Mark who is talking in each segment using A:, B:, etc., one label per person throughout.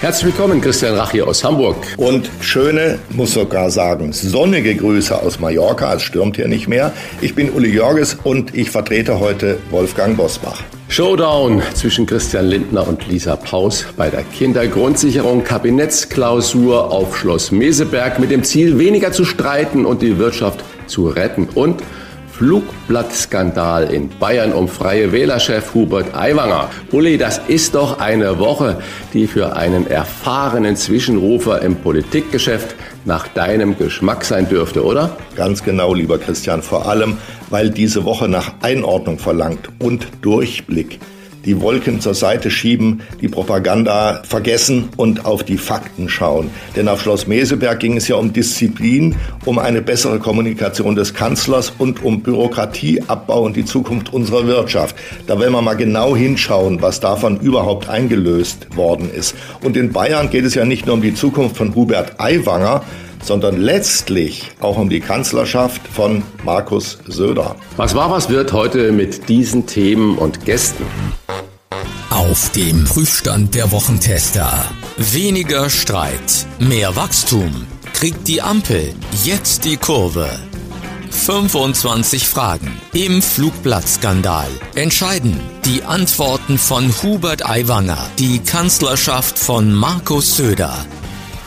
A: Herzlich willkommen, Christian Rach hier aus Hamburg.
B: Und schöne, muss sogar sagen, sonnige Grüße aus Mallorca. Es stürmt hier nicht mehr. Ich bin Uli Jorges und ich vertrete heute Wolfgang Bosbach.
A: Showdown zwischen Christian Lindner und Lisa Paus bei der Kindergrundsicherung Kabinettsklausur auf Schloss Meseberg mit dem Ziel, weniger zu streiten und die Wirtschaft zu retten. Und Flugblattskandal in Bayern um freie Wählerchef Hubert Aiwanger. Uli, das ist doch eine Woche, die für einen erfahrenen Zwischenrufer im Politikgeschäft nach deinem Geschmack sein dürfte, oder?
B: Ganz genau, lieber Christian, vor allem, weil diese Woche nach Einordnung verlangt und Durchblick die Wolken zur Seite schieben, die Propaganda vergessen und auf die Fakten schauen. Denn auf Schloss Meseberg ging es ja um Disziplin, um eine bessere Kommunikation des Kanzlers und um Bürokratieabbau und die Zukunft unserer Wirtschaft. Da werden wir mal genau hinschauen, was davon überhaupt eingelöst worden ist. Und in Bayern geht es ja nicht nur um die Zukunft von Hubert Aiwanger, sondern letztlich auch um die Kanzlerschaft von Markus Söder.
A: Was war, was wird heute mit diesen Themen und Gästen?
C: Auf dem Prüfstand der Wochentester. Weniger Streit, mehr Wachstum. Kriegt die Ampel jetzt die Kurve? 25 Fragen im Flugblattskandal. Entscheiden die Antworten von Hubert Aiwanger, die Kanzlerschaft von Markus Söder.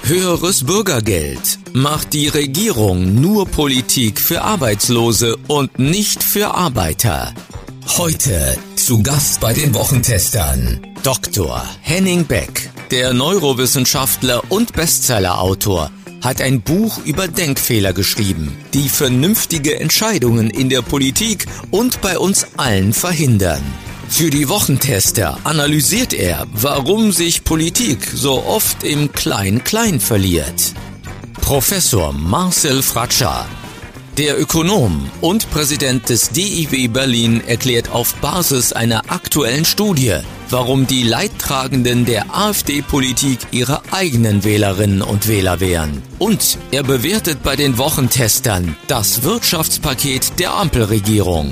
C: Höheres Bürgergeld macht die Regierung nur Politik für Arbeitslose und nicht für Arbeiter. Heute zu Gast bei den Wochentestern Dr. Henning Beck, der Neurowissenschaftler und Bestsellerautor, hat ein Buch über Denkfehler geschrieben, die vernünftige Entscheidungen in der Politik und bei uns allen verhindern. Für die Wochentester analysiert er, warum sich Politik so oft im Klein-Klein verliert. Professor Marcel Fratscher, der Ökonom und Präsident des DIW Berlin erklärt auf Basis einer aktuellen Studie, warum die Leidtragenden der AfD-Politik ihre eigenen Wählerinnen und Wähler wären. Und er bewertet bei den Wochentestern das Wirtschaftspaket der Ampelregierung.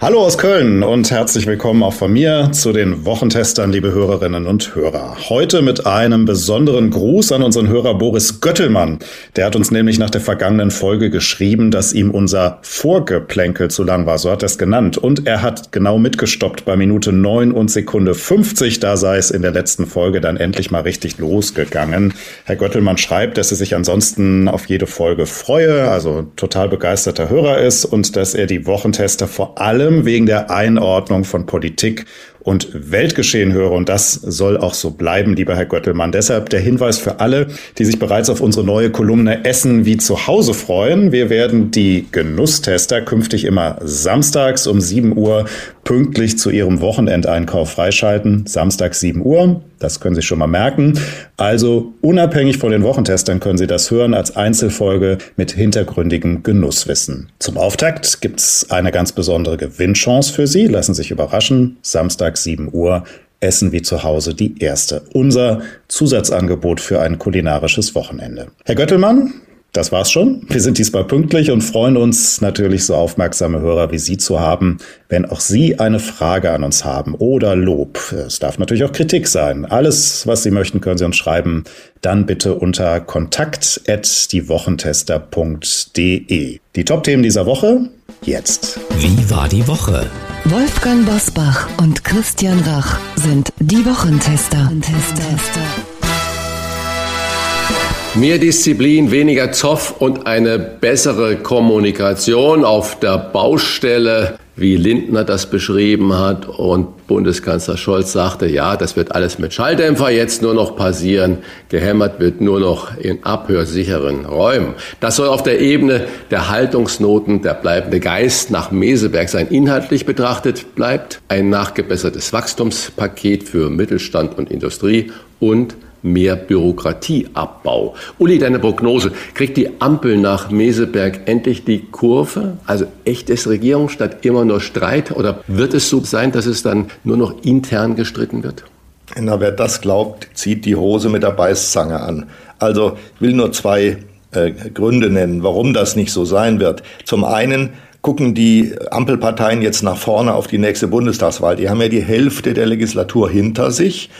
D: Hallo aus Köln und herzlich willkommen auch von mir zu den Wochentestern, liebe Hörerinnen und Hörer. Heute mit einem besonderen Gruß an unseren Hörer Boris Göttelmann. Der hat uns nämlich nach der vergangenen Folge geschrieben, dass ihm unser Vorgeplänkel zu lang war, so hat er es genannt. Und er hat genau mitgestoppt bei Minute 9 und Sekunde 50. Da sei es in der letzten Folge dann endlich mal richtig losgegangen. Herr Göttelmann schreibt, dass er sich ansonsten auf jede Folge freue, also total begeisterter Hörer ist und dass er die Wochentester vor allem allem wegen der Einordnung von Politik und Weltgeschehen höre. Und das soll auch so bleiben, lieber Herr Göttelmann. Deshalb der Hinweis für alle, die sich bereits auf unsere neue Kolumne Essen wie zu Hause freuen. Wir werden die Genusstester künftig immer samstags um 7 Uhr pünktlich zu ihrem Wochenendeinkauf freischalten. Samstag 7 Uhr. Das können Sie schon mal merken. Also unabhängig von den Wochentestern können Sie das hören als Einzelfolge mit hintergründigem Genusswissen. Zum Auftakt gibt's eine ganz besondere Gewinnchance für Sie. Lassen Sie sich überraschen. Samstag 7 Uhr. Essen wie zu Hause die erste. Unser Zusatzangebot für ein kulinarisches Wochenende. Herr Göttelmann, das war's schon. Wir sind diesmal pünktlich und freuen uns natürlich so aufmerksame Hörer wie Sie zu haben. Wenn auch Sie eine Frage an uns haben oder Lob, es darf natürlich auch Kritik sein. Alles, was Sie möchten, können Sie uns schreiben. Dann bitte unter kontakt@diewochentester.de. Die Top-Themen dieser Woche jetzt.
C: Wie war die Woche?
E: Wolfgang Bosbach und Christian Rach sind die Wochentester.
A: Mehr Disziplin, weniger Zoff und eine bessere Kommunikation auf der Baustelle. wie Lindner das beschrieben hat. Und Bundeskanzler Scholz sagte, ja, das wird alles mit Schalldämpfer jetzt nur noch passieren. Gehämmert wird nur noch in abhörsicheren Räumen. Das soll auf der Ebene der Haltungsnoten der bleibende Geist nach Meseberg sein. Inhaltlich betrachtet bleibt ein nachgebessertes Wachstumspaket für Mittelstand und Industrie und mehr Bürokratieabbau. Uli, deine Prognose, kriegt die Ampel nach Meseberg endlich die Kurve? Also echtes Regierung statt immer nur Streit? Oder wird es so sein, dass es dann nur noch intern gestritten wird?
B: Na, wer das glaubt, zieht die Hose mit der Beißzange an. Also ich will nur zwei äh, Gründe nennen, warum das nicht so sein wird. Zum einen gucken die Ampelparteien jetzt nach vorne auf die nächste Bundestagswahl. Die haben ja die Hälfte der Legislatur hinter sich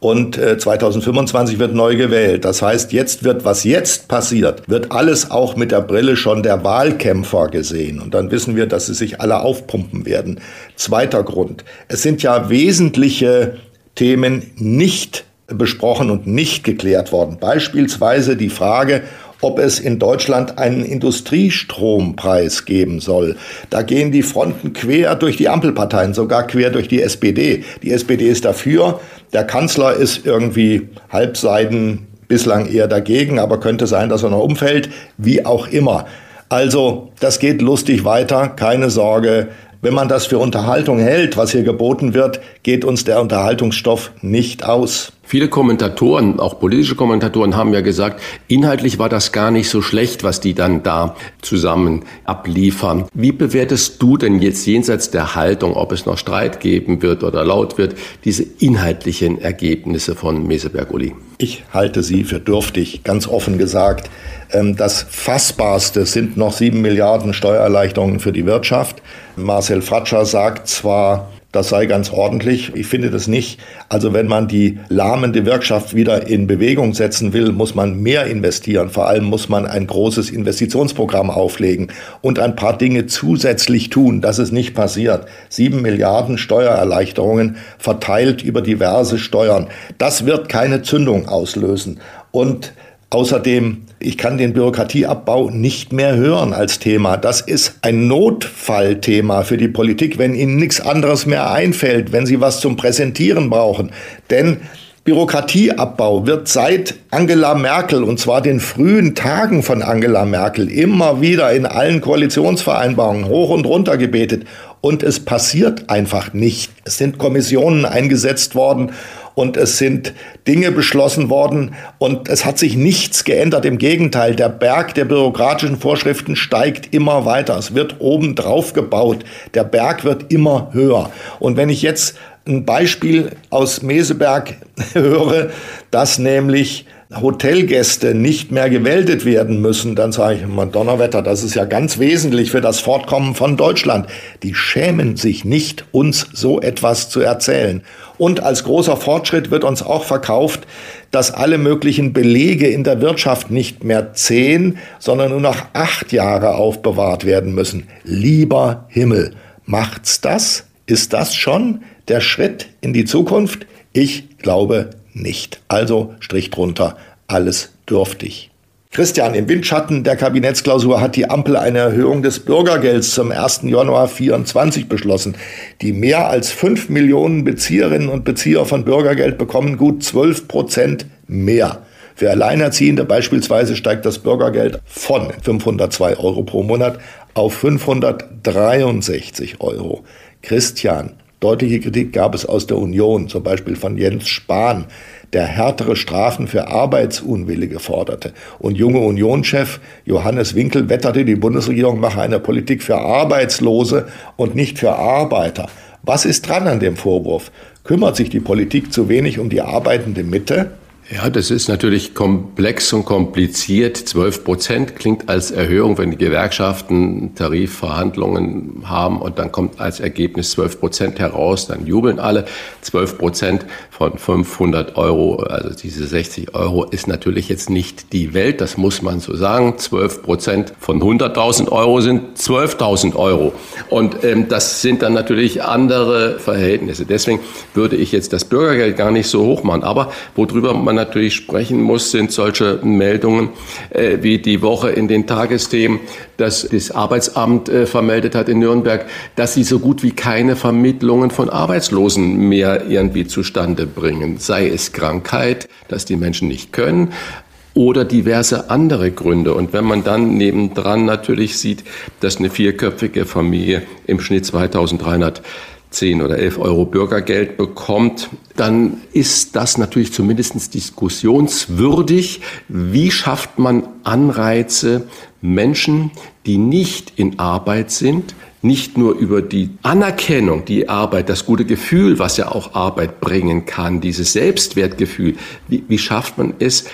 B: und 2025 äh, wird neu gewählt. Das heißt, jetzt wird, was jetzt passiert, wird alles auch mit der Brille schon der Wahlkämpfer gesehen. Und dann wissen wir, dass sie sich alle aufpumpen werden. Zweiter Grund. Es sind ja wesentliche Themen nicht besprochen und nicht geklärt worden. Beispielsweise die Frage, ob es in Deutschland einen Industriestrompreis geben soll. Da gehen die Fronten quer durch die Ampelparteien, sogar quer durch die SPD. Die SPD ist dafür, der Kanzler ist irgendwie halbseiden bislang eher dagegen, aber könnte sein, dass er noch umfällt, wie auch immer. Also, das geht lustig weiter, keine Sorge. Wenn man das für Unterhaltung hält, was hier geboten wird, geht uns der Unterhaltungsstoff nicht aus.
A: Viele Kommentatoren, auch politische Kommentatoren, haben ja gesagt, inhaltlich war das gar nicht so schlecht, was die dann da zusammen abliefern. Wie bewertest du denn jetzt jenseits der Haltung, ob es noch Streit geben wird oder laut wird, diese inhaltlichen Ergebnisse von Meseberg-Uli?
B: Ich halte sie für dürftig, ganz offen gesagt. Ähm, das Fassbarste sind noch sieben Milliarden Steuererleichterungen für die Wirtschaft. Marcel Fratscher sagt zwar, das sei ganz ordentlich. Ich finde das nicht. Also wenn man die lahmende Wirtschaft wieder in Bewegung setzen will, muss man mehr investieren. Vor allem muss man ein großes Investitionsprogramm auflegen und ein paar Dinge zusätzlich tun. Das ist nicht passiert. Sieben Milliarden Steuererleichterungen verteilt über diverse Steuern. Das wird keine Zündung auslösen. Und Außerdem, ich kann den Bürokratieabbau nicht mehr hören als Thema. Das ist ein Notfallthema für die Politik, wenn Ihnen nichts anderes mehr einfällt, wenn Sie was zum Präsentieren brauchen. Denn Bürokratieabbau wird seit Angela Merkel, und zwar den frühen Tagen von Angela Merkel, immer wieder in allen Koalitionsvereinbarungen hoch und runter gebetet. Und es passiert einfach nicht. Es sind Kommissionen eingesetzt worden und es sind Dinge beschlossen worden und es hat sich nichts geändert. Im Gegenteil, der Berg der bürokratischen Vorschriften steigt immer weiter. Es wird oben drauf gebaut. Der Berg wird immer höher. Und wenn ich jetzt ein Beispiel aus Meseberg höre, dass nämlich Hotelgäste nicht mehr gewäldet werden müssen, dann sage ich immer, Donnerwetter, das ist ja ganz wesentlich für das Fortkommen von Deutschland. Die schämen sich nicht, uns so etwas zu erzählen. Und als großer Fortschritt wird uns auch verkauft, dass alle möglichen Belege in der Wirtschaft nicht mehr zehn, sondern nur noch acht Jahre aufbewahrt werden müssen. Lieber Himmel, macht's das? Ist das schon der Schritt in die Zukunft? Ich glaube nicht. Also Strich drunter, alles dürftig. Christian, im Windschatten der Kabinettsklausur hat die Ampel eine Erhöhung des Bürgergelds zum 1. Januar 24 beschlossen. Die mehr als 5 Millionen Bezieherinnen und Bezieher von Bürgergeld bekommen gut 12 Prozent mehr. Für Alleinerziehende beispielsweise steigt das Bürgergeld von 502 Euro pro Monat auf 563 Euro. Christian, Deutliche Kritik gab es aus der Union, zum Beispiel von Jens Spahn, der härtere Strafen für Arbeitsunwillige forderte. Und junge Unionschef Johannes Winkel wetterte, die Bundesregierung mache eine Politik für Arbeitslose und nicht für Arbeiter. Was ist dran an dem Vorwurf? Kümmert sich die Politik zu wenig um die arbeitende Mitte?
A: Ja, das ist natürlich komplex und kompliziert. 12 Prozent klingt als Erhöhung, wenn die Gewerkschaften Tarifverhandlungen haben und dann kommt als Ergebnis 12 Prozent heraus, dann jubeln alle. 12 Prozent von 500 Euro, also diese 60 Euro, ist natürlich jetzt nicht die Welt, das muss man so sagen. 12 Prozent von 100.000 Euro sind 12.000 Euro. Und ähm, das sind dann natürlich andere Verhältnisse. Deswegen würde ich jetzt das Bürgergeld gar nicht so hoch machen. Aber worüber man natürlich sprechen muss, sind solche Meldungen äh, wie die Woche in den Tagesthemen, dass das Arbeitsamt äh, vermeldet hat in Nürnberg, dass sie so gut wie keine Vermittlungen von Arbeitslosen mehr irgendwie zustande bringen. Sei es Krankheit, dass die Menschen nicht können, oder diverse andere Gründe. Und wenn man dann nebendran natürlich sieht, dass eine vierköpfige Familie im Schnitt 2300 10 oder 11 Euro Bürgergeld bekommt, dann ist das natürlich zumindest diskussionswürdig. Wie schafft man Anreize, Menschen, die nicht in Arbeit sind, nicht nur über die Anerkennung, die Arbeit, das gute Gefühl, was ja auch Arbeit bringen kann, dieses Selbstwertgefühl, wie, wie schafft man es,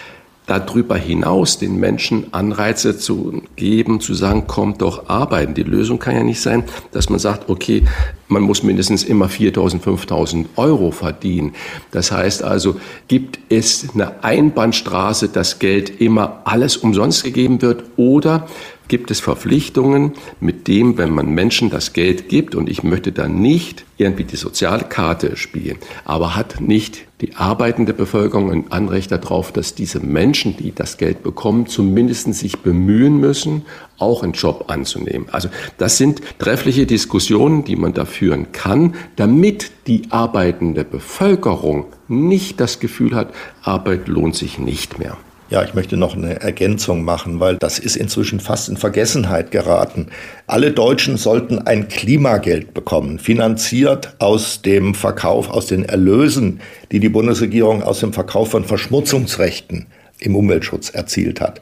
A: darüber hinaus den Menschen Anreize zu geben, zu sagen, kommt doch arbeiten. Die Lösung kann ja nicht sein, dass man sagt, okay, man muss mindestens immer 4.000, 5.000 Euro verdienen. Das heißt also, gibt es eine Einbahnstraße, dass Geld immer alles umsonst gegeben wird oder gibt es Verpflichtungen, mit dem, wenn man Menschen das Geld gibt, und ich möchte da nicht irgendwie die Sozialkarte spielen, aber hat nicht die arbeitende Bevölkerung ein Anrecht darauf, dass diese Menschen, die das Geld bekommen, zumindest sich bemühen müssen, auch einen Job anzunehmen. Also das sind treffliche Diskussionen, die man da führen kann, damit die arbeitende Bevölkerung nicht das Gefühl hat, Arbeit lohnt sich nicht mehr.
B: Ja, ich möchte noch eine Ergänzung machen, weil das ist inzwischen fast in Vergessenheit geraten. Alle Deutschen sollten ein Klimageld bekommen, finanziert aus dem Verkauf, aus den Erlösen, die die Bundesregierung aus dem Verkauf von Verschmutzungsrechten im Umweltschutz erzielt hat.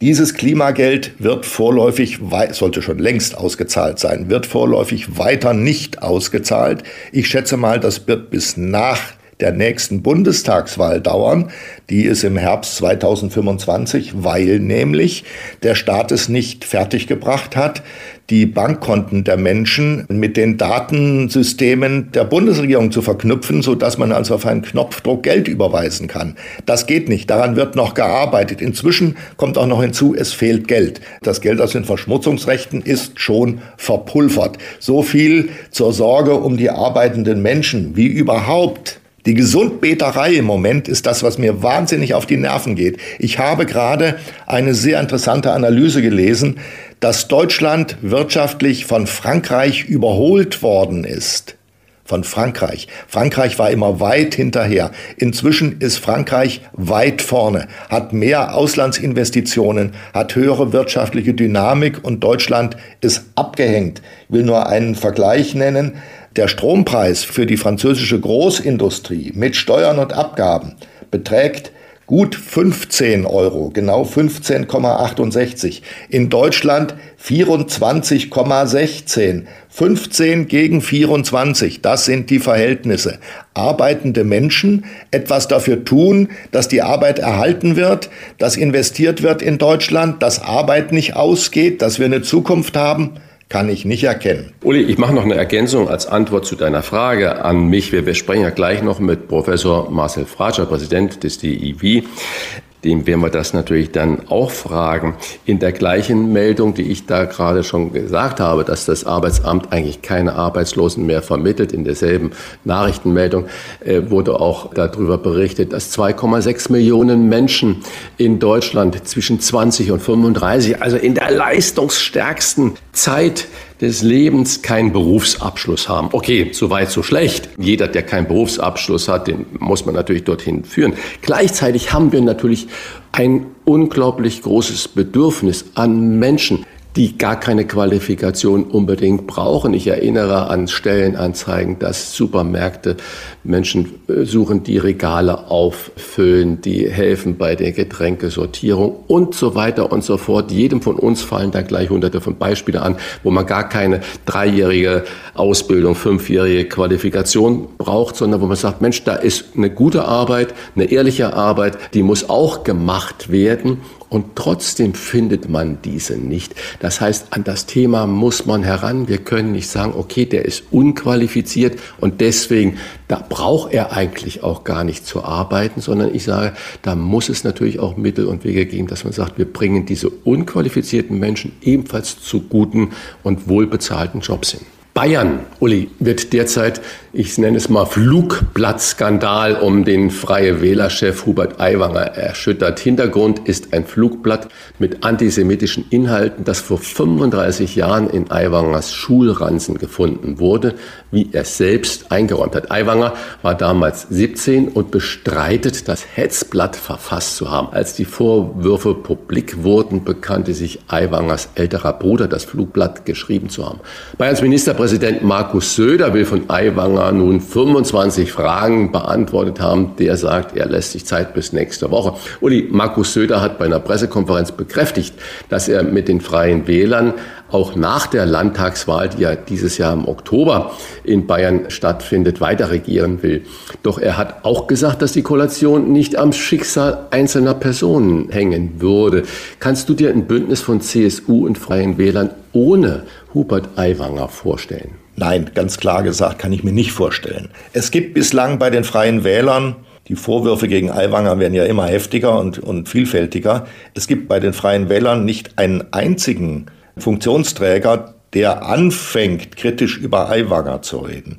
B: Dieses Klimageld wird vorläufig, sollte schon längst ausgezahlt sein, wird vorläufig weiter nicht ausgezahlt. Ich schätze mal, das wird bis nach der nächsten Bundestagswahl dauern. Die ist im Herbst 2025, weil nämlich der Staat es nicht fertiggebracht hat, die Bankkonten der Menschen mit den Datensystemen der Bundesregierung zu verknüpfen, so dass man also auf einen Knopfdruck Geld überweisen kann. Das geht nicht. Daran wird noch gearbeitet. Inzwischen kommt auch noch hinzu, es fehlt Geld. Das Geld aus den Verschmutzungsrechten ist schon verpulvert. So viel zur Sorge um die arbeitenden Menschen, wie überhaupt die Gesundbeterei im Moment ist das, was mir wahnsinnig auf die Nerven geht. Ich habe gerade eine sehr interessante Analyse gelesen, dass Deutschland wirtschaftlich von Frankreich überholt worden ist. Von Frankreich. Frankreich war immer weit hinterher. Inzwischen ist Frankreich weit vorne, hat mehr Auslandsinvestitionen, hat höhere wirtschaftliche Dynamik und Deutschland ist abgehängt. Ich will nur einen Vergleich nennen. Der Strompreis für die französische Großindustrie mit Steuern und Abgaben beträgt gut 15 Euro, genau 15,68. In Deutschland 24,16. 15 gegen 24, das sind die Verhältnisse. Arbeitende Menschen etwas dafür tun, dass die Arbeit erhalten wird, dass investiert wird in Deutschland, dass Arbeit nicht ausgeht, dass wir eine Zukunft haben kann ich nicht erkennen.
A: Uli, ich mache noch eine Ergänzung als Antwort zu deiner Frage an mich. Wir, wir sprechen ja gleich noch mit Professor Marcel Fratscher, Präsident des DIW dem werden wir das natürlich dann auch fragen. In der gleichen Meldung, die ich da gerade schon gesagt habe, dass das Arbeitsamt eigentlich keine Arbeitslosen mehr vermittelt, in derselben Nachrichtenmeldung äh, wurde auch darüber berichtet, dass 2,6 Millionen Menschen in Deutschland zwischen 20 und 35, also in der leistungsstärksten Zeit des Lebens keinen Berufsabschluss haben. Okay, so weit, so schlecht. Jeder, der keinen Berufsabschluss hat, den muss man natürlich dorthin führen. Gleichzeitig haben wir natürlich ein unglaublich großes Bedürfnis an Menschen, die gar keine Qualifikation unbedingt brauchen. Ich erinnere an Stellenanzeigen, dass Supermärkte Menschen äh, suchen, die Regale auffüllen, die helfen bei der Getränkesortierung und so weiter und so fort. Jedem von uns fallen da gleich hunderte von Beispielen an, wo man gar keine dreijährige Ausbildung, fünfjährige Qualifikation braucht, sondern wo man sagt, Mensch, da ist eine gute Arbeit, eine ehrliche Arbeit, die muss auch gemacht werden und trotzdem findet man diese nicht. Das heißt, an das Thema muss man heran. Wir können nicht sagen, okay, der ist unqualifiziert und deswegen, da braucht er eigentlich auch gar nicht zu arbeiten, sondern ich sage, da muss es natürlich auch Mittel und Wege geben, dass man sagt, wir bringen diese unqualifizierten Menschen ebenfalls zu guten und wohlbezahlten Jobs hin. Bayern, Uli, wird derzeit, ich nenne es mal Flugblattskandal um den Freie Wählerchef Hubert Aiwanger erschüttert. Hintergrund ist ein Flugblatt mit antisemitischen Inhalten, das vor 35 Jahren in Aiwangers Schulranzen gefunden wurde, wie er selbst eingeräumt hat. Aiwanger war damals 17 und bestreitet, das Hetzblatt verfasst zu haben. Als die Vorwürfe publik wurden, bekannte sich Aiwangers älterer Bruder, das Flugblatt geschrieben zu haben. Bayerns Minister Ministerpräsident Markus Söder will von Aiwanger nun 25 Fragen beantwortet haben. Der sagt, er lässt sich Zeit bis nächste Woche. Uli, Markus Söder hat bei einer Pressekonferenz bekräftigt, dass er mit den Freien Wählern auch nach der Landtagswahl, die ja dieses Jahr im Oktober in Bayern stattfindet, weiter regieren will. Doch er hat auch gesagt, dass die Koalition nicht am Schicksal einzelner Personen hängen würde. Kannst du dir ein Bündnis von CSU und Freien Wählern ohne Hubert Aiwanger vorstellen?
B: Nein, ganz klar gesagt, kann ich mir nicht vorstellen. Es gibt bislang bei den Freien Wählern die Vorwürfe gegen Aiwanger werden ja immer heftiger und, und vielfältiger. Es gibt bei den Freien Wählern nicht einen einzigen Funktionsträger, der anfängt, kritisch über Aiwanger zu reden.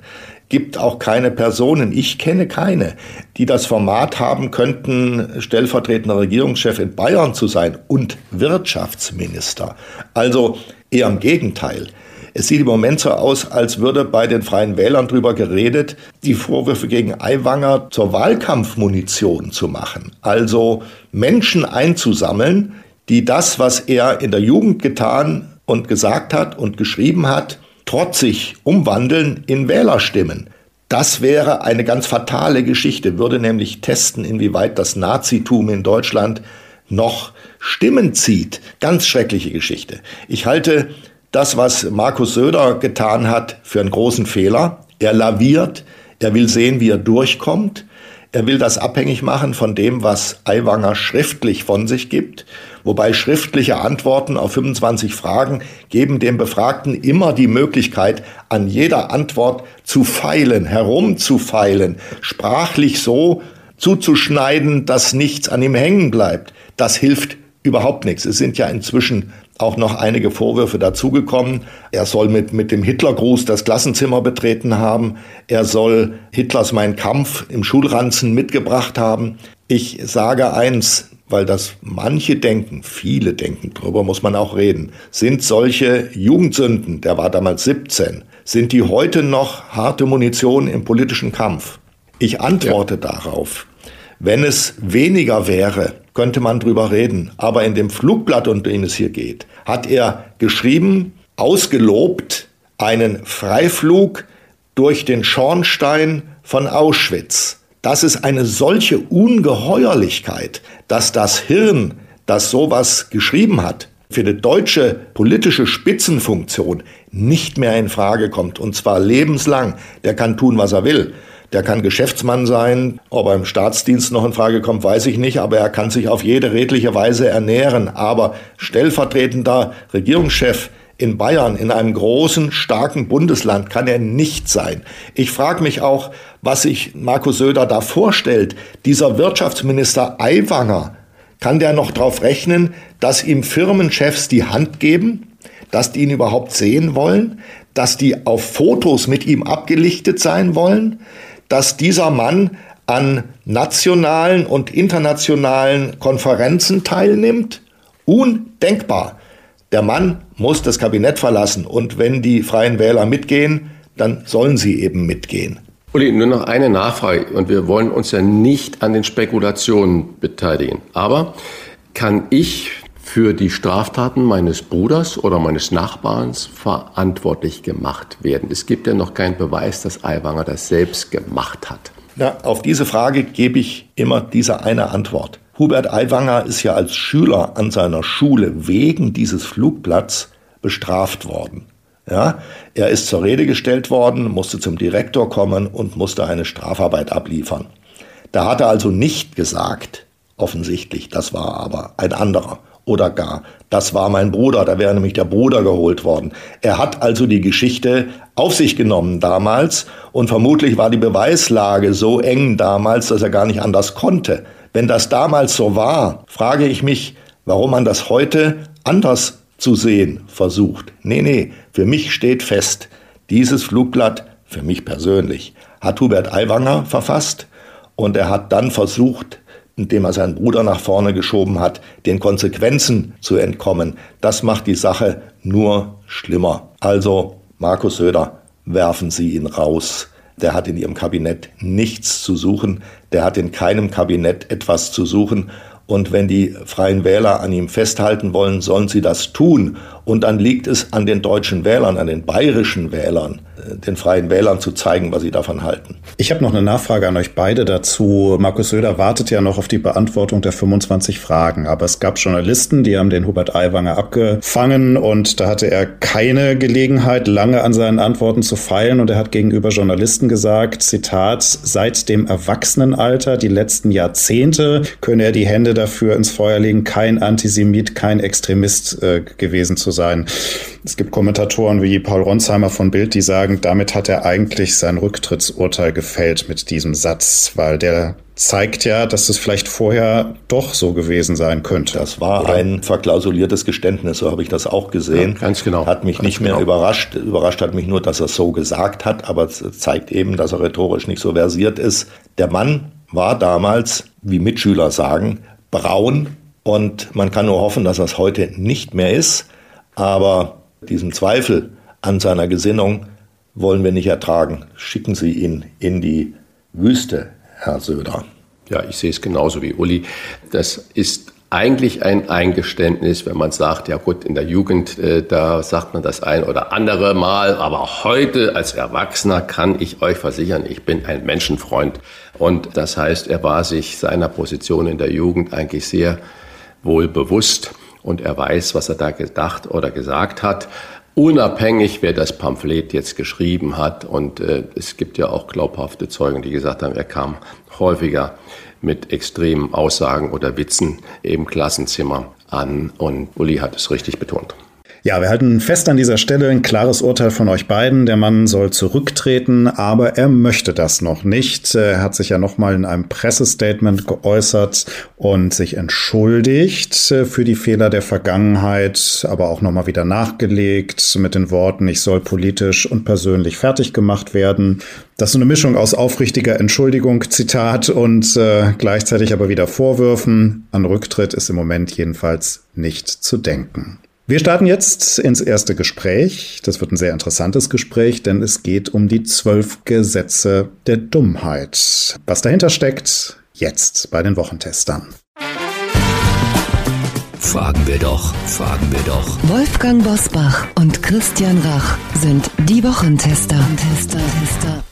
B: Gibt auch keine Personen, ich kenne keine, die das Format haben könnten, stellvertretender Regierungschef in Bayern zu sein und Wirtschaftsminister. Also Eher im Gegenteil. Es sieht im Moment so aus, als würde bei den Freien Wählern darüber geredet, die Vorwürfe gegen Aiwanger zur Wahlkampfmunition zu machen. Also Menschen einzusammeln, die das, was er in der Jugend getan und gesagt hat und geschrieben hat, trotzig umwandeln in Wählerstimmen. Das wäre eine ganz fatale Geschichte, würde nämlich testen, inwieweit das Nazitum in Deutschland noch Stimmen zieht. Ganz schreckliche Geschichte. Ich halte das, was Markus Söder getan hat, für einen großen Fehler. Er laviert, er will sehen, wie er durchkommt. Er will das abhängig machen von dem, was Aiwanger schriftlich von sich gibt. Wobei schriftliche Antworten auf 25 Fragen geben dem Befragten immer die Möglichkeit, an jeder Antwort zu feilen, herumzufeilen, sprachlich so zuzuschneiden, dass nichts an ihm hängen bleibt. Das hilft überhaupt nichts. Es sind ja inzwischen auch noch einige Vorwürfe dazugekommen. Er soll mit, mit dem Hitlergruß das Klassenzimmer betreten haben. Er soll Hitlers Mein Kampf im Schulranzen mitgebracht haben. Ich sage eins, weil das manche denken, viele denken, darüber muss man auch reden, sind solche Jugendsünden, der war damals 17, sind die heute noch harte Munition im politischen Kampf? Ich antworte ja. darauf, wenn es weniger wäre, könnte man drüber reden. Aber in dem Flugblatt, um den es hier geht, hat er geschrieben, ausgelobt, einen Freiflug durch den Schornstein von Auschwitz. Das ist eine solche Ungeheuerlichkeit, dass das Hirn, das sowas geschrieben hat, für die deutsche politische Spitzenfunktion nicht mehr in Frage kommt. Und zwar lebenslang. Der kann tun, was er will. Der kann Geschäftsmann sein. Ob er im Staatsdienst noch in Frage kommt, weiß ich nicht. Aber er kann sich auf jede redliche Weise ernähren. Aber stellvertretender Regierungschef in Bayern, in einem großen, starken Bundesland, kann er nicht sein. Ich frage mich auch, was sich Markus Söder da vorstellt. Dieser Wirtschaftsminister Aiwanger, kann der noch darauf rechnen, dass ihm Firmenchefs die Hand geben, dass die ihn überhaupt sehen wollen, dass die auf Fotos mit ihm abgelichtet sein wollen, dass dieser Mann an nationalen und internationalen Konferenzen teilnimmt? Undenkbar. Der Mann muss das Kabinett verlassen und wenn die freien Wähler mitgehen, dann sollen sie eben mitgehen.
A: Uli, nur noch eine Nachfrage und wir wollen uns ja nicht an den Spekulationen beteiligen. Aber kann ich für die Straftaten meines Bruders oder meines Nachbarns verantwortlich gemacht werden. Es gibt ja noch keinen Beweis, dass Aiwanger das selbst gemacht hat.
B: Ja, auf diese Frage gebe ich immer diese eine Antwort. Hubert Aiwanger ist ja als Schüler an seiner Schule wegen dieses Flugblatts bestraft worden. Ja, er ist zur Rede gestellt worden, musste zum Direktor kommen und musste eine Strafarbeit abliefern. Da hat er also nicht gesagt, offensichtlich, das war aber ein anderer oder gar, das war mein Bruder, da wäre nämlich der Bruder geholt worden. Er hat also die Geschichte auf sich genommen damals und vermutlich war die Beweislage so eng damals, dass er gar nicht anders konnte. Wenn das damals so war, frage ich mich, warum man das heute anders zu sehen versucht. Nee, nee, für mich steht fest, Dieses Flugblatt, für mich persönlich, hat Hubert Aiwanger verfasst und er hat dann versucht, indem er seinen Bruder nach vorne geschoben hat, den Konsequenzen zu entkommen. Das macht die Sache nur schlimmer. Also, Markus Söder, werfen Sie ihn raus. Der hat in Ihrem Kabinett nichts zu suchen. Der hat in keinem Kabinett etwas zu suchen. Und wenn die Freien Wähler an ihm festhalten wollen, sollen sie das tun. Und dann liegt es an den deutschen Wählern, an den bayerischen Wählern, äh, den Freien Wählern zu zeigen, was sie davon halten.
D: Ich habe noch eine Nachfrage an euch beide dazu. Markus Söder wartet ja noch auf die Beantwortung der 25 Fragen. Aber es gab Journalisten, die haben den Hubert Aiwanger abgefangen und da hatte er keine Gelegenheit, lange an seinen Antworten zu feilen. Und er hat gegenüber Journalisten gesagt, Zitat, seit dem Erwachsenenalter, die letzten Jahrzehnte, könne er die Hände dafür ins Feuer legen, kein Antisemit, kein Extremist äh, gewesen zu sein. Es gibt Kommentatoren wie Paul Ronsheimer von Bild, die sagen, damit hat er eigentlich sein Rücktrittsurteil gefällt mit diesem Satz, weil der zeigt ja, dass es vielleicht vorher doch so gewesen sein könnte.
B: Das war oder? ein verklausuliertes Geständnis, so habe ich das auch gesehen.
D: Ja, ganz genau.
B: Hat mich
D: ganz
B: nicht mehr genau. überrascht. Überrascht hat mich nur, dass er es so gesagt hat, aber es zeigt eben, dass er rhetorisch nicht so versiert ist. Der Mann war damals, wie Mitschüler sagen, braun und man kann nur hoffen, dass das heute nicht mehr ist. Aber diesen Zweifel an seiner Gesinnung wollen wir nicht ertragen. Schicken Sie ihn in die Wüste, Herr Söder.
A: Ja, ich sehe es genauso wie Uli. Das ist eigentlich ein Eingeständnis, wenn man sagt, ja gut, in der Jugend, äh, da sagt man das ein oder andere Mal, aber heute als Erwachsener kann ich euch versichern, ich bin ein Menschenfreund. Und das heißt, er war sich seiner Position in der Jugend eigentlich sehr wohl bewusst und er weiß, was er da gedacht oder gesagt hat. Unabhängig, wer das Pamphlet jetzt geschrieben hat. Und äh, es gibt ja auch glaubhafte Zeugen, die gesagt haben, er kam häufiger mit extremen Aussagen oder Witzen im Klassenzimmer an. Und Uli hat es richtig betont.
D: Ja, wir halten fest an dieser Stelle ein klares Urteil von euch beiden. Der Mann soll zurücktreten, aber er möchte das noch nicht. Er hat sich ja nochmal in einem Pressestatement geäußert und sich entschuldigt für die Fehler der Vergangenheit, aber auch nochmal wieder nachgelegt mit den Worten, ich soll politisch und persönlich fertig gemacht werden. Das ist eine Mischung aus aufrichtiger Entschuldigung, Zitat, und äh, gleichzeitig aber wieder Vorwürfen. An Rücktritt ist im Moment jedenfalls nicht zu denken. Wir starten jetzt ins erste Gespräch. Das wird ein sehr interessantes Gespräch, denn es geht um die zwölf Gesetze der Dummheit. Was dahinter steckt, jetzt bei den Wochentestern.
C: Fragen wir doch, fragen wir doch.
E: Wolfgang Bosbach und Christian Rach sind die Wochentester. Tester, Tester.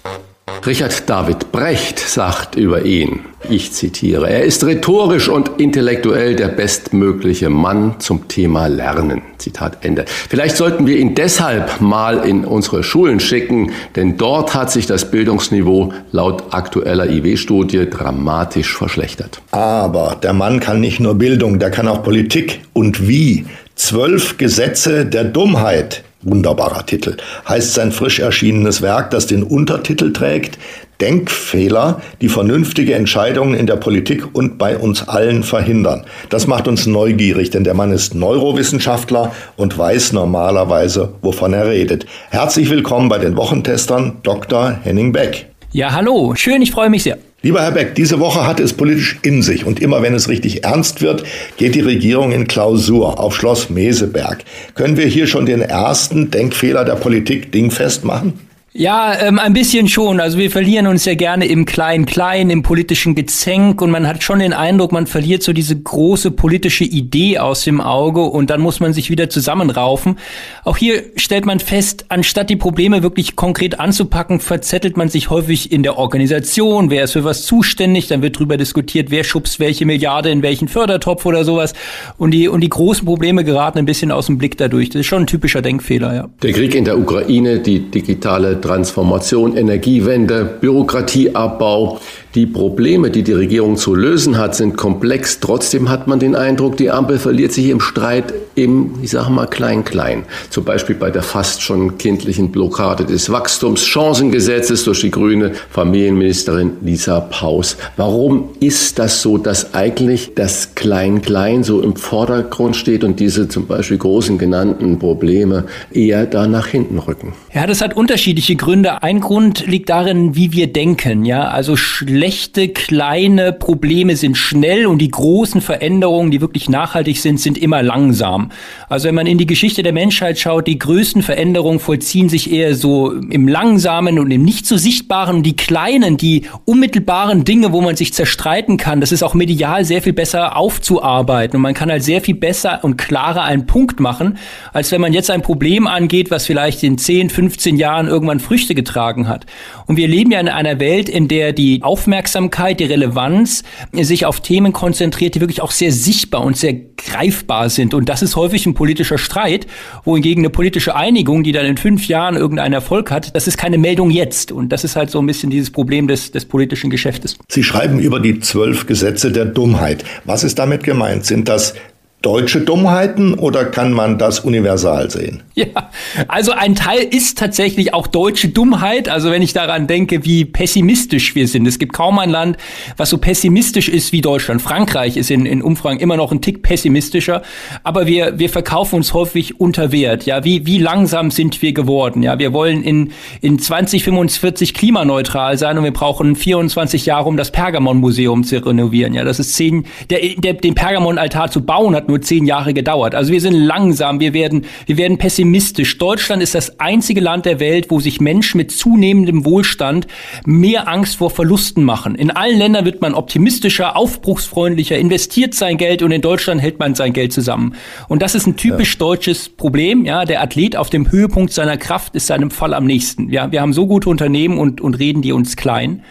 A: Richard David Brecht sagt über ihn, ich zitiere, er ist rhetorisch und intellektuell der bestmögliche Mann zum Thema Lernen. Zitat Ende. Vielleicht sollten wir ihn deshalb mal in unsere Schulen schicken, denn dort hat sich das Bildungsniveau laut aktueller IW-Studie dramatisch verschlechtert.
B: Aber der Mann kann nicht nur Bildung, der kann auch Politik. Und wie? Zwölf Gesetze der Dummheit Wunderbarer Titel. Heißt sein frisch erschienenes Werk, das den Untertitel trägt, Denkfehler, die vernünftige Entscheidungen in der Politik und bei uns allen verhindern. Das macht uns neugierig, denn der Mann ist Neurowissenschaftler und weiß normalerweise, wovon er redet. Herzlich willkommen bei den Wochentestern Dr. Henning Beck.
F: Ja, hallo, schön, ich freue mich sehr.
B: Lieber Herr Beck, diese Woche hat es politisch in sich und immer wenn es richtig ernst wird, geht die Regierung in Klausur auf Schloss Meseberg. Können wir hier schon den ersten Denkfehler der Politik dingfest machen?
F: Ja, ähm, ein bisschen schon. Also wir verlieren uns ja gerne im Klein-Klein, im politischen Gezänk und man hat schon den Eindruck, man verliert so diese große politische Idee aus dem Auge und dann muss man sich wieder zusammenraufen. Auch hier stellt man fest, anstatt die Probleme wirklich konkret anzupacken, verzettelt man sich häufig in der Organisation. Wer ist für was zuständig? Dann wird drüber diskutiert, wer schubst welche Milliarde in welchen Fördertopf oder sowas. Und die, und die großen Probleme geraten ein bisschen aus dem Blick dadurch. Das ist schon ein typischer Denkfehler, ja.
A: Der Krieg in der Ukraine, die digitale Transformation, Energiewende, Bürokratieabbau, Die Probleme, die die Regierung zu lösen hat, sind komplex. Trotzdem hat man den Eindruck, die Ampel verliert sich im Streit im, ich sage mal, Klein-Klein. Zum Beispiel bei der fast schon kindlichen Blockade des Wachstumschancengesetzes durch die grüne Familienministerin Lisa Paus. Warum ist das so, dass eigentlich das Klein-Klein so im Vordergrund steht und diese zum Beispiel großen genannten Probleme eher da nach hinten rücken?
F: Ja, das hat unterschiedliche Gründe. Ein Grund liegt darin, wie wir denken. Ja, also schlechte kleine Probleme sind schnell und die großen Veränderungen, die wirklich nachhaltig sind, sind immer langsam. Also wenn man in die Geschichte der Menschheit schaut, die größten Veränderungen vollziehen sich eher so im langsamen und im nicht so sichtbaren und die kleinen, die unmittelbaren Dinge, wo man sich zerstreiten kann, das ist auch medial sehr viel besser aufzuarbeiten und man kann halt sehr viel besser und klarer einen Punkt machen, als wenn man jetzt ein Problem angeht, was vielleicht in 10, 15 Jahren irgendwann Früchte getragen hat. Und wir leben ja in einer Welt, in der die Aufmerksamkeit Aufmerksamkeit, die Relevanz sich auf Themen konzentriert, die wirklich auch sehr sichtbar und sehr greifbar sind. Und das ist häufig ein politischer Streit, wohingegen eine politische Einigung, die dann in fünf Jahren irgendeinen Erfolg hat, das ist keine Meldung jetzt. Und das ist halt so ein bisschen dieses Problem des, des politischen Geschäftes.
B: Sie schreiben über die zwölf Gesetze der Dummheit. Was ist damit gemeint? Sind das deutsche Dummheiten oder kann man das universal sehen?
F: Ja, also ein Teil ist tatsächlich auch deutsche Dummheit. Also wenn ich daran denke, wie pessimistisch wir sind. Es gibt kaum ein Land, was so pessimistisch ist wie Deutschland. Frankreich ist in, in Umfragen immer noch ein Tick pessimistischer, aber wir, wir verkaufen uns häufig unter Wert. Ja, wie, wie langsam sind wir geworden? Ja, wir wollen in, in 2045 klimaneutral sein und wir brauchen 24 Jahre, um das Pergamon-Museum zu renovieren. Ja, das ist zehn, der, der, den Pergamon-Altar zu bauen hat nur zehn Jahre gedauert. Also wir sind langsam, wir werden, wir werden pessimistisch. Deutschland ist das einzige Land der Welt, wo sich Menschen mit zunehmendem Wohlstand mehr Angst vor Verlusten machen. In allen Ländern wird man optimistischer, aufbruchsfreundlicher, investiert sein Geld und in Deutschland hält man sein Geld zusammen. Und das ist ein typisch ja. deutsches Problem. Ja, der Athlet auf dem Höhepunkt seiner Kraft ist seinem Fall am nächsten. Ja, wir haben so gute Unternehmen und, und reden die uns klein.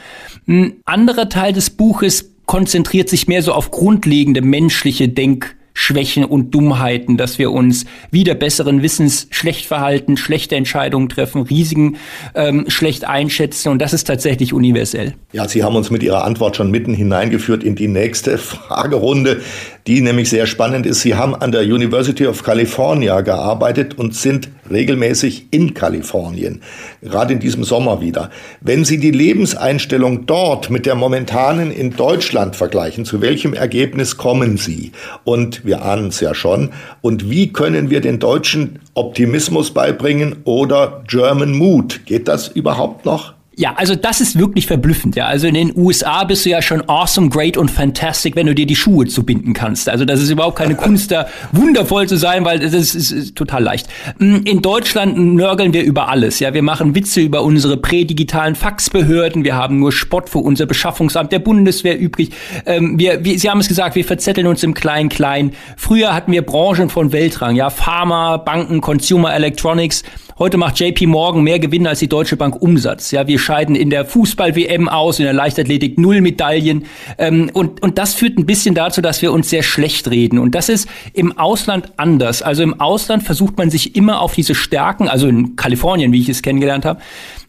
F: Ein anderer Teil des Buches konzentriert sich mehr so auf grundlegende menschliche Denk Schwächen und Dummheiten, dass wir uns wieder besseren Wissens schlecht verhalten, schlechte Entscheidungen treffen, Risiken ähm, schlecht einschätzen und das ist tatsächlich universell.
B: Ja, Sie haben uns mit Ihrer Antwort schon mitten hineingeführt in die nächste Fragerunde, die nämlich sehr spannend ist. Sie haben an der University of California gearbeitet und sind regelmäßig in Kalifornien, gerade in diesem Sommer wieder. Wenn Sie die Lebenseinstellung dort mit der momentanen in Deutschland vergleichen, zu welchem Ergebnis kommen Sie? Und wir ahnen es ja schon. Und wie können wir den Deutschen Optimismus beibringen oder German Mood? Geht das überhaupt noch?
F: Ja, also das ist wirklich verblüffend. Ja, also in den USA bist du ja schon awesome, great und fantastic, wenn du dir die Schuhe zubinden kannst. Also das ist überhaupt keine Kunst, da wundervoll zu sein, weil das ist, ist, ist total leicht. Mm, in Deutschland nörgeln wir über alles. Ja, wir machen Witze über unsere prädigitalen Faxbehörden. Wir haben nur Spott für unser Beschaffungsamt der Bundeswehr übrig. Ähm, wir, wir, Sie haben es gesagt, wir verzetteln uns im Klein-Klein. Früher hatten wir Branchen von Weltrang. Ja, Pharma, Banken, Consumer Electronics. Heute macht JP Morgan mehr Gewinn als die Deutsche Bank Umsatz. Ja, wir scheiden in der Fußball-WM aus, in der Leichtathletik null Medaillen. Ähm, und, und das führt ein bisschen dazu, dass wir uns sehr schlecht reden. Und das ist im Ausland anders. Also im Ausland versucht man sich immer auf diese Stärken, also in Kalifornien, wie ich es kennengelernt habe,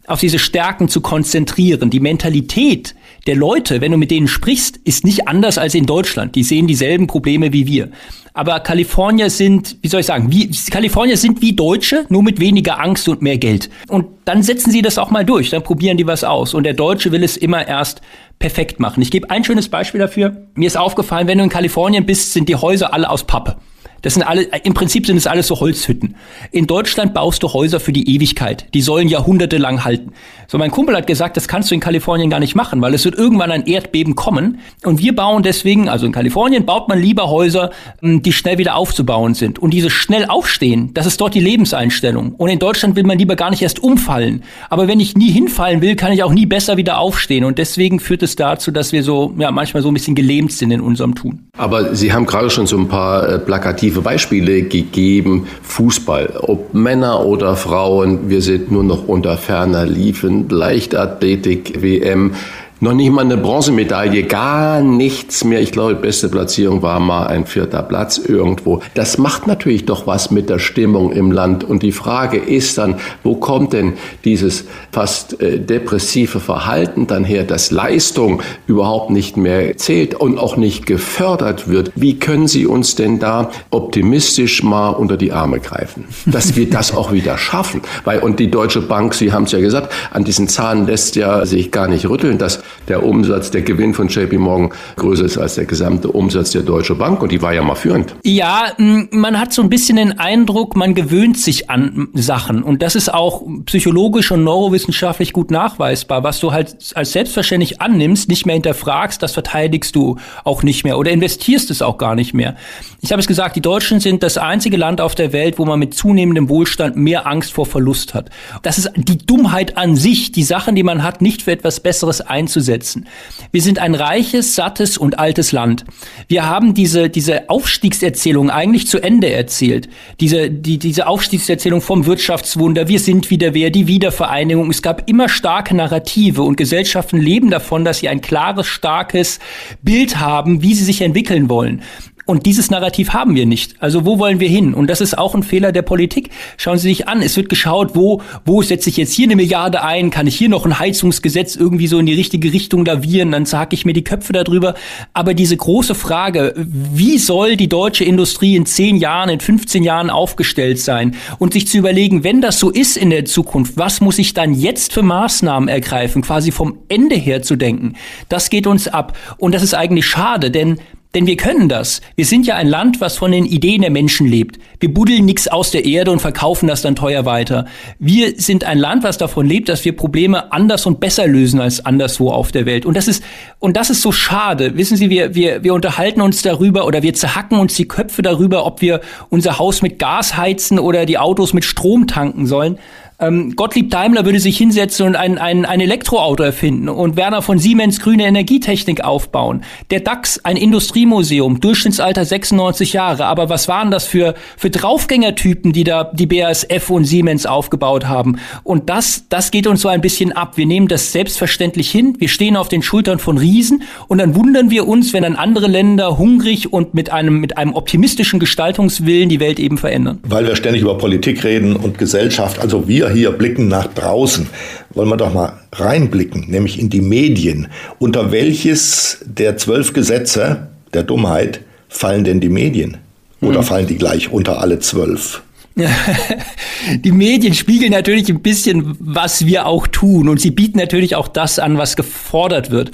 F: auf diese Stärken zu konzentrieren. Die Mentalität der Leute, wenn du mit denen sprichst, ist nicht anders als in Deutschland. Die sehen dieselben Probleme wie wir. Aber Kalifornier sind, wie soll ich sagen, wie, Kalifornier sind wie Deutsche, nur mit weniger Angst und mehr Geld. Und dann setzen sie das auch mal durch, dann probieren die was aus. Und der Deutsche will es immer erst perfekt machen. Ich gebe ein schönes Beispiel dafür. Mir ist aufgefallen, wenn du in Kalifornien bist, sind die Häuser alle aus Pappe. Das sind alle, im Prinzip sind es alles so Holzhütten. In Deutschland baust du Häuser für die Ewigkeit. Die sollen jahrhundertelang halten. So, mein Kumpel hat gesagt, das kannst du in Kalifornien gar nicht machen, weil es wird irgendwann ein Erdbeben kommen. Und wir bauen deswegen, also in Kalifornien baut man lieber Häuser, hm, die schnell wieder aufzubauen sind. Und dieses schnell aufstehen, das ist dort die Lebenseinstellung. Und in Deutschland will man lieber gar nicht erst umfallen. Aber wenn ich nie hinfallen will, kann ich auch nie besser wieder aufstehen. Und deswegen führt es dazu, dass wir so, ja, manchmal so ein bisschen gelähmt sind in unserem Tun.
A: Aber Sie haben gerade schon so ein paar äh, plakative positive Beispiele gegeben. Fußball, ob Männer oder Frauen, wir sind nur noch unter ferner Liefen, Leichtathletik, WM. Noch nicht mal eine Bronzemedaille, gar nichts mehr. Ich glaube, beste Platzierung war mal ein vierter Platz irgendwo. Das macht natürlich doch was mit der Stimmung im Land. Und die Frage ist dann, wo kommt denn dieses fast äh, depressive Verhalten dann her, dass Leistung überhaupt nicht mehr zählt und auch nicht gefördert wird? Wie können Sie uns denn da optimistisch mal unter die Arme greifen, dass wir das auch wieder schaffen? Weil, und die Deutsche Bank, Sie haben es ja gesagt, an diesen Zahlen lässt ja sich gar nicht rütteln, dass der Umsatz, der Gewinn von JP Morgan größer ist als der gesamte Umsatz der Deutsche Bank und die war ja mal führend.
F: Ja, man hat so ein bisschen den Eindruck, man gewöhnt sich an Sachen und das ist auch psychologisch und neurowissenschaftlich gut nachweisbar. Was du halt als selbstverständlich annimmst, nicht mehr hinterfragst, das verteidigst du auch nicht mehr oder investierst es auch gar nicht mehr. Ich habe es gesagt, die Deutschen sind das einzige Land auf der Welt, wo man mit zunehmendem Wohlstand mehr Angst vor Verlust hat. Das ist die Dummheit an sich, die Sachen, die man hat, nicht für etwas Besseres einzusetzen. Wir sind ein reiches, sattes und altes Land. Wir haben diese, diese Aufstiegserzählung eigentlich zu Ende erzählt. Diese, die, diese Aufstiegserzählung vom Wirtschaftswunder, wir sind wieder wer, die Wiedervereinigung. Es gab immer starke Narrative und Gesellschaften leben davon, dass sie ein klares, starkes Bild haben, wie sie sich entwickeln wollen. Und dieses Narrativ haben wir nicht. Also wo wollen wir hin? Und das ist auch ein Fehler der Politik. Schauen Sie sich an, es wird geschaut, wo, wo setze ich jetzt hier eine Milliarde ein? Kann ich hier noch ein Heizungsgesetz irgendwie so in die richtige Richtung lavieren? Dann zag ich mir die Köpfe darüber. Aber diese große Frage, wie soll die deutsche Industrie in 10 Jahren, in 15 Jahren aufgestellt sein? Und sich zu überlegen, wenn das so ist in der Zukunft, was muss ich dann jetzt für Maßnahmen ergreifen? Quasi vom Ende her zu denken. Das geht uns ab. Und das ist eigentlich schade, denn denn wir können das. Wir sind ja ein Land, was von den Ideen der Menschen lebt. Wir buddeln nichts aus der Erde und verkaufen das dann teuer weiter. Wir sind ein Land, was davon lebt, dass wir Probleme anders und besser lösen als anderswo auf der Welt. Und das ist, und das ist so schade. Wissen Sie, wir, wir, wir unterhalten uns darüber oder wir zerhacken uns die Köpfe darüber, ob wir unser Haus mit Gas heizen oder die Autos mit Strom tanken sollen. Ähm, Gottlieb Daimler würde sich hinsetzen und ein, ein, ein Elektroauto erfinden und Werner von Siemens grüne Energietechnik aufbauen. Der DAX, ein Industriemuseum, Durchschnittsalter 96 Jahre. Aber was waren das für, für Draufgängertypen, die da die BASF und Siemens aufgebaut haben? Und das, das geht uns so ein bisschen ab. Wir nehmen das selbstverständlich hin. Wir stehen auf den Schultern von Riesen und dann wundern wir uns, wenn dann andere Länder hungrig und mit einem, mit einem optimistischen Gestaltungswillen die Welt eben verändern.
B: Weil wir ständig über Politik reden und Gesellschaft. Also wir hier blicken nach draußen, wollen wir doch mal reinblicken, nämlich in die Medien. Unter welches der zwölf Gesetze der Dummheit fallen denn die Medien? Oder hm. fallen die gleich unter alle zwölf?
F: die Medien spiegeln natürlich ein bisschen, was wir auch tun. Und sie bieten natürlich auch das an, was gefordert wird.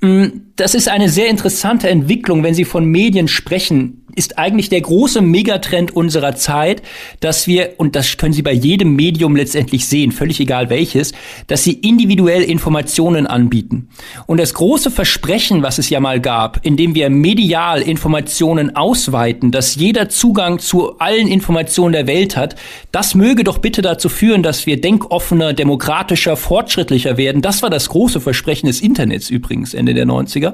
F: Hm, das ist eine sehr interessante Entwicklung, wenn Sie von Medien sprechen ist eigentlich der große Megatrend unserer Zeit, dass wir, und das können Sie bei jedem Medium letztendlich sehen, völlig egal welches, dass sie individuell Informationen anbieten. Und das große Versprechen, was es ja mal gab, indem wir medial Informationen ausweiten, dass jeder Zugang zu allen Informationen der Welt hat, das möge doch bitte dazu führen, dass wir denkoffener, demokratischer, fortschrittlicher werden. Das war das große Versprechen des Internets übrigens Ende der 90er.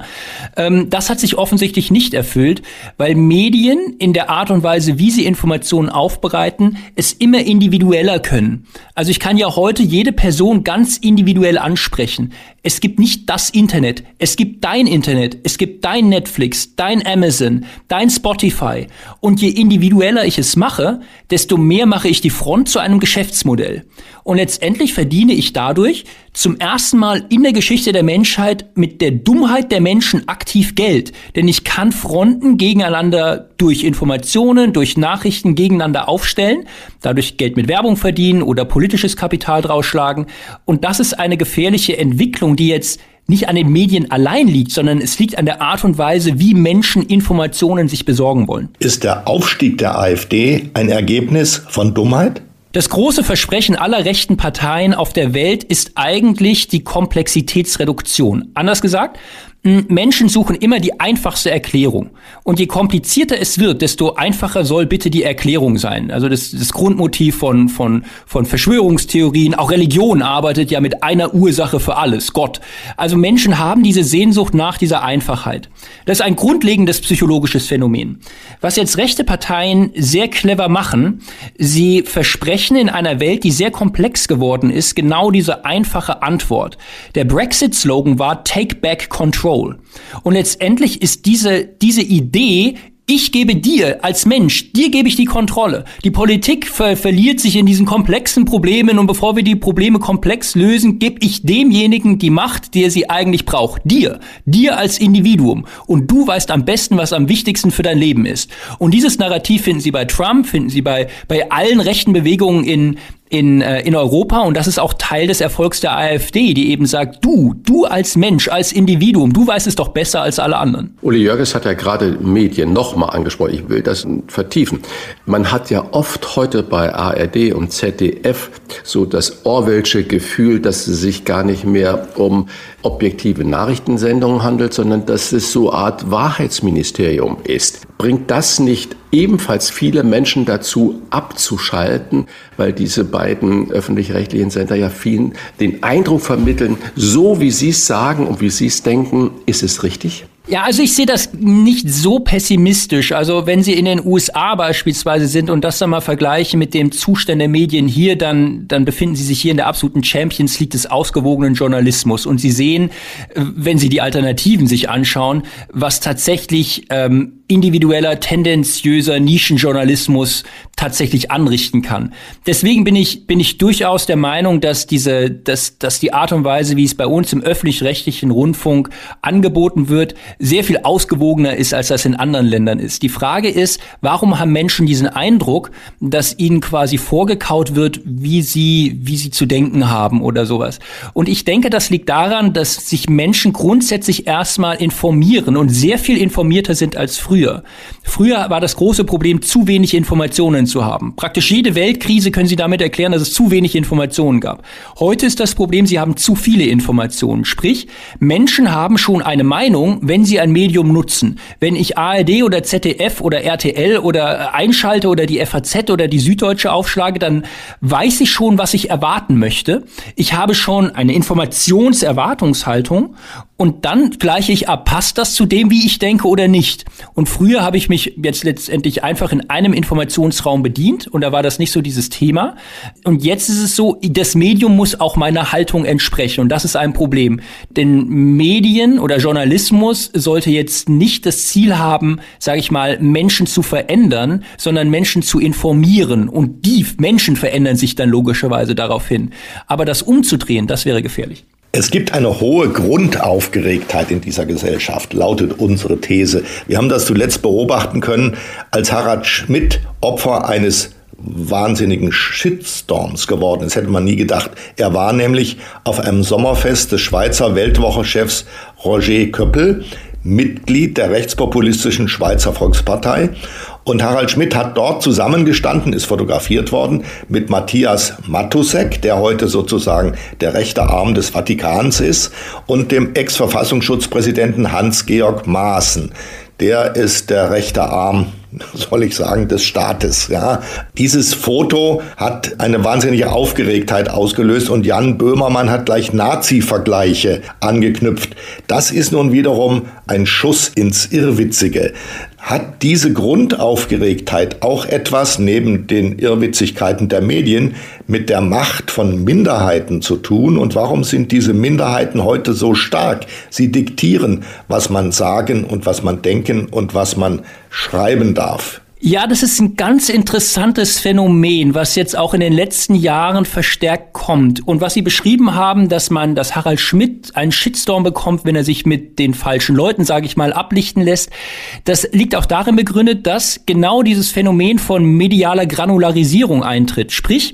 F: Ähm, das hat sich offensichtlich nicht erfüllt, weil Medien in der Art und Weise, wie sie Informationen aufbereiten, es immer individueller können. Also ich kann ja heute jede Person ganz individuell ansprechen. Es gibt nicht das Internet, es gibt dein Internet, es gibt dein Netflix, dein Amazon, dein Spotify. Und je individueller ich es mache, desto mehr mache ich die Front zu einem Geschäftsmodell. Und letztendlich verdiene ich dadurch zum ersten Mal in der Geschichte der Menschheit mit der Dummheit der Menschen aktiv Geld. Denn ich kann Fronten gegeneinander durch Informationen, durch Nachrichten gegeneinander aufstellen, dadurch Geld mit Werbung verdienen oder politisches Kapital drausschlagen. Und das ist eine gefährliche Entwicklung, die jetzt nicht an den Medien allein liegt, sondern es liegt an der Art und Weise, wie Menschen Informationen sich besorgen wollen.
B: Ist der Aufstieg der AfD ein Ergebnis von Dummheit?
F: Das große Versprechen aller rechten Parteien auf der Welt ist eigentlich die Komplexitätsreduktion. Anders gesagt, Menschen suchen immer die einfachste Erklärung. Und je komplizierter es wird, desto einfacher soll bitte die Erklärung sein. Also das, das Grundmotiv von, von, von Verschwörungstheorien, auch Religion arbeitet ja mit einer Ursache für alles, Gott. Also Menschen haben diese Sehnsucht nach dieser Einfachheit. Das ist ein grundlegendes psychologisches Phänomen. Was jetzt rechte Parteien sehr clever machen, sie versprechen in einer Welt, die sehr komplex geworden ist, genau diese einfache Antwort. Der Brexit-Slogan war Take Back Control. Und letztendlich ist diese, diese Idee ich gebe dir als Mensch, dir gebe ich die Kontrolle. Die Politik ver verliert sich in diesen komplexen Problemen und bevor wir die Probleme komplex lösen, gebe ich demjenigen die Macht, der sie eigentlich braucht. Dir. Dir als Individuum. Und du weißt am besten, was am wichtigsten für dein Leben ist. Und dieses Narrativ finden Sie bei Trump, finden Sie bei, bei allen rechten Bewegungen in, in, äh, in Europa und das ist auch Teil des Erfolgs der AfD, die eben sagt, du, du als Mensch, als Individuum, du weißt es doch besser als alle anderen.
A: Uli Jörges hat ja gerade Medien nochmal angesprochen, ich will das vertiefen. Man hat ja oft heute bei ARD und ZDF so das Orwellsche Gefühl, dass es sich gar nicht mehr um objektive Nachrichtensendungen handelt, sondern dass es so Art Wahrheitsministerium ist. Bringt das nicht ebenfalls viele Menschen dazu abzuschalten, weil diese beiden öffentlich-rechtlichen Sender ja vielen den Eindruck vermitteln, so wie sie es sagen und wie sie es denken, ist es richtig?
F: Ja, also ich sehe das nicht so pessimistisch. Also wenn Sie in den USA beispielsweise sind und das dann mal vergleichen mit dem Zustand der Medien hier, dann, dann befinden Sie sich hier in der absoluten Champions League des ausgewogenen Journalismus. Und Sie sehen, äh, wenn Sie die Alternativen sich anschauen, was tatsächlich ähm, individueller, tendenziöser Nischenjournalismus tatsächlich anrichten kann. Deswegen bin ich, bin ich durchaus der Meinung, dass diese, dass, dass die Art und Weise, wie es bei uns im öffentlich-rechtlichen Rundfunk angeboten wird, sehr viel ausgewogener ist, als das in anderen Ländern ist. Die Frage ist, warum haben Menschen diesen Eindruck, dass ihnen quasi vorgekaut wird, wie sie, wie sie zu denken haben oder sowas? Und ich denke, das liegt daran, dass sich Menschen grundsätzlich erstmal informieren und sehr viel informierter sind als früher früher. Früher war das große Problem, zu wenig Informationen zu haben. Praktisch jede Weltkrise können Sie damit erklären, dass es zu wenig Informationen gab. Heute ist das Problem, Sie haben zu viele Informationen. Sprich, Menschen haben schon eine Meinung, wenn sie ein Medium nutzen. Wenn ich ARD oder ZDF oder RTL oder einschalte oder die FAZ oder die Süddeutsche aufschlage, dann weiß ich schon, was ich erwarten möchte. Ich habe schon eine Informationserwartungshaltung und dann gleiche ich ab, passt das zu dem, wie ich denke oder nicht. Und früher habe ich mich jetzt letztendlich einfach in einem Informationsraum bedient und da war das nicht so dieses Thema. Und jetzt ist es so, das Medium muss auch meiner Haltung entsprechen und das ist ein Problem. Denn Medien oder Journalismus sollte jetzt nicht das Ziel haben, sage ich mal, Menschen zu verändern, sondern Menschen zu informieren und die Menschen verändern sich dann logischerweise daraufhin. Aber das umzudrehen, das wäre gefährlich.
B: Es gibt eine hohe Grundaufgeregtheit in dieser Gesellschaft, lautet unsere These. Wir haben das zuletzt beobachten können, als Harald Schmidt Opfer eines wahnsinnigen Shitstorms geworden ist, hätte man nie gedacht. Er war nämlich auf einem Sommerfest des Schweizer Weltwochenchefs Roger Köppel, Mitglied der rechtspopulistischen Schweizer Volkspartei und Harald Schmidt hat dort zusammengestanden, ist fotografiert worden mit Matthias Matusek, der heute sozusagen der rechte Arm des Vatikans ist, und dem Ex-Verfassungsschutzpräsidenten Hans-Georg Maaßen. Der ist der rechte Arm soll ich sagen, des Staates. Ja. Dieses Foto hat eine wahnsinnige Aufgeregtheit ausgelöst und Jan Böhmermann hat gleich Nazi-Vergleiche angeknüpft. Das ist nun wiederum ein Schuss ins Irrwitzige. Hat diese Grundaufgeregtheit auch etwas neben den Irrwitzigkeiten der Medien mit der Macht von Minderheiten zu tun? Und warum sind diese Minderheiten heute so stark? Sie diktieren, was man sagen und was man denken und was man schreiben darf.
F: Ja, das ist ein ganz interessantes Phänomen, was jetzt auch in den letzten Jahren verstärkt kommt. Und was Sie beschrieben haben, dass man, dass Harald Schmidt einen Shitstorm bekommt, wenn er sich mit den falschen Leuten, sage ich mal, ablichten lässt, das liegt auch darin begründet, dass genau dieses Phänomen von medialer Granularisierung eintritt. Sprich,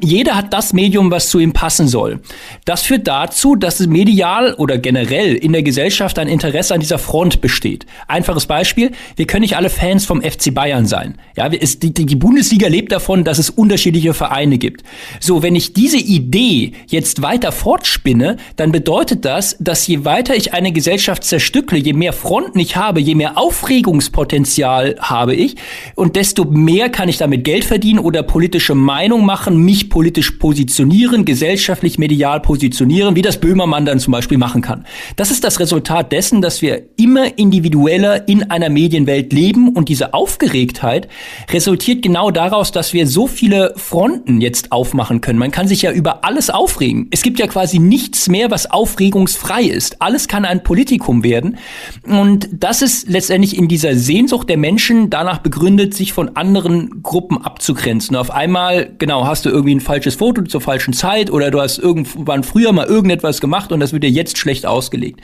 F: jeder hat das Medium, was zu ihm passen soll. Das führt dazu, dass es medial oder generell in der Gesellschaft ein Interesse an dieser Front besteht. Einfaches Beispiel, wir können nicht alle Fans vom FC Bayern sein. Ja, es, die, die Bundesliga lebt davon, dass es unterschiedliche Vereine gibt. So, wenn ich diese Idee jetzt weiter fortspinne, dann bedeutet das, dass je weiter ich eine Gesellschaft zerstückle, je mehr Fronten ich habe, je mehr Aufregungspotenzial habe ich und desto mehr kann ich damit Geld verdienen oder politische Meinung machen, mich politisch positionieren, gesellschaftlich, medial positionieren, wie das Böhmermann dann zum Beispiel machen kann. Das ist das Resultat dessen, dass wir immer individueller in einer Medienwelt leben und diese Aufgeregtheit resultiert genau daraus, dass wir so viele Fronten jetzt aufmachen können. Man kann sich ja über alles aufregen. Es gibt ja quasi nichts mehr, was aufregungsfrei ist. Alles kann ein Politikum werden. Und das ist letztendlich in dieser Sehnsucht der Menschen danach begründet, sich von anderen Gruppen abzugrenzen. Auf einmal, genau, hast du irgendwie ein falsches Foto zur falschen Zeit oder du hast irgendwann früher mal irgendetwas gemacht und das wird dir jetzt schlecht ausgelegt.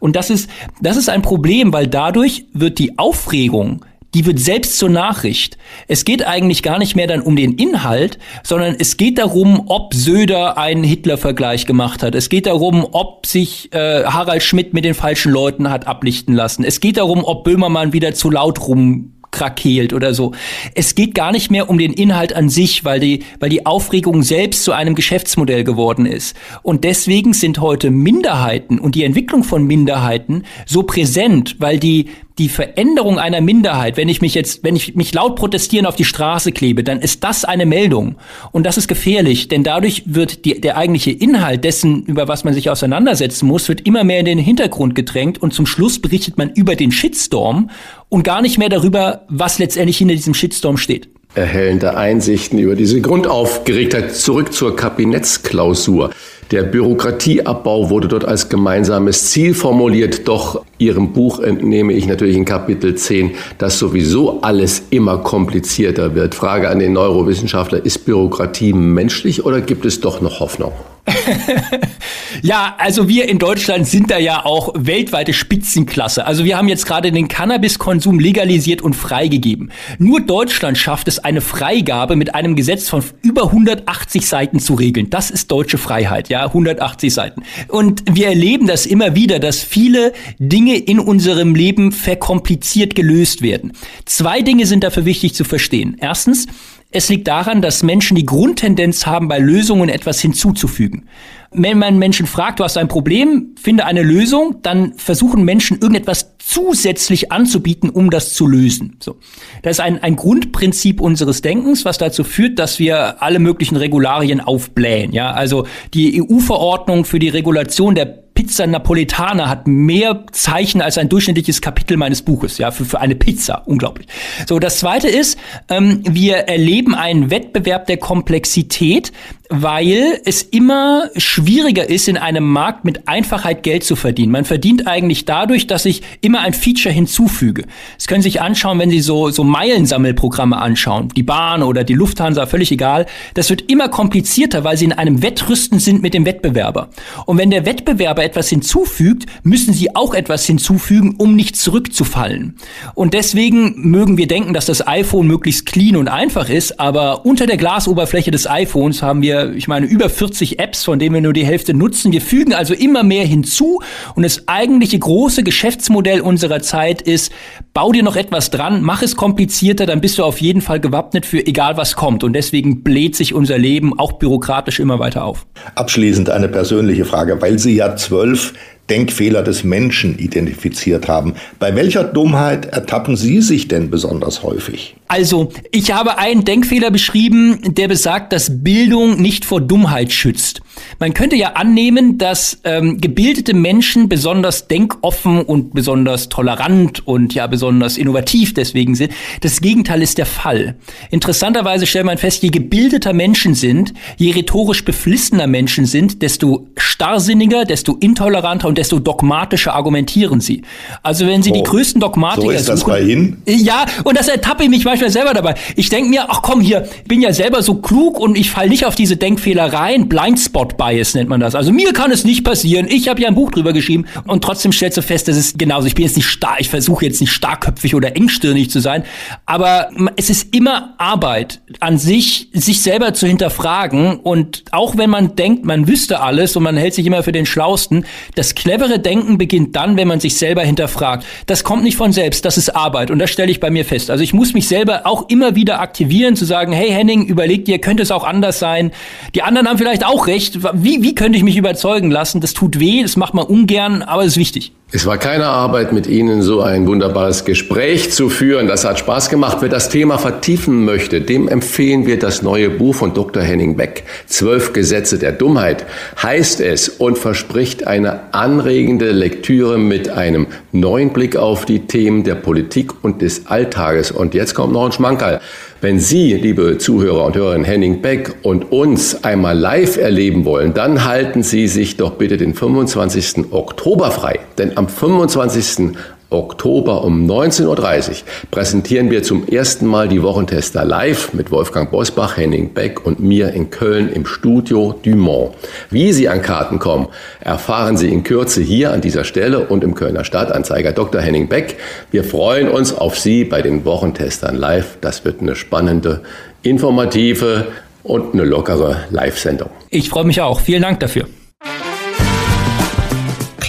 F: Und das ist, das ist ein Problem, weil dadurch wird die Aufregung die wird selbst zur Nachricht. Es geht eigentlich gar nicht mehr dann um den Inhalt, sondern es geht darum, ob Söder einen Hitler-Vergleich gemacht hat. Es geht darum, ob sich äh, Harald Schmidt mit den falschen Leuten hat ablichten lassen. Es geht darum, ob Böhmermann wieder zu laut rum krakeelt oder so. Es geht gar nicht mehr um den Inhalt an sich, weil die, weil die Aufregung selbst zu einem Geschäftsmodell geworden ist. Und deswegen sind heute Minderheiten und die Entwicklung von Minderheiten so präsent, weil die die Veränderung einer Minderheit, wenn ich mich jetzt, wenn ich mich laut protestieren auf die Straße klebe, dann ist das eine Meldung. Und das ist gefährlich, denn dadurch wird die, der eigentliche Inhalt dessen, über was man sich auseinandersetzen muss, wird immer mehr in den Hintergrund gedrängt und zum Schluss berichtet man über den Shitstorm und gar nicht mehr darüber, was letztendlich hinter diesem Shitstorm steht
A: erhellende Einsichten über diese Grundaufgeregtheit. Zurück zur Kabinettsklausur. Der Bürokratieabbau wurde dort als gemeinsames Ziel formuliert, doch Ihrem Buch entnehme ich natürlich in Kapitel 10, dass sowieso alles immer komplizierter wird. Frage an den Neurowissenschaftler, ist Bürokratie menschlich oder gibt es doch noch Hoffnung?
F: ja, also wir in Deutschland sind da ja auch weltweite Spitzenklasse. Also wir haben jetzt gerade den Cannabiskonsum legalisiert und freigegeben. Nur Deutschland schafft es, eine Freigabe mit einem Gesetz von über 180 Seiten zu regeln. Das ist deutsche Freiheit, ja, 180 Seiten. Und wir erleben das immer wieder, dass viele Dinge in unserem Leben verkompliziert gelöst werden. Zwei Dinge sind dafür wichtig zu verstehen. Erstens, es liegt daran, dass Menschen die Grundtendenz haben, bei Lösungen etwas hinzuzufügen. Wenn man Menschen fragt, du hast ein Problem, finde eine Lösung, dann versuchen Menschen irgendetwas zusätzlich anzubieten, um das zu lösen. So. Das ist ein, ein Grundprinzip unseres Denkens, was dazu führt, dass wir alle möglichen Regularien aufblähen. Ja, also die EU-Verordnung für die Regulation der Pizza Napoletana hat mehr Zeichen als ein durchschnittliches Kapitel meines Buches, ja, für, für eine Pizza. Unglaublich. So, das zweite ist, ähm, wir erleben einen Wettbewerb der Komplexität, weil es immer schwieriger ist, in einem Markt mit Einfachheit Geld zu verdienen. Man verdient eigentlich dadurch, dass ich immer ein Feature hinzufüge. Das können Sie sich anschauen, wenn Sie so, so Meilensammelprogramme anschauen. Die Bahn oder die Lufthansa, völlig egal. Das wird immer komplizierter, weil Sie in einem Wettrüsten sind mit dem Wettbewerber. Und wenn der Wettbewerber etwas hinzufügt, müssen Sie auch etwas hinzufügen, um nicht zurückzufallen. Und deswegen mögen wir denken, dass das iPhone möglichst clean und einfach ist, aber unter der Glasoberfläche des iPhones haben wir ich meine, über 40 Apps, von denen wir nur die Hälfte nutzen. Wir fügen also immer mehr hinzu und das eigentliche große Geschäftsmodell unserer Zeit ist, bau dir noch etwas dran, mach es komplizierter, dann bist du auf jeden Fall gewappnet für egal was kommt. Und deswegen bläht sich unser Leben auch bürokratisch immer weiter auf.
B: Abschließend eine persönliche Frage, weil Sie ja zwölf Denkfehler des Menschen identifiziert haben. Bei welcher Dummheit ertappen Sie sich denn besonders häufig?
F: Also, ich habe einen Denkfehler beschrieben, der besagt, dass Bildung nicht vor Dummheit schützt. Man könnte ja annehmen, dass ähm, gebildete Menschen besonders denkoffen und besonders tolerant und ja besonders innovativ deswegen sind. Das Gegenteil ist der Fall. Interessanterweise stellt man fest, je gebildeter Menschen sind, je rhetorisch beflissener Menschen sind, desto starrsinniger, desto intoleranter und desto dogmatischer argumentieren sie. Also wenn sie oh, die größten Dogmatiker
B: so ist das suchen, bei Ihnen?
F: Ja, und das ertappe ich mich manchmal selber dabei. Ich denke mir, ach komm hier, ich bin ja selber so klug und ich falle nicht auf diese Denkfehler rein, Blindspot Bias nennt man das. Also mir kann es nicht passieren. Ich habe ja ein Buch drüber geschrieben und trotzdem stellst du fest, dass es genauso. Ich bin jetzt nicht stark, ich versuche jetzt nicht starkköpfig oder engstirnig zu sein, aber es ist immer Arbeit an sich, sich selber zu hinterfragen und auch wenn man denkt, man wüsste alles und man hält sich immer für den Schlausten, das clevere Denken beginnt dann, wenn man sich selber hinterfragt. Das kommt nicht von selbst, das ist Arbeit und das stelle ich bei mir fest. Also ich muss mich selber auch immer wieder aktivieren, zu sagen, hey Henning, überleg dir, könnte es auch anders sein. Die anderen haben vielleicht auch recht. Wie, wie könnte ich mich überzeugen lassen? Das tut weh, das macht man ungern, aber es ist wichtig.
A: Es war keine Arbeit, mit Ihnen so ein wunderbares Gespräch zu führen. Das hat Spaß gemacht. Wer das Thema vertiefen möchte, dem empfehlen wir das neue Buch von Dr. Henning Beck. Zwölf Gesetze der Dummheit heißt es und verspricht eine anregende Lektüre mit einem neuen Blick auf die Themen der Politik und des Alltages. Und jetzt kommt noch ein Schmankerl. Wenn Sie, liebe Zuhörer und Hörerinnen, Henning Beck und uns einmal live erleben wollen, dann halten Sie sich doch bitte den 25. Oktober frei. Denn am 25. Oktober um 19.30 Uhr präsentieren wir zum ersten Mal die Wochentester live mit Wolfgang Bosbach, Henning Beck und mir in Köln im Studio Dumont. Wie Sie an Karten kommen, erfahren Sie in Kürze hier an dieser Stelle und im Kölner Stadtanzeiger Dr. Henning Beck. Wir freuen uns auf Sie bei den Wochentestern live. Das wird eine spannende, informative und eine lockere Live-Sendung.
F: Ich freue mich auch. Vielen Dank dafür.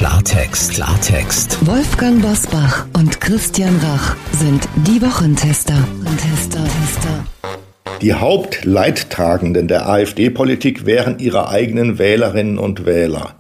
C: Klartext, Klartext.
E: Wolfgang Bosbach und Christian Rach sind die Wochentester. Tester, Tester.
B: Die Hauptleidtragenden der AfD-Politik wären ihre eigenen Wählerinnen und Wähler.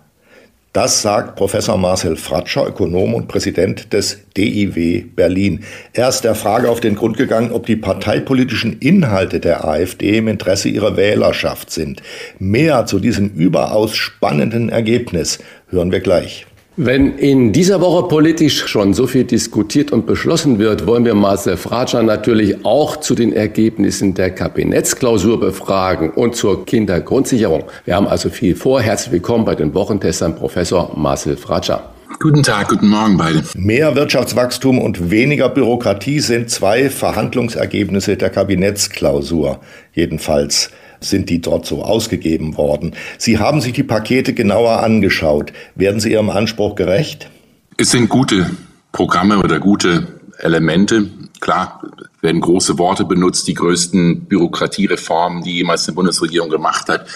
B: Das sagt Professor Marcel Fratscher, Ökonom und Präsident des DIW Berlin. Er ist der Frage auf den Grund gegangen, ob die parteipolitischen Inhalte der AfD im Interesse ihrer Wählerschaft sind. Mehr zu diesem überaus spannenden Ergebnis hören wir gleich.
A: Wenn in dieser Woche politisch schon so viel diskutiert und beschlossen wird, wollen wir Marcel Fratscher natürlich auch zu den Ergebnissen der Kabinettsklausur befragen und zur Kindergrundsicherung. Wir haben also viel vor. Herzlich willkommen bei den Wochentestern Professor Marcel Fratscher.
G: Guten Tag, guten Morgen beide.
B: Mehr Wirtschaftswachstum und weniger Bürokratie sind zwei Verhandlungsergebnisse der Kabinettsklausur. Jedenfalls sind die dort so ausgegeben worden. Sie haben sich die Pakete genauer angeschaut. Werden Sie Ihrem Anspruch gerecht?
G: Es sind gute Programme oder gute Elemente. Klar werden große Worte benutzt. Die größten Bürokratiereformen, die jemals eine Bundesregierung gemacht hat,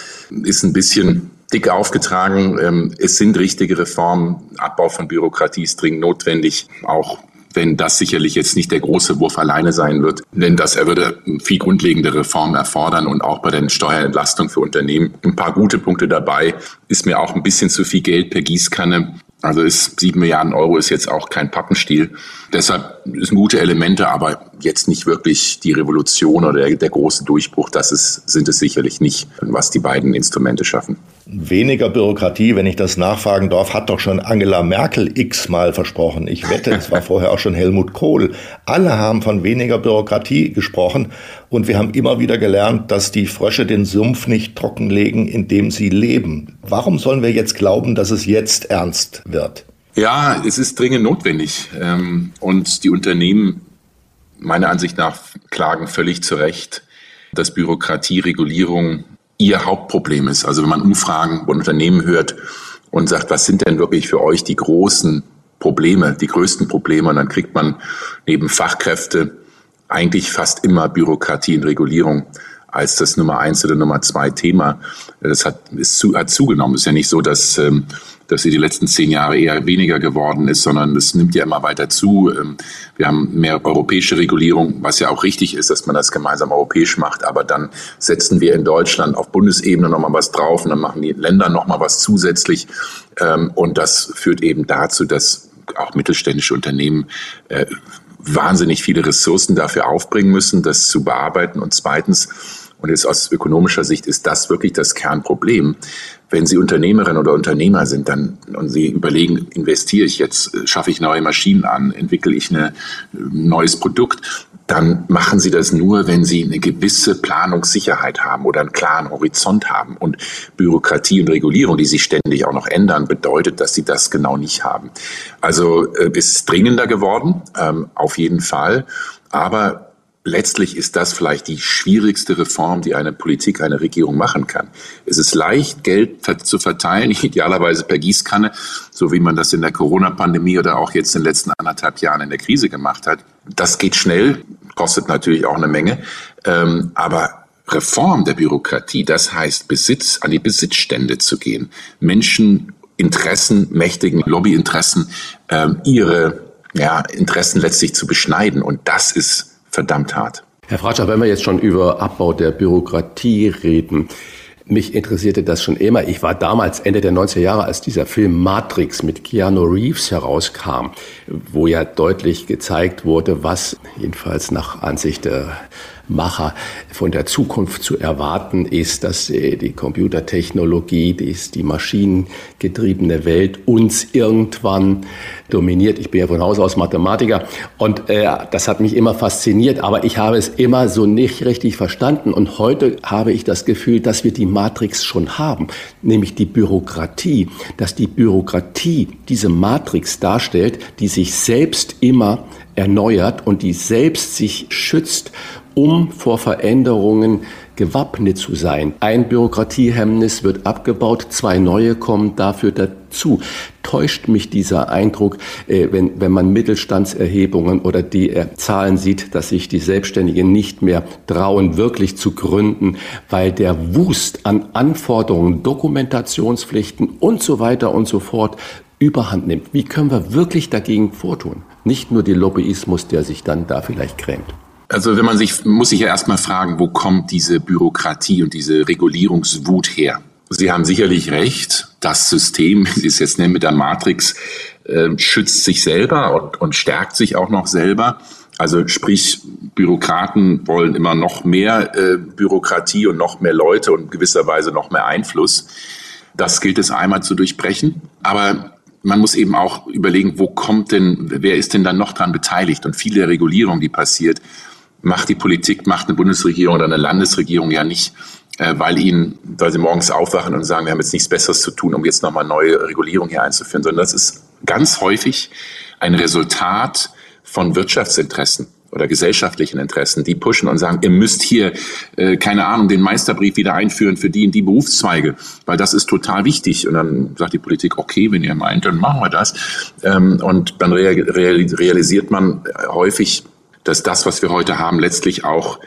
G: ist ein bisschen dick aufgetragen. Ähm, es sind richtige Reformen. Abbau von Bürokratie ist dringend notwendig. Auch wenn das sicherlich jetzt nicht der große Wurf alleine sein wird, denn das er würde viel grundlegende Reformen erfordern und auch bei den Steuerentlastungen für Unternehmen ein paar gute Punkte dabei. Ist mir auch ein bisschen zu viel Geld per Gießkanne. Also ist sieben Milliarden Euro ist jetzt auch kein Pappenstiel. Deshalb sind gute Elemente, aber jetzt nicht wirklich die Revolution oder der, der große Durchbruch. Das ist, sind es sicherlich nicht, was die beiden Instrumente schaffen.
B: Weniger Bürokratie, wenn ich das nachfragen darf, hat doch schon Angela Merkel x-mal versprochen. Ich wette, es war vorher auch schon Helmut Kohl. Alle haben von weniger Bürokratie gesprochen und wir haben immer wieder gelernt, dass die Frösche den Sumpf nicht trockenlegen, in dem sie leben. Warum sollen wir jetzt glauben, dass es jetzt ernst wird?
G: Ja, es ist dringend notwendig. Ähm, und die Unternehmen, meiner Ansicht nach, klagen völlig zu Recht, dass Bürokratieregulierung ihr Hauptproblem ist. Also wenn man Umfragen von Unternehmen hört und sagt, was sind denn wirklich für euch die großen Probleme, die größten Probleme, und dann kriegt man neben Fachkräfte eigentlich fast immer Bürokratie und Regulierung als das Nummer eins oder Nummer zwei Thema. Das hat, ist zu, hat zugenommen. Es ist ja nicht so, dass ähm, dass sie die letzten zehn Jahre eher weniger geworden ist, sondern es nimmt ja immer weiter zu. Ähm, wir haben mehr europäische Regulierung, was ja auch richtig ist, dass man das gemeinsam europäisch macht. Aber dann setzen wir in Deutschland auf Bundesebene nochmal was drauf und dann machen die Länder nochmal was zusätzlich. Ähm, und das führt eben dazu, dass auch mittelständische Unternehmen äh, wahnsinnig viele Ressourcen dafür aufbringen müssen, das zu bearbeiten. Und zweitens, und jetzt aus ökonomischer Sicht ist das wirklich das Kernproblem wenn Sie Unternehmerin oder Unternehmer sind, dann und Sie überlegen, investiere ich jetzt, schaffe ich neue Maschinen an, entwickle ich ein neues Produkt, dann machen Sie das nur, wenn Sie eine gewisse Planungssicherheit haben oder einen klaren Horizont haben. Und Bürokratie und Regulierung, die sich ständig auch noch ändern, bedeutet, dass Sie das genau nicht haben. Also äh, es ist dringender geworden, ähm, auf jeden Fall. Aber letztlich ist das vielleicht die schwierigste Reform, die eine Politik, eine Regierung machen kann. Es ist leicht, Geld zu verteilen, idealerweise per Gießkanne, so wie man das in der Corona-Pandemie oder auch jetzt in den letzten anderthalb Jahren in der Krise gemacht hat. Das geht schnell, kostet natürlich auch eine Menge, ähm, aber Reform der Bürokratie, das heißt Besitz, an die Besitzstände zu gehen, Menschen, Interessen, mächtigen Lobbyinteressen, ähm, ihre ja, Interessen letztlich zu beschneiden. Und das ist verdammt hart.
A: Herr Fratscher, wenn wir jetzt schon über Abbau der Bürokratie reden, mich interessierte das schon immer. Ich war damals Ende der 90er Jahre, als dieser Film Matrix mit Keanu Reeves herauskam, wo ja deutlich gezeigt wurde, was jedenfalls nach Ansicht der Macher von der Zukunft zu erwarten ist, dass äh, die Computertechnologie, die, die maschinengetriebene Welt uns irgendwann dominiert. Ich bin ja von Haus aus Mathematiker und äh, das hat mich immer fasziniert, aber ich habe es immer so nicht richtig verstanden und heute habe ich das Gefühl, dass wir die Matrix schon haben, nämlich die Bürokratie, dass die Bürokratie diese Matrix darstellt, die sich selbst immer erneuert und die selbst sich schützt um vor Veränderungen gewappnet zu sein. Ein Bürokratiehemmnis wird abgebaut, zwei neue kommen dafür dazu. Täuscht mich dieser Eindruck, äh, wenn, wenn man Mittelstandserhebungen oder die äh, Zahlen sieht, dass sich die Selbstständigen nicht mehr trauen, wirklich zu gründen, weil der Wust an Anforderungen, Dokumentationspflichten und so weiter und so fort überhand nimmt. Wie können wir wirklich dagegen vortun? Nicht nur der Lobbyismus, der sich dann da vielleicht grämt.
G: Also wenn man sich, muss sich ja erstmal fragen, wo kommt diese Bürokratie und diese Regulierungswut her? Sie haben sicherlich recht, das System, wie Sie es jetzt nennen mit der Matrix, äh, schützt sich selber und, und stärkt sich auch noch selber. Also sprich, Bürokraten wollen immer noch mehr äh, Bürokratie und noch mehr Leute und gewisserweise noch mehr Einfluss. Das gilt es einmal zu durchbrechen. Aber man muss eben auch überlegen, wo kommt denn, wer ist denn dann noch dran beteiligt? Und viele Regulierung, die passiert, macht die Politik, macht eine Bundesregierung oder eine Landesregierung ja nicht, äh, weil ihnen, weil sie morgens aufwachen und sagen, wir haben jetzt nichts Besseres zu tun, um jetzt nochmal neue Regulierung hier einzuführen, sondern das ist ganz häufig ein Resultat von Wirtschaftsinteressen oder gesellschaftlichen Interessen, die pushen und sagen, ihr müsst hier, äh, keine Ahnung, den Meisterbrief wieder einführen für die in die Berufszweige, weil das ist total wichtig. Und dann sagt die Politik, okay, wenn ihr meint, dann machen wir das. Ähm, und dann realisiert man häufig, dass das, was wir heute haben, letztlich auch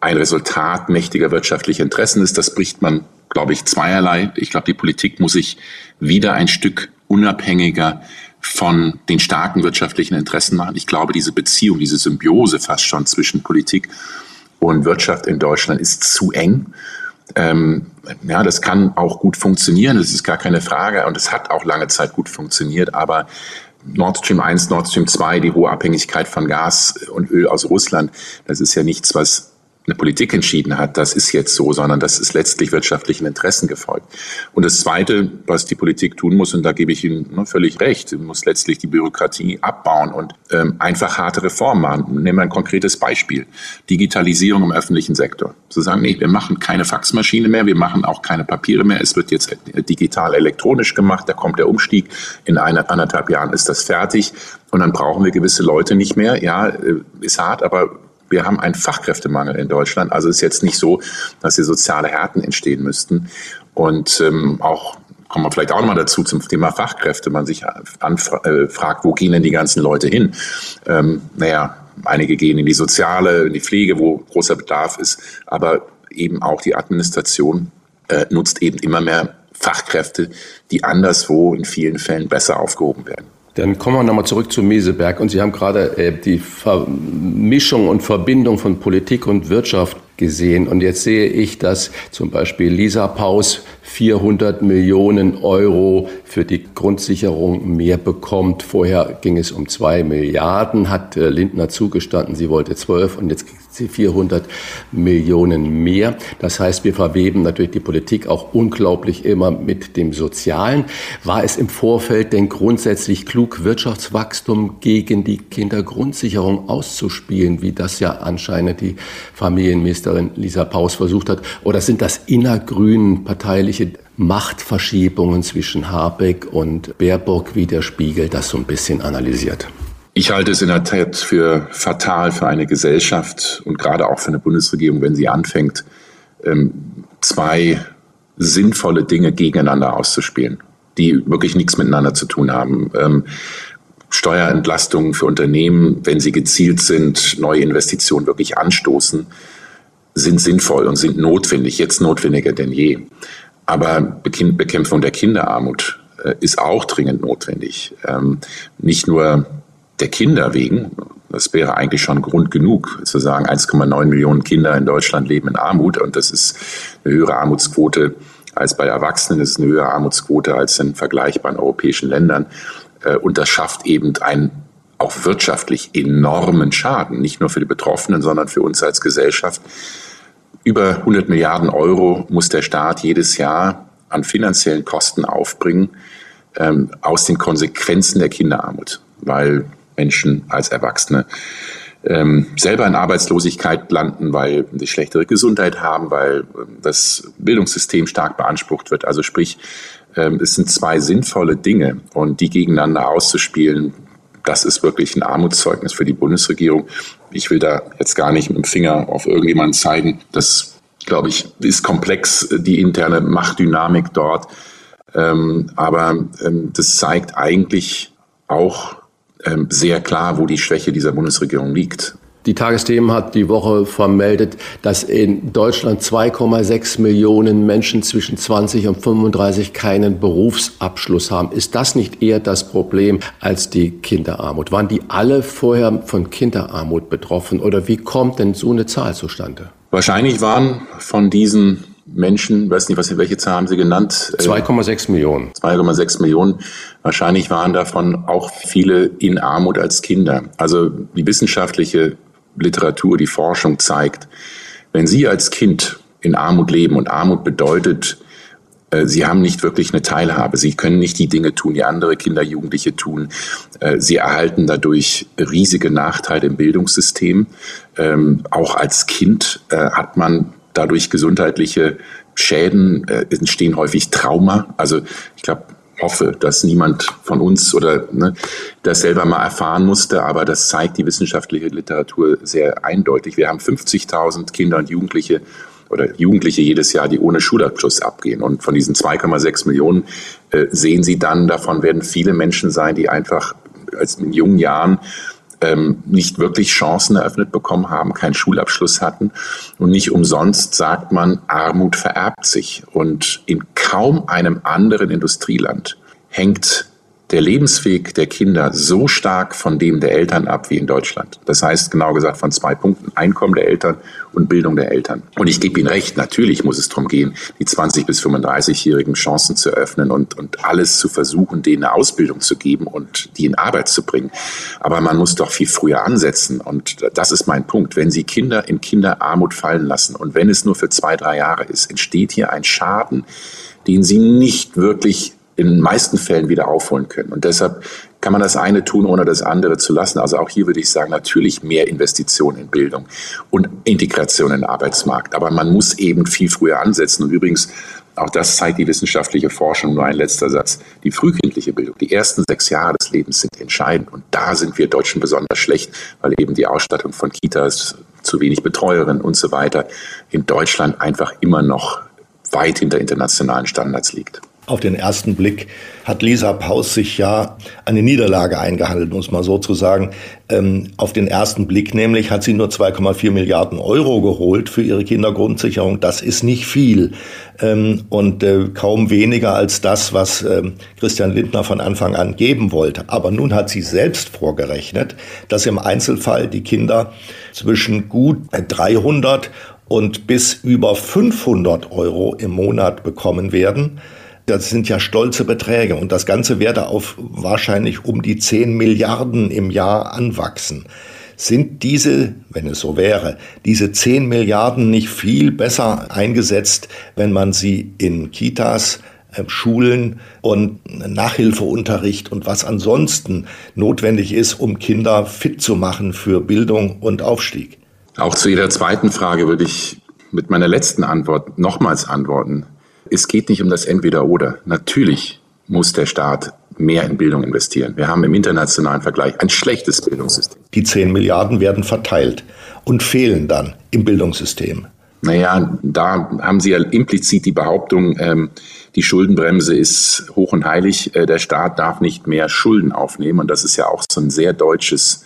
G: ein Resultat mächtiger wirtschaftlicher Interessen ist. Das bricht man, glaube ich, zweierlei. Ich glaube, die Politik muss sich wieder ein Stück unabhängiger von den starken wirtschaftlichen Interessen machen. Ich glaube, diese Beziehung, diese Symbiose fast schon zwischen Politik und Wirtschaft in Deutschland ist zu eng. Ähm, ja, das kann auch gut funktionieren, das ist gar keine Frage und es hat auch lange Zeit gut funktioniert, aber Nord Stream 1, Nord Stream 2, die hohe Abhängigkeit von Gas und Öl aus Russland, das ist ja nichts, was eine Politik entschieden hat, das ist jetzt so, sondern das ist letztlich wirtschaftlichen Interessen gefolgt. Und das Zweite, was die Politik tun muss, und da gebe ich Ihnen ne, völlig recht, muss letztlich die Bürokratie abbauen und ähm, einfach harte Reformen machen. Nehmen wir ein konkretes Beispiel. Digitalisierung im öffentlichen Sektor. Zu sagen, nee, wir machen keine Faxmaschine mehr, wir machen auch keine Papiere mehr, es wird jetzt digital elektronisch gemacht, da kommt der Umstieg, in einer, anderthalb Jahren ist das fertig und dann brauchen wir gewisse Leute nicht mehr. Ja, äh, ist hart, aber wir haben einen Fachkräftemangel in Deutschland. Also ist jetzt nicht so, dass hier soziale Härten entstehen müssten. Und ähm, auch kommen wir vielleicht auch nochmal dazu zum Thema Fachkräfte. Man sich äh, wo gehen denn die ganzen Leute hin? Ähm, naja, einige gehen in die Soziale, in die Pflege, wo großer Bedarf ist, aber eben auch die Administration äh, nutzt eben immer mehr Fachkräfte, die anderswo in vielen Fällen besser aufgehoben werden.
A: Dann kommen wir nochmal zurück zu Meseberg. Und Sie haben gerade äh, die Vermischung und Verbindung von Politik und Wirtschaft gesehen. Und jetzt sehe ich, dass zum Beispiel Lisa Paus 400 Millionen Euro für die Grundsicherung mehr bekommt. Vorher ging es um zwei Milliarden, hat äh, Lindner zugestanden, sie wollte zwölf und jetzt kriegt 400 Millionen mehr. Das heißt, wir verweben natürlich die Politik auch unglaublich immer mit dem Sozialen. War es im Vorfeld denn grundsätzlich klug, Wirtschaftswachstum gegen die Kindergrundsicherung auszuspielen, wie das ja anscheinend die Familienministerin Lisa Paus versucht hat? Oder sind das innergrünen parteiliche Machtverschiebungen zwischen Habeck und Baerbock, wie der Spiegel das so ein bisschen analysiert?
G: Ich halte es in der Tat für fatal für eine Gesellschaft und gerade auch für eine Bundesregierung, wenn sie anfängt, ähm, zwei sinnvolle Dinge gegeneinander auszuspielen, die wirklich nichts miteinander zu tun haben. Ähm, Steuerentlastungen für Unternehmen, wenn sie gezielt sind, neue Investitionen wirklich anstoßen, sind sinnvoll und sind notwendig, jetzt notwendiger denn je. Aber Bekämpfung der Kinderarmut äh, ist auch dringend notwendig. Ähm, nicht nur der Kinder wegen, das wäre eigentlich schon Grund genug, zu sagen, 1,9 Millionen Kinder in Deutschland leben in Armut und das ist eine höhere Armutsquote als bei Erwachsenen, das ist eine höhere Armutsquote als in vergleichbaren europäischen Ländern. Äh, und das schafft eben einen auch wirtschaftlich enormen Schaden, nicht nur für die Betroffenen, sondern für uns als Gesellschaft. Über 100 Milliarden Euro muss der Staat jedes Jahr an finanziellen Kosten aufbringen ähm, aus den Konsequenzen der Kinderarmut, weil Menschen als Erwachsene ähm, selber in Arbeitslosigkeit landen, weil sie schlechtere Gesundheit haben, weil ähm, das Bildungssystem stark beansprucht wird. Also sprich, ähm, es sind zwei sinnvolle Dinge und die gegeneinander auszuspielen, das ist wirklich ein Armutszeugnis für die Bundesregierung. Ich will da jetzt gar nicht mit dem Finger auf irgendjemanden zeigen. Das, glaube ich, ist komplex, die interne Machtdynamik dort. Ähm, aber ähm, das zeigt eigentlich auch sehr klar, wo die Schwäche dieser Bundesregierung liegt.
A: Die Tagesthemen hat die Woche vermeldet, dass in Deutschland 2,6 Millionen Menschen zwischen 20 und 35 keinen Berufsabschluss haben. Ist das nicht eher das Problem als die Kinderarmut? Waren die alle vorher von Kinderarmut betroffen oder wie kommt denn so eine Zahl zustande?
G: Wahrscheinlich waren von diesen Menschen, weiß nicht, was, welche Zahl haben Sie genannt?
A: 2,6 Millionen.
G: 2,6 Millionen. Wahrscheinlich waren davon auch viele in Armut als Kinder. Also die wissenschaftliche Literatur, die Forschung zeigt, wenn Sie als Kind in Armut leben und Armut bedeutet, äh, Sie haben nicht wirklich eine Teilhabe. Sie können nicht die Dinge tun, die andere Kinder, Jugendliche tun. Äh, Sie erhalten dadurch riesige Nachteile im Bildungssystem. Ähm, auch als Kind äh, hat man dadurch gesundheitliche Schäden, äh, entstehen häufig Trauma. Also ich glaube, hoffe, dass niemand von uns oder ne, das selber mal erfahren musste, aber das zeigt die wissenschaftliche Literatur sehr eindeutig. Wir haben 50.000 Kinder und Jugendliche oder Jugendliche jedes Jahr, die ohne Schulabschluss abgehen. Und von diesen 2,6 Millionen äh, sehen Sie dann, davon werden viele Menschen sein, die einfach als in jungen Jahren ähm, nicht wirklich Chancen eröffnet bekommen haben, keinen Schulabschluss hatten. Und nicht umsonst sagt man, Armut vererbt sich. Und in kaum einem anderen Industrieland hängt der Lebensweg der Kinder so stark von dem der Eltern ab wie in Deutschland. Das heißt genau gesagt von zwei Punkten, Einkommen der Eltern und Bildung der Eltern. Und ich gebe Ihnen recht, natürlich muss es darum gehen, die 20- bis 35-Jährigen Chancen zu eröffnen und, und alles zu versuchen, denen eine Ausbildung zu geben und die in Arbeit zu bringen. Aber man muss doch viel früher ansetzen. Und das ist mein Punkt. Wenn Sie Kinder in Kinderarmut fallen lassen und wenn es nur für zwei, drei Jahre ist, entsteht hier ein Schaden, den Sie nicht wirklich in den meisten Fällen wieder aufholen können. Und deshalb kann man das eine tun, ohne das andere zu lassen. Also auch hier würde ich sagen, natürlich mehr Investitionen in Bildung und Integration in den Arbeitsmarkt. Aber man muss eben viel früher ansetzen. Und übrigens, auch das zeigt die wissenschaftliche Forschung. Nur ein letzter Satz. Die frühkindliche Bildung, die ersten sechs Jahre des Lebens sind entscheidend. Und da sind wir Deutschen besonders schlecht, weil eben die Ausstattung von Kitas, zu wenig Betreuerinnen und so weiter in Deutschland einfach immer noch weit hinter internationalen Standards liegt.
B: Auf den ersten Blick hat Lisa Paus sich ja eine Niederlage eingehandelt, muss man so zu sagen. Ähm, auf den ersten Blick nämlich hat sie nur 2,4 Milliarden Euro geholt für ihre Kindergrundsicherung. Das ist nicht viel ähm, und äh, kaum weniger als das, was ähm, Christian Lindner von Anfang an geben wollte. Aber nun hat sie selbst vorgerechnet, dass im Einzelfall die Kinder zwischen gut 300 und bis über 500 Euro im Monat bekommen werden. Das sind ja stolze Beträge und das Ganze werde auf wahrscheinlich um die 10 Milliarden im Jahr anwachsen. Sind diese, wenn es so wäre, diese 10 Milliarden nicht viel besser eingesetzt, wenn man sie in Kitas, äh, Schulen und Nachhilfeunterricht und was ansonsten notwendig ist, um Kinder fit zu machen für Bildung und Aufstieg?
G: Auch zu Ihrer zweiten Frage würde ich mit meiner letzten Antwort nochmals antworten. Es geht nicht um das Entweder-Oder. Natürlich muss der Staat mehr in Bildung investieren. Wir haben im internationalen Vergleich ein schlechtes Bildungssystem.
B: Die 10 Milliarden werden verteilt und fehlen dann im Bildungssystem.
G: Naja, da haben Sie ja implizit die Behauptung, ähm, die Schuldenbremse ist hoch und heilig. Äh, der Staat darf nicht mehr Schulden aufnehmen. Und das ist ja auch so ein sehr deutsches,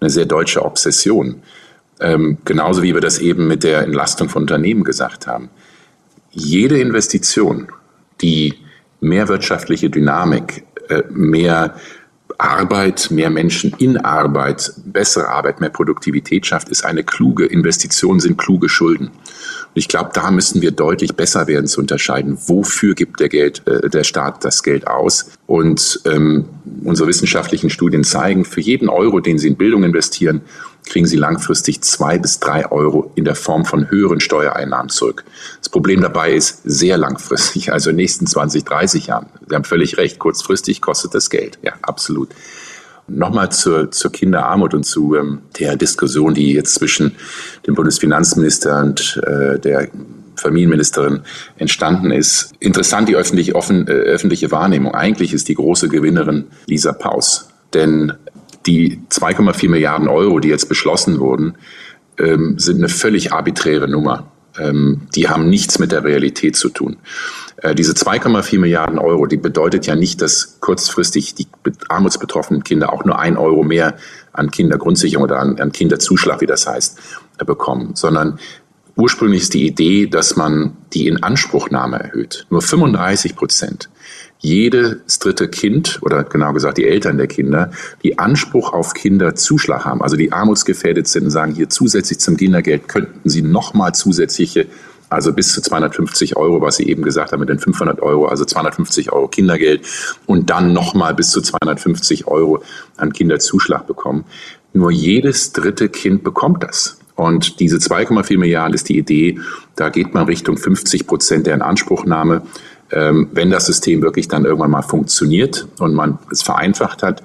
G: eine sehr deutsche Obsession. Ähm, genauso wie wir das eben mit der Entlastung von Unternehmen gesagt haben. Jede Investition, die mehr wirtschaftliche Dynamik, äh, mehr Arbeit, mehr Menschen in Arbeit, bessere Arbeit, mehr Produktivität schafft, ist eine kluge Investition, sind kluge Schulden. Und ich glaube, da müssen wir deutlich besser werden zu unterscheiden, wofür gibt der, Geld, äh, der Staat das Geld aus. Und ähm, unsere wissenschaftlichen Studien zeigen, für jeden Euro, den Sie in Bildung investieren, kriegen Sie langfristig zwei bis drei Euro in der Form von höheren Steuereinnahmen zurück. Das Problem dabei ist sehr langfristig, also in den nächsten 20, 30 Jahren. Sie haben völlig recht, kurzfristig kostet das Geld. Ja, absolut. Nochmal zur, zur Kinderarmut und zu ähm, der Diskussion, die jetzt zwischen dem Bundesfinanzminister und äh, der Familienministerin entstanden ist. Interessant die öffentliche, offen, äh, öffentliche Wahrnehmung. Eigentlich ist die große Gewinnerin Lisa Paus. Denn die 2,4 Milliarden Euro, die jetzt beschlossen wurden, ähm, sind eine völlig arbiträre Nummer. Ähm, die haben nichts mit der Realität zu tun. Äh, diese 2,4 Milliarden Euro, die bedeutet ja nicht, dass kurzfristig die armutsbetroffenen Kinder auch nur ein Euro mehr an Kindergrundsicherung oder an, an Kinderzuschlag, wie das heißt, äh, bekommen, sondern ursprünglich ist die Idee, dass man die Inanspruchnahme erhöht. Nur 35 Prozent jedes dritte Kind oder genau gesagt die Eltern der Kinder, die Anspruch auf Kinderzuschlag haben, also die armutsgefährdet sind und sagen, hier zusätzlich zum Kindergeld könnten sie nochmal zusätzliche also bis zu 250 Euro, was Sie eben gesagt haben, mit den 500 Euro, also 250 Euro Kindergeld und dann nochmal bis zu 250 Euro an Kinderzuschlag bekommen. Nur jedes dritte Kind bekommt das. Und diese 2,4 Milliarden ist die Idee, da geht man Richtung 50 Prozent der Inanspruchnahme ähm, wenn das System wirklich dann irgendwann mal funktioniert und man es vereinfacht hat,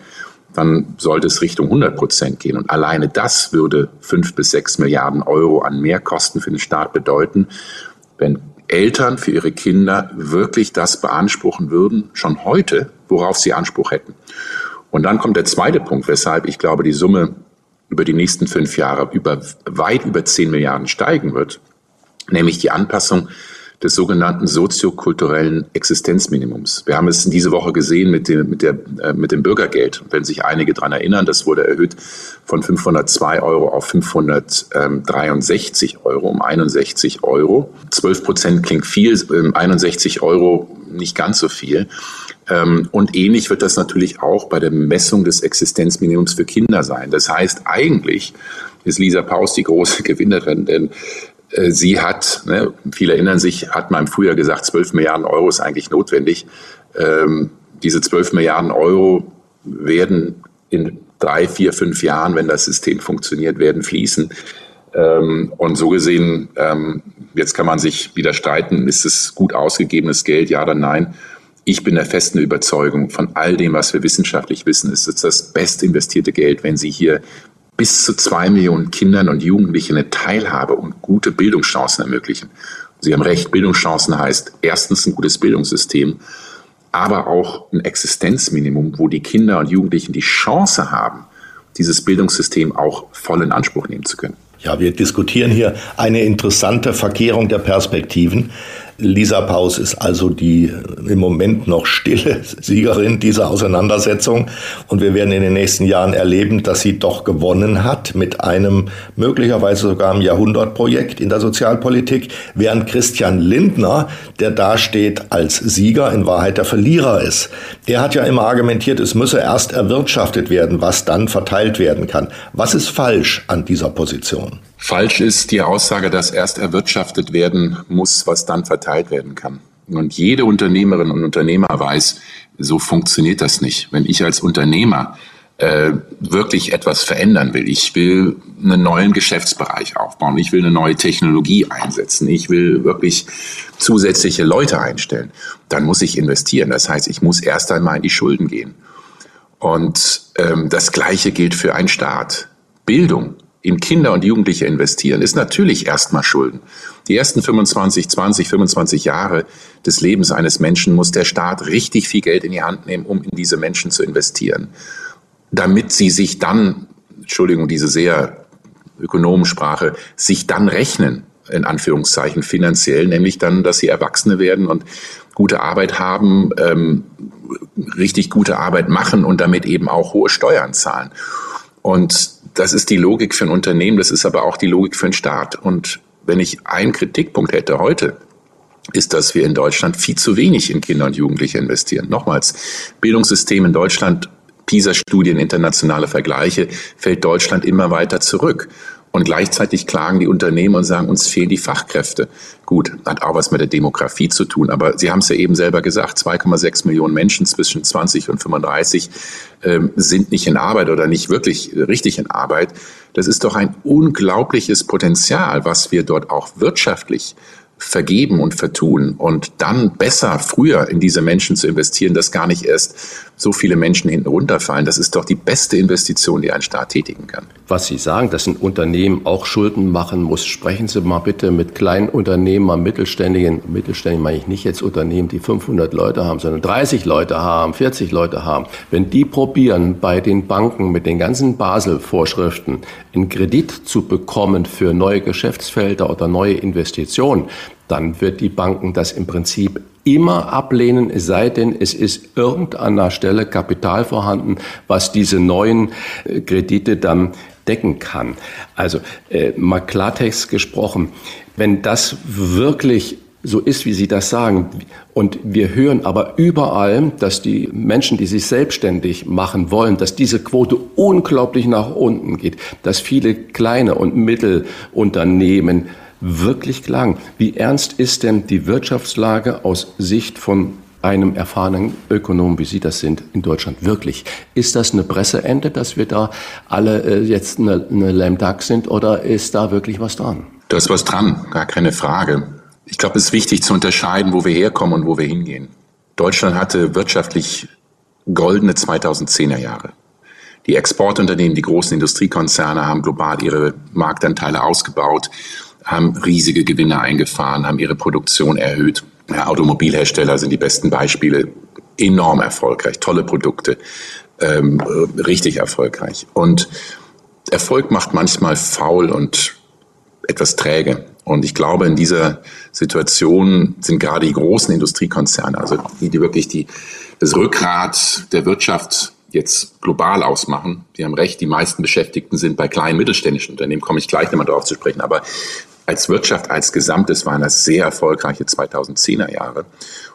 G: dann sollte es Richtung 100 Prozent gehen. Und alleine das würde fünf bis sechs Milliarden Euro an Mehrkosten für den Staat bedeuten, wenn Eltern für ihre Kinder wirklich das beanspruchen würden, schon heute, worauf sie Anspruch hätten. Und dann kommt der zweite Punkt, weshalb ich glaube, die Summe über die nächsten fünf Jahre über, weit über zehn Milliarden steigen wird, nämlich die Anpassung des sogenannten soziokulturellen Existenzminimums. Wir haben es diese Woche gesehen mit dem, mit, der, äh, mit dem Bürgergeld. Wenn sich einige daran erinnern, das wurde erhöht von 502 Euro auf 563 Euro, um 61 Euro. 12 Prozent klingt viel, 61 ähm, Euro nicht ganz so viel. Ähm, und ähnlich wird das natürlich auch bei der Messung des Existenzminimums für Kinder sein. Das heißt, eigentlich ist Lisa Paus die große Gewinnerin, denn sie hat, ne, viele erinnern sich, hat mal im Frühjahr gesagt, 12 Milliarden Euro ist eigentlich notwendig. Ähm, diese 12 Milliarden Euro werden in drei, vier, fünf Jahren, wenn das System funktioniert, werden fließen. Ähm, und so gesehen, ähm, jetzt kann man sich wieder streiten, ist es gut ausgegebenes Geld, ja oder nein. Ich bin der festen Überzeugung, von all dem, was wir wissenschaftlich wissen, ist es das best investierte Geld, wenn Sie hier bis zu zwei Millionen Kindern und Jugendlichen eine Teilhabe und gute Bildungschancen ermöglichen. Sie haben recht, Bildungschancen heißt erstens ein gutes Bildungssystem, aber auch ein Existenzminimum, wo die Kinder und Jugendlichen die Chance haben, dieses Bildungssystem auch voll in Anspruch nehmen zu können.
B: Ja, wir diskutieren hier eine interessante Verkehrung der Perspektiven. Lisa Paus ist also die äh, im Moment noch stille Siegerin dieser Auseinandersetzung. Und wir werden in den nächsten Jahren erleben, dass sie doch gewonnen hat mit einem möglicherweise sogar einem Jahrhundertprojekt in der Sozialpolitik, während Christian Lindner, der dasteht als Sieger, in Wahrheit der Verlierer ist. Er hat ja immer argumentiert, es müsse erst erwirtschaftet werden, was dann verteilt werden kann. Was ist falsch an dieser Position?
G: Falsch ist die Aussage, dass erst erwirtschaftet werden muss, was dann verteilt werden kann. Und jede Unternehmerin und Unternehmer weiß, so funktioniert das nicht. Wenn ich als Unternehmer äh, wirklich etwas verändern will, ich will einen neuen Geschäftsbereich aufbauen, ich will eine neue Technologie einsetzen, ich will wirklich zusätzliche Leute einstellen, dann muss ich investieren. Das heißt, ich muss erst einmal in die Schulden gehen. Und ähm, das Gleiche gilt für einen Staat. Bildung in Kinder und Jugendliche investieren, ist natürlich erstmal Schulden. Die ersten 25, 20, 25 Jahre des Lebens eines Menschen muss der Staat richtig viel Geld in die Hand nehmen, um in diese Menschen zu investieren, damit sie sich dann, Entschuldigung, diese sehr Ökonomensprache, sich dann rechnen, in Anführungszeichen finanziell, nämlich dann, dass sie Erwachsene werden und gute Arbeit haben, ähm, richtig gute Arbeit machen und damit eben auch hohe Steuern zahlen. Und das ist die Logik für ein Unternehmen, das ist aber auch die Logik für einen Staat. Und wenn ich einen Kritikpunkt hätte heute, ist, dass wir in Deutschland viel zu wenig in Kinder und Jugendliche investieren. Nochmals, Bildungssystem in Deutschland, PISA-Studien, internationale Vergleiche, fällt Deutschland immer weiter zurück. Und gleichzeitig klagen die Unternehmen und sagen, uns fehlen die Fachkräfte. Gut, hat auch was mit der Demografie zu tun. Aber Sie haben es ja eben selber gesagt, 2,6 Millionen Menschen zwischen 20 und 35 ähm, sind nicht in Arbeit oder nicht wirklich richtig in Arbeit. Das ist doch ein unglaubliches Potenzial, was wir dort auch wirtschaftlich vergeben und vertun und dann besser früher in diese Menschen zu investieren, dass gar nicht erst so viele Menschen hinten runterfallen. Das ist doch die beste Investition, die ein Staat tätigen kann.
A: Was Sie sagen, dass ein Unternehmen auch Schulden machen muss, sprechen Sie mal bitte mit kleinen Unternehmern, mittelständigen, mittelständigen meine ich nicht jetzt Unternehmen, die 500 Leute haben, sondern 30 Leute haben, 40 Leute haben. Wenn die probieren, bei den Banken mit den ganzen Basel-Vorschriften einen Kredit zu bekommen für neue Geschäftsfelder oder neue Investitionen, dann wird die Banken das im Prinzip immer ablehnen, es sei denn, es ist irgendeiner Stelle Kapital vorhanden, was diese neuen äh, Kredite dann decken kann. Also äh, mal Klartext gesprochen, wenn das wirklich so ist, wie Sie das sagen. Und wir hören aber überall, dass die Menschen, die sich selbstständig machen wollen, dass diese Quote unglaublich nach unten geht, dass viele kleine und Mittelunternehmen wirklich klagen. Wie ernst ist denn die Wirtschaftslage aus Sicht von einem erfahrenen Ökonom, wie Sie das sind, in Deutschland wirklich? Ist das eine Presseende, dass wir da alle äh, jetzt eine, eine Lame Duck sind oder ist da wirklich was dran?
G: Da ist was dran, gar keine Frage. Ich glaube, es ist wichtig zu unterscheiden, wo wir herkommen und wo wir hingehen. Deutschland hatte wirtschaftlich goldene 2010er Jahre. Die Exportunternehmen, die großen Industriekonzerne haben global ihre Marktanteile ausgebaut haben riesige Gewinne eingefahren, haben ihre Produktion erhöht. Ja, Automobilhersteller sind die besten Beispiele. Enorm erfolgreich, tolle Produkte, ähm, richtig erfolgreich. Und Erfolg macht manchmal faul und etwas träge. Und ich glaube, in dieser Situation sind gerade die großen Industriekonzerne, also die, die wirklich die, das Rückgrat der Wirtschaft jetzt global ausmachen. Die haben recht, die meisten Beschäftigten sind bei kleinen mittelständischen Unternehmen, komme ich gleich nochmal darauf zu sprechen. Aber als Wirtschaft als Gesamtes waren das sehr erfolgreiche 2010er Jahre.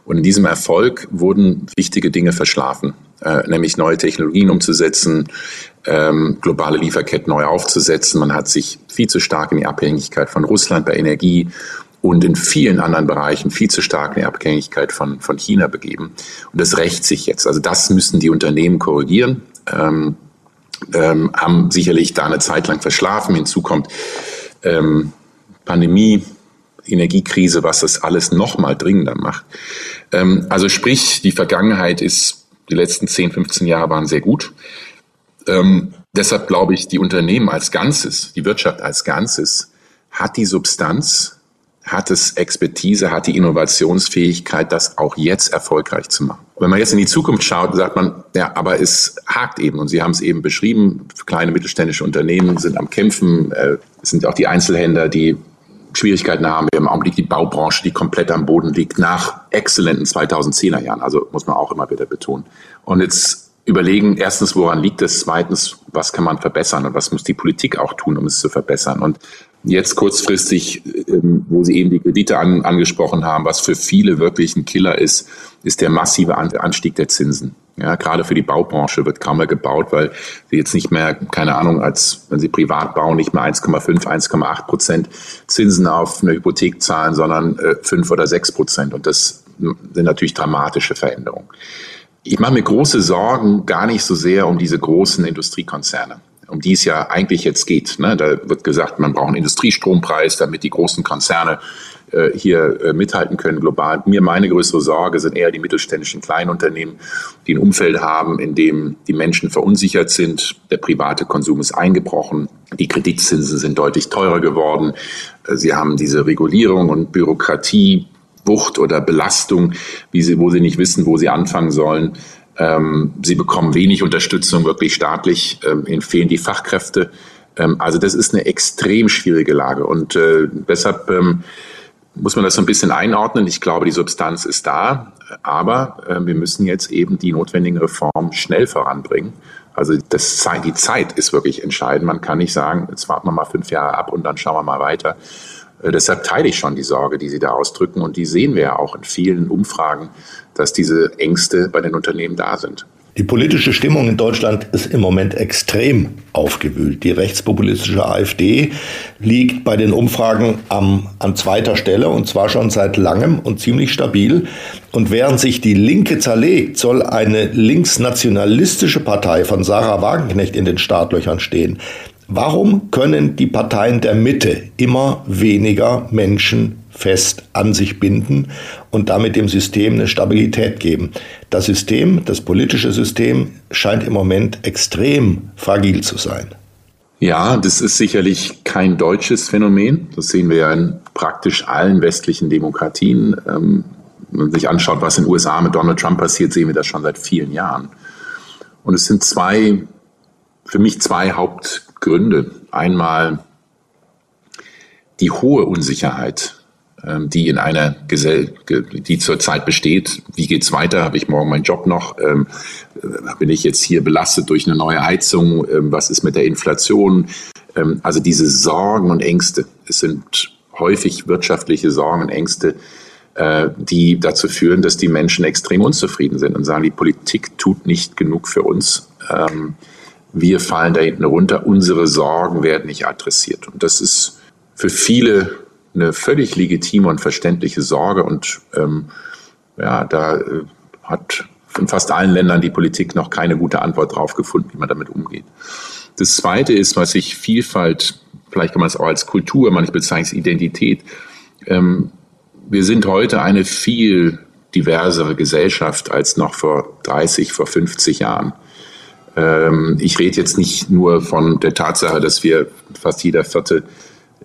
G: Und in diesem Erfolg wurden wichtige Dinge verschlafen, äh, nämlich neue Technologien umzusetzen, ähm, globale Lieferketten neu aufzusetzen. Man hat sich viel zu stark in die Abhängigkeit von Russland bei Energie und in vielen anderen Bereichen viel zu stark in die Abhängigkeit von, von China begeben. Und das rächt sich jetzt. Also das müssen die Unternehmen korrigieren. Ähm, ähm, haben sicherlich da eine Zeit lang verschlafen. Hinzu kommt ähm, Pandemie, Energiekrise, was das alles noch mal dringender macht. Ähm, also sprich, die Vergangenheit ist, die letzten 10, 15 Jahre waren sehr gut. Ähm, deshalb glaube ich, die Unternehmen als Ganzes, die Wirtschaft als Ganzes hat die Substanz, hat es Expertise, hat die Innovationsfähigkeit, das auch jetzt erfolgreich zu machen. Wenn man jetzt in die Zukunft schaut, sagt man, ja, aber es hakt eben und Sie haben es eben beschrieben, kleine mittelständische Unternehmen sind am Kämpfen, äh, sind auch die Einzelhändler, die Schwierigkeiten haben wir im Augenblick die Baubranche, die komplett am Boden liegt, nach exzellenten 2010er Jahren. Also muss man auch immer wieder betonen. Und jetzt überlegen, erstens, woran liegt es? Zweitens, was kann man verbessern? Und was muss die Politik auch tun, um es zu verbessern? Und jetzt kurzfristig, ähm, wo Sie eben die Kredite an, angesprochen haben, was für viele wirklich ein Killer ist, ist der massive Anstieg der Zinsen. Ja, gerade für die Baubranche wird kaum mehr gebaut, weil sie jetzt nicht mehr, keine Ahnung, als wenn sie privat bauen, nicht mehr 1,5, 1,8 Prozent Zinsen auf eine Hypothek zahlen, sondern äh, 5 oder 6 Prozent. Und das sind natürlich dramatische Veränderungen. Ich mache mir große Sorgen gar nicht so sehr um diese großen Industriekonzerne um die es ja eigentlich jetzt geht. Ne? Da wird gesagt, man braucht einen Industriestrompreis, damit die großen Konzerne äh, hier äh, mithalten können global. Mir meine größere Sorge sind eher die mittelständischen Kleinunternehmen, die ein Umfeld haben, in dem die Menschen verunsichert sind. Der private Konsum ist eingebrochen. Die Kreditzinsen sind deutlich teurer geworden. Äh, sie haben diese Regulierung und Bürokratie, Wucht oder Belastung, wie sie, wo sie nicht wissen, wo sie anfangen sollen. Ähm, sie bekommen wenig Unterstützung, wirklich staatlich. Ähm, ihnen fehlen die Fachkräfte. Ähm, also das ist eine extrem schwierige Lage. Und äh, deshalb muss man das so ein bisschen einordnen. Ich glaube, die Substanz ist da, aber äh, wir müssen jetzt eben die notwendigen Reformen schnell voranbringen. Also das, die Zeit ist wirklich entscheidend. Man kann nicht sagen, jetzt warten wir mal fünf Jahre ab und dann schauen wir mal weiter. Äh, deshalb teile ich schon die Sorge, die Sie da ausdrücken. Und die sehen wir ja auch in vielen Umfragen, dass diese Ängste bei den Unternehmen da sind.
B: Die politische Stimmung in Deutschland ist im Moment extrem aufgewühlt. Die rechtspopulistische AfD liegt bei den Umfragen am, an zweiter Stelle und zwar schon seit langem und ziemlich stabil. Und während sich die Linke zerlegt, soll eine linksnationalistische Partei von Sarah Wagenknecht in den Startlöchern stehen. Warum können die Parteien der Mitte immer weniger Menschen fest an sich binden und damit dem System eine Stabilität geben? Das System, das politische System, scheint im Moment extrem fragil zu sein.
G: Ja, das ist sicherlich kein deutsches Phänomen. Das sehen wir ja in praktisch allen westlichen Demokratien. Ähm, wenn man sich anschaut, was in den USA mit Donald Trump passiert, sehen wir das schon seit vielen Jahren. Und es sind zwei, für mich zwei Haupt Gründe. Einmal die hohe Unsicherheit, ähm, die in einer Gesell die zurzeit besteht. Wie geht's weiter? Habe ich morgen meinen Job noch? Ähm, äh, bin ich jetzt hier belastet durch eine neue Heizung? Ähm, was ist mit der Inflation? Also diese Sorgen und Ängste. Es sind häufig wirtschaftliche Sorgen und Ängste, äh, die dazu führen, dass die Menschen extrem unzufrieden sind und sagen, die Politik tut nicht genug für uns wir fallen da hinten runter, unsere Sorgen werden nicht adressiert. Und das ist für viele eine völlig legitime und verständliche Sorge. Und ähm, ja, da äh, hat in fast allen Ländern die Politik noch keine gute Antwort drauf gefunden, wie man damit umgeht. Das Zweite ist, was sich Vielfalt, vielleicht kann man es auch als Kultur, manchmal bezeichnet es Identität. Ähm, wir sind heute eine viel diversere Gesellschaft als noch vor 30, vor 50 Jahren. Ähm, ich rede jetzt nicht nur von der Tatsache, dass wir fast jeder vierte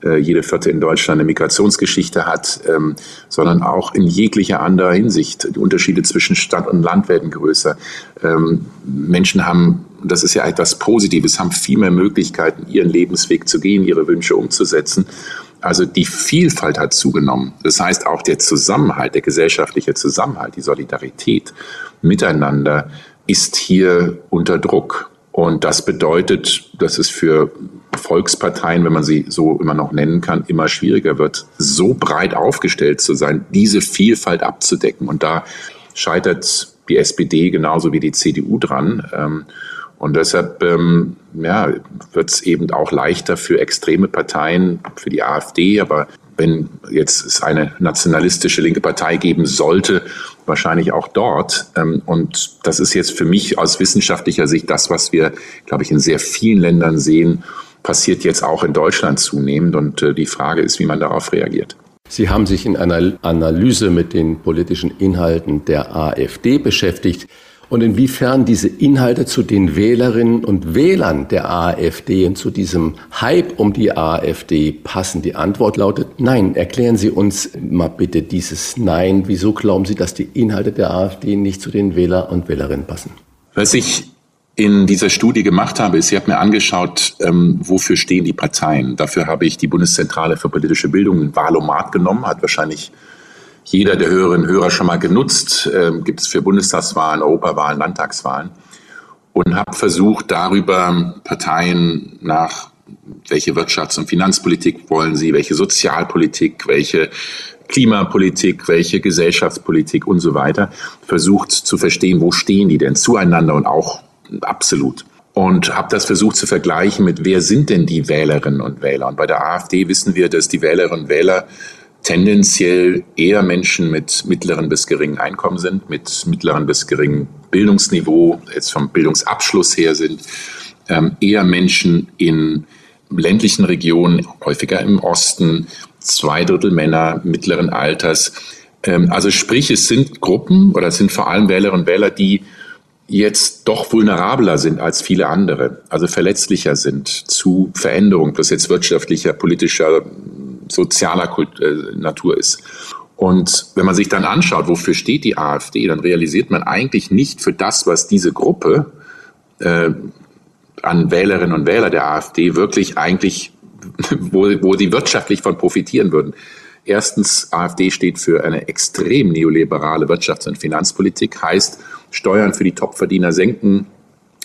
G: äh, jede vierte in Deutschland eine Migrationsgeschichte hat, ähm, sondern auch in jeglicher anderer Hinsicht. Die Unterschiede zwischen Stadt und Land werden größer. Ähm, Menschen haben, das ist ja etwas Positives, haben viel mehr Möglichkeiten, ihren Lebensweg zu gehen, ihre Wünsche umzusetzen. Also die Vielfalt hat zugenommen. Das heißt auch der Zusammenhalt, der gesellschaftliche Zusammenhalt, die Solidarität miteinander ist hier unter Druck. Und das bedeutet, dass es für Volksparteien, wenn man sie so immer noch nennen kann, immer schwieriger wird, so breit aufgestellt zu sein, diese Vielfalt abzudecken. Und da scheitert die SPD genauso wie die CDU dran. Ähm, und deshalb ähm, ja, wird es eben auch leichter für extreme Parteien, für die AfD, aber wenn jetzt es eine nationalistische linke Partei geben sollte, wahrscheinlich auch dort. Ähm, und das ist jetzt für mich aus wissenschaftlicher Sicht das, was wir, glaube ich, in sehr vielen Ländern sehen, passiert jetzt auch in Deutschland zunehmend. Und äh, die Frage ist, wie man darauf reagiert.
A: Sie haben sich in einer Analyse mit den politischen Inhalten der AfD beschäftigt und inwiefern diese Inhalte zu den Wählerinnen und Wählern der AfD und zu diesem Hype um die AfD passen. Die Antwort lautet Nein. Erklären Sie uns mal bitte dieses Nein. Wieso glauben Sie, dass die Inhalte der AfD nicht zu den Wähler und Wählerinnen passen?
G: Was ich in dieser Studie gemacht habe, ist, ich habe mir angeschaut, ähm, wofür stehen die Parteien. Dafür habe ich die Bundeszentrale für politische Bildung, ein Wahlomat genommen, hat wahrscheinlich jeder der Hörerinnen und Hörer schon mal genutzt. Ähm, Gibt es für Bundestagswahlen, Europawahlen, Landtagswahlen. Und habe versucht, darüber Parteien nach, welche Wirtschafts- und Finanzpolitik wollen sie, welche Sozialpolitik, welche Klimapolitik, welche Gesellschaftspolitik und so weiter, versucht zu verstehen, wo stehen die denn zueinander und auch absolut. Und habe das versucht zu vergleichen mit, wer sind denn die Wählerinnen und Wähler? Und bei der AfD wissen wir, dass die Wählerinnen und Wähler tendenziell eher Menschen mit mittleren bis geringen Einkommen sind, mit mittleren bis geringem Bildungsniveau, jetzt vom Bildungsabschluss her sind. ähm, eher Menschen in ländlichen Regionen, häufiger im Osten, zwei Drittel Männer mittleren Alters. Ähm, also sprich, es sind Gruppen oder es sind vor allem Wählerinnen und Wähler, die jetzt doch vulnerabler sind als viele andere, also verletzlicher sind zu Veränderungen, plus jetzt wirtschaftlicher, politischer, sozialer Kult äh, Natur ist. Und wenn man sich dann anschaut, wofür steht die AfD, dann realisiert man eigentlich nicht für das, was diese Gruppe äh, an Wählerinnen und Wähler der AfD wirklich eigentlich, wo, wo sie wirtschaftlich von profitieren würden. Erstens, AfD steht für eine extrem neoliberale Wirtschafts- und Finanzpolitik, heißt Steuern für die Topverdiener senken,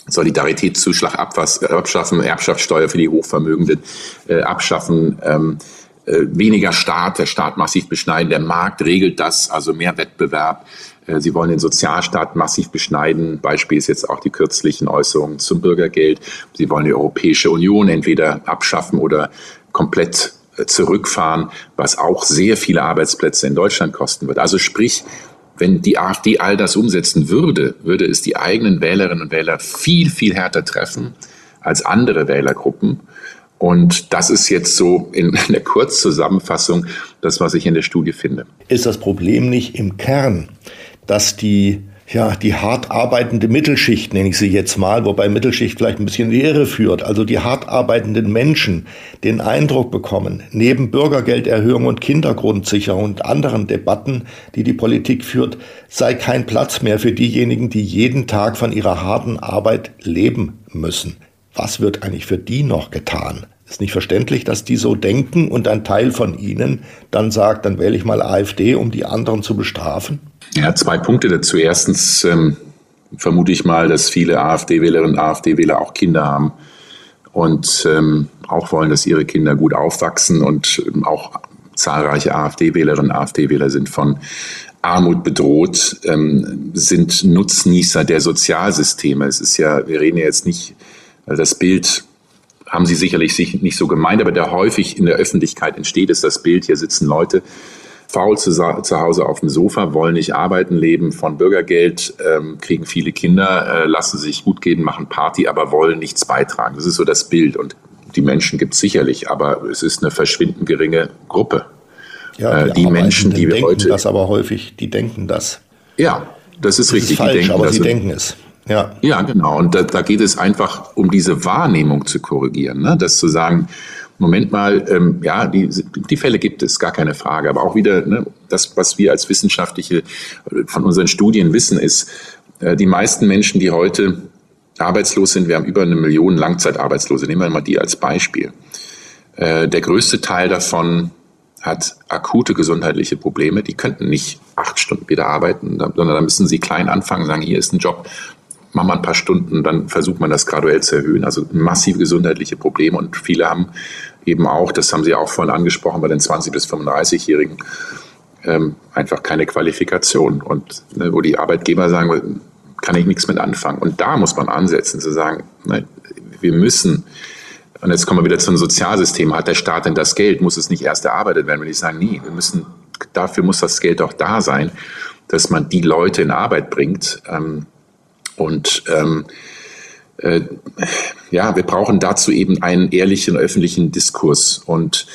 G: Solidaritätszuschlag abschaffen, Erbschaftssteuer für die Hochvermögenden äh, abschaffen, ähm, äh, weniger Staat, der Staat massiv beschneiden, der Markt regelt das, also mehr Wettbewerb. Äh, sie wollen den Sozialstaat massiv beschneiden. Beispiel ist jetzt auch die kürzlichen Äußerungen zum Bürgergeld. Sie wollen die Europäische Union entweder abschaffen oder komplett äh, zurückfahren, was auch sehr viele Arbeitsplätze in Deutschland kosten wird. Also sprich, wenn die AfD all das umsetzen würde, würde es die eigenen Wählerinnen und Wähler viel, viel härter treffen als andere Wählergruppen. Und das ist jetzt so in der Kurzzusammenfassung das, was ich in der Studie finde.
B: Ist das Problem nicht im Kern, dass die ja, die hart arbeitende Mittelschicht, nenne ich sie jetzt mal, wobei Mittelschicht vielleicht ein bisschen in die Irre führt, also die hart arbeitenden Menschen den Eindruck bekommen, neben Bürgergelderhöhung und Kindergrundsicherung und anderen Debatten, die die Politik führt, sei kein Platz mehr für diejenigen, die jeden Tag von ihrer harten Arbeit leben müssen. Was wird eigentlich für die noch getan? Ist nicht verständlich, dass die so denken und ein Teil von ihnen dann sagt, dann wähle ich mal AfD, um die anderen zu bestrafen?
G: Ja, zwei Punkte dazu. Erstens ähm, vermute ich mal, dass viele AfD-Wählerinnen und AfD-Wähler auch Kinder haben und ähm, auch wollen, dass ihre Kinder gut aufwachsen und ähm, auch zahlreiche AfD-Wählerinnen und AfD-Wähler sind von Armut bedroht, ähm, sind Nutznießer der Sozialsysteme. Es ist ja, wir reden ja jetzt nicht, das Bild haben Sie sicherlich nicht so gemeint, aber der häufig in der Öffentlichkeit entsteht, ist das Bild, hier sitzen Leute faul zu, zu Hause auf dem Sofa, wollen nicht arbeiten, leben von Bürgergeld, ähm, kriegen viele Kinder, äh, lassen sich gut gehen, machen Party, aber wollen nichts beitragen. Das ist so das Bild. Und die Menschen gibt es sicherlich, aber es ist eine verschwindend geringe Gruppe.
B: Ja, die, äh, die Menschen, die wir heute. das aber häufig, die denken das.
G: Ja, das ist das richtig. Ist
B: falsch,
G: die denken,
B: aber sie denken es.
G: Ja. ja, genau. Und da, da geht es einfach um diese Wahrnehmung zu korrigieren. Ne? Das zu sagen, Moment mal, ähm, ja, die, die Fälle gibt es, gar keine Frage. Aber auch wieder, ne, das, was wir als Wissenschaftliche äh, von unseren Studien wissen, ist, äh, die meisten Menschen, die heute arbeitslos sind, wir haben über eine Million Langzeitarbeitslose, nehmen wir mal die als Beispiel. Äh, der größte Teil davon hat akute gesundheitliche Probleme. Die könnten nicht acht Stunden wieder arbeiten, sondern da müssen sie klein anfangen, sagen, hier ist ein Job, mach mal ein paar Stunden, dann versucht man das graduell zu erhöhen. Also massive gesundheitliche Probleme und viele haben eben auch, das haben Sie auch vorhin angesprochen, bei den 20- bis 35-Jährigen ähm, einfach keine Qualifikation und ne, wo die Arbeitgeber sagen, kann ich nichts mit anfangen. Und da muss man ansetzen, zu sagen, ne, wir müssen, und jetzt kommen wir wieder zum Sozialsystem, hat der Staat denn das Geld, muss es nicht erst erarbeitet werden, wenn ich sage, nee, wir müssen, dafür muss das Geld auch da sein, dass man die Leute in Arbeit bringt, ähm, und ähm, äh, ja, wir brauchen dazu eben einen ehrlichen öffentlichen Diskurs. Und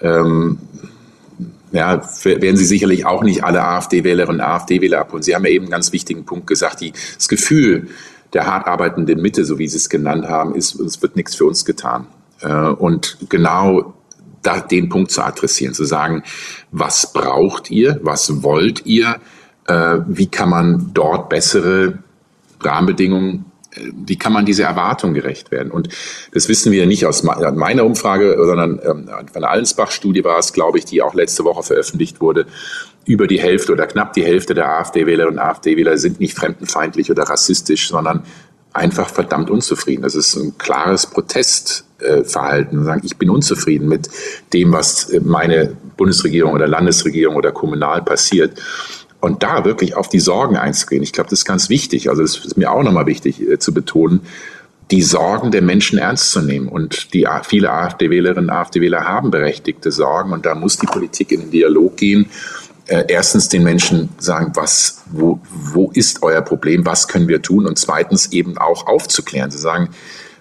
G: ähm, ja, werden Sie sicherlich auch nicht alle AfD-Wählerinnen und AfD-Wähler abholen. Sie haben ja eben einen ganz wichtigen Punkt gesagt, die, das Gefühl der hart arbeitenden Mitte, so wie Sie es genannt haben, ist, es wird nichts für uns getan. Äh, und genau da, den Punkt zu adressieren, zu sagen, was braucht ihr, was wollt ihr, äh, wie kann man dort bessere Rahmenbedingungen, äh, wie kann man dieser Erwartung gerecht werden? Und das wissen wir nicht aus meiner Umfrage, sondern ähm, von der Allensbach-Studie war es, glaube ich, die auch letzte Woche veröffentlicht wurde. Über die Hälfte oder knapp die Hälfte der AfD-Wählerinnen und AfD-Wähler sind nicht fremdenfeindlich oder rassistisch, sondern einfach verdammt unzufrieden. Das ist ein klares Protestverhalten. Sagen, ich bin unzufrieden mit dem, was meine Bundesregierung oder Landesregierung oder kommunal passiert. Und da wirklich auf die Sorgen einzugehen, ich glaube, das ist ganz wichtig. Also das ist mir auch nochmal wichtig äh, zu betonen, die Sorgen der Menschen ernst zu nehmen. Und die viele AfD-Wählerinnen und AfD-Wähler haben berechtigte Sorgen. Und da muss die Politik in den Dialog gehen. Äh, erstens den Menschen sagen, was, wo, wo ist euer Problem? Was können wir tun? Und zweitens eben auch aufzuklären, zu sagen,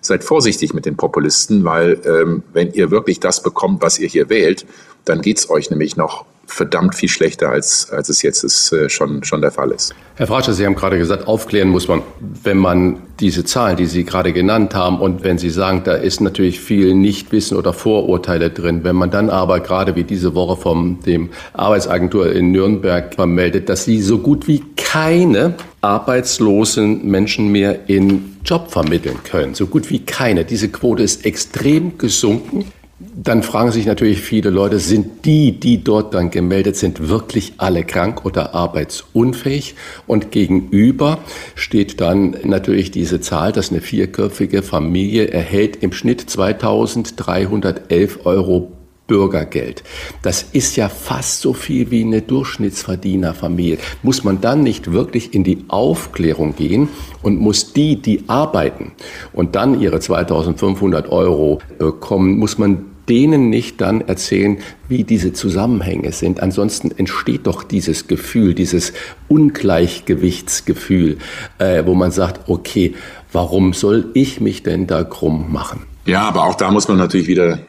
G: seid vorsichtig mit den Populisten, weil ähm, wenn ihr wirklich das bekommt, was ihr hier wählt, dann geht's euch nämlich noch verdammt viel schlechter, als, als es jetzt ist, äh, schon, schon der Fall ist.
A: Herr Fratscher, Sie haben gerade gesagt, aufklären muss man, wenn man diese Zahlen, die Sie gerade genannt haben, und wenn Sie sagen, da ist natürlich viel Nichtwissen oder Vorurteile drin, wenn man dann aber gerade wie diese Woche vom dem Arbeitsagentur in Nürnberg vermeldet, dass Sie so gut wie keine arbeitslosen Menschen mehr in Job vermitteln können, so gut wie keine. Diese Quote ist extrem gesunken. Dann fragen sich natürlich viele Leute, sind die, die dort dann gemeldet sind, wirklich alle krank oder arbeitsunfähig? Und gegenüber steht dann natürlich diese Zahl, dass eine vierköpfige Familie erhält im Schnitt 2311 Euro Bürgergeld. Das ist ja fast so viel wie eine Durchschnittsverdienerfamilie. Muss man dann nicht wirklich in die Aufklärung gehen und muss die, die arbeiten und dann ihre 2500 Euro bekommen, muss man denen nicht dann erzählen, wie diese Zusammenhänge sind. Ansonsten entsteht doch dieses Gefühl, dieses Ungleichgewichtsgefühl, äh, wo man sagt, okay, warum soll ich mich denn da krumm machen?
G: Ja, aber auch da muss man natürlich wieder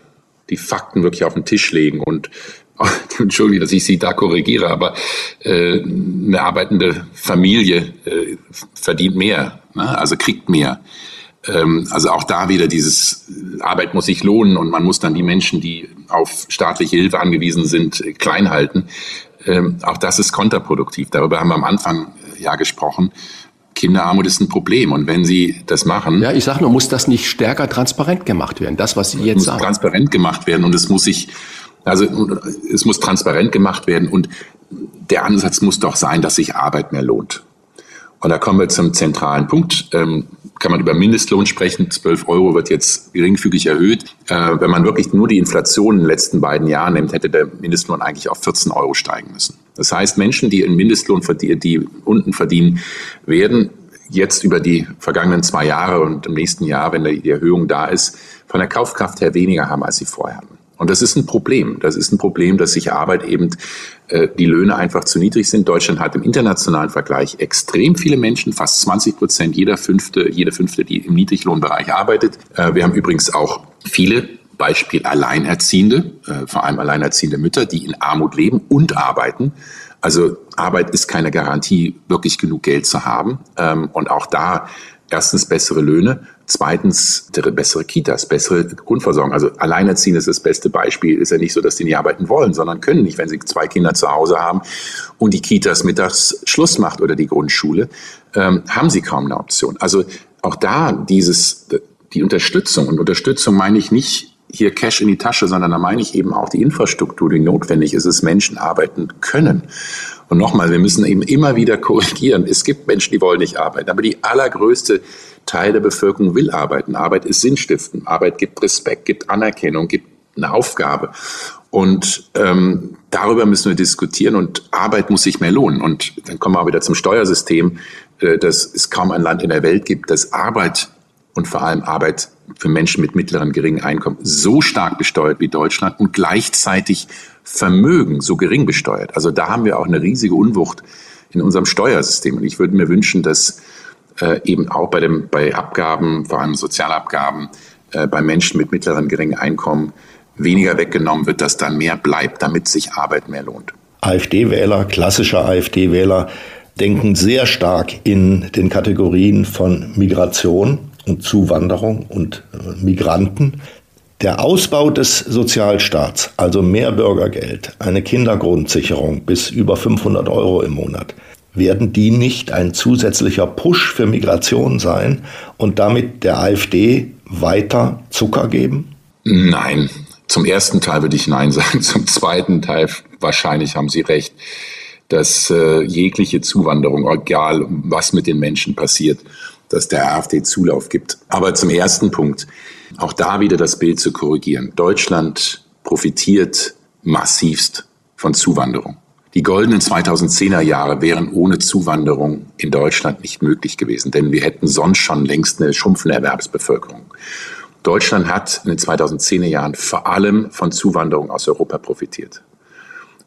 G: die Fakten wirklich auf den Tisch legen und Entschuldigung, dass ich Sie da korrigiere, aber äh, eine arbeitende Familie äh, verdient mehr, ne? also kriegt mehr. Ähm, also auch da wieder dieses Arbeit muss sich lohnen und man muss dann die Menschen, die auf staatliche Hilfe angewiesen sind, klein halten. Ähm, auch das ist kontraproduktiv. Darüber haben wir am Anfang ja gesprochen. Kinderarmut ist ein Problem. Und wenn Sie das machen.
A: Ja, ich sage nur, muss das nicht stärker transparent gemacht werden? Das, was Sie jetzt
G: muss
A: sagen.
G: transparent gemacht werden und es muss sich, also es muss transparent gemacht werden und der Ansatz muss doch sein, dass sich Arbeit mehr lohnt. Und da kommen wir zum zentralen Punkt. Ähm, kann man über Mindestlohn sprechen. 12 Euro wird jetzt geringfügig erhöht. Äh, wenn man wirklich nur die Inflation in den letzten beiden Jahren nimmt, hätte der Mindestlohn eigentlich auf 14 Euro steigen müssen. Das heißt, Menschen, die einen Mindestlohn verdienen, die unten verdienen, werden jetzt über die vergangenen zwei Jahre und im nächsten Jahr, wenn die Erhöhung da ist, von der Kaufkraft her weniger haben, als sie vorher hatten. Und das ist ein Problem. Das ist ein Problem, dass sich Arbeit eben, äh, die Löhne einfach zu niedrig sind. Deutschland hat im internationalen Vergleich extrem viele Menschen, fast 20 Prozent, jeder fünfte, jede fünfte, die im Niedriglohnbereich arbeitet. Äh, wir haben übrigens auch viele Beispiel Alleinerziehende, äh, vor allem alleinerziehende Mütter, die in Armut leben und arbeiten. Also Arbeit ist keine Garantie, wirklich genug Geld zu haben. Ähm, und auch da erstens bessere Löhne, zweitens bessere Kitas, bessere Grundversorgung. Also Alleinerziehende ist das beste Beispiel. Ist ja nicht so, dass die nicht arbeiten wollen, sondern können nicht, wenn sie zwei Kinder zu Hause haben und die Kitas mittags Schluss macht oder die Grundschule, ähm, haben sie kaum eine Option. Also auch da dieses, die Unterstützung und Unterstützung meine ich nicht hier Cash in die Tasche, sondern da meine ich eben auch die Infrastruktur, die notwendig ist, dass Menschen arbeiten können. Und nochmal, wir müssen eben immer wieder korrigieren. Es gibt Menschen, die wollen nicht arbeiten, aber die allergrößte Teil der Bevölkerung will arbeiten. Arbeit ist Sinnstiften. Arbeit gibt Respekt, gibt Anerkennung, gibt eine Aufgabe. Und ähm, darüber müssen wir diskutieren und Arbeit muss sich mehr lohnen. Und dann kommen wir auch wieder zum Steuersystem, äh, dass es kaum ein Land in der Welt gibt, das Arbeit und vor allem Arbeit für Menschen mit mittleren, geringen Einkommen so stark besteuert wie Deutschland und gleichzeitig Vermögen so gering besteuert. Also da haben wir auch eine riesige Unwucht in unserem Steuersystem. Und ich würde mir wünschen, dass äh, eben auch bei, dem, bei Abgaben, vor allem Sozialabgaben, äh, bei Menschen mit mittleren, geringen Einkommen weniger weggenommen wird, dass da mehr bleibt, damit sich Arbeit mehr lohnt.
B: AfD-Wähler, klassischer AfD-Wähler, denken sehr stark in den Kategorien von Migration und Zuwanderung und äh, Migranten. Der Ausbau des Sozialstaats, also mehr Bürgergeld, eine Kindergrundsicherung bis über 500 Euro im Monat, werden die nicht ein zusätzlicher Push für Migration sein und damit der AfD weiter Zucker geben?
G: Nein. Zum ersten Teil würde ich Nein sagen. Zum zweiten Teil wahrscheinlich haben Sie recht, dass äh, jegliche Zuwanderung, egal was mit den Menschen passiert, dass der AfD Zulauf gibt. Aber zum ersten Punkt, auch da wieder das Bild zu korrigieren. Deutschland profitiert massivst von Zuwanderung. Die goldenen 2010er Jahre wären ohne Zuwanderung in Deutschland nicht möglich gewesen, denn wir hätten sonst schon längst eine schrumpfende Erwerbsbevölkerung. Deutschland hat in den 2010er Jahren vor allem von Zuwanderung aus Europa profitiert.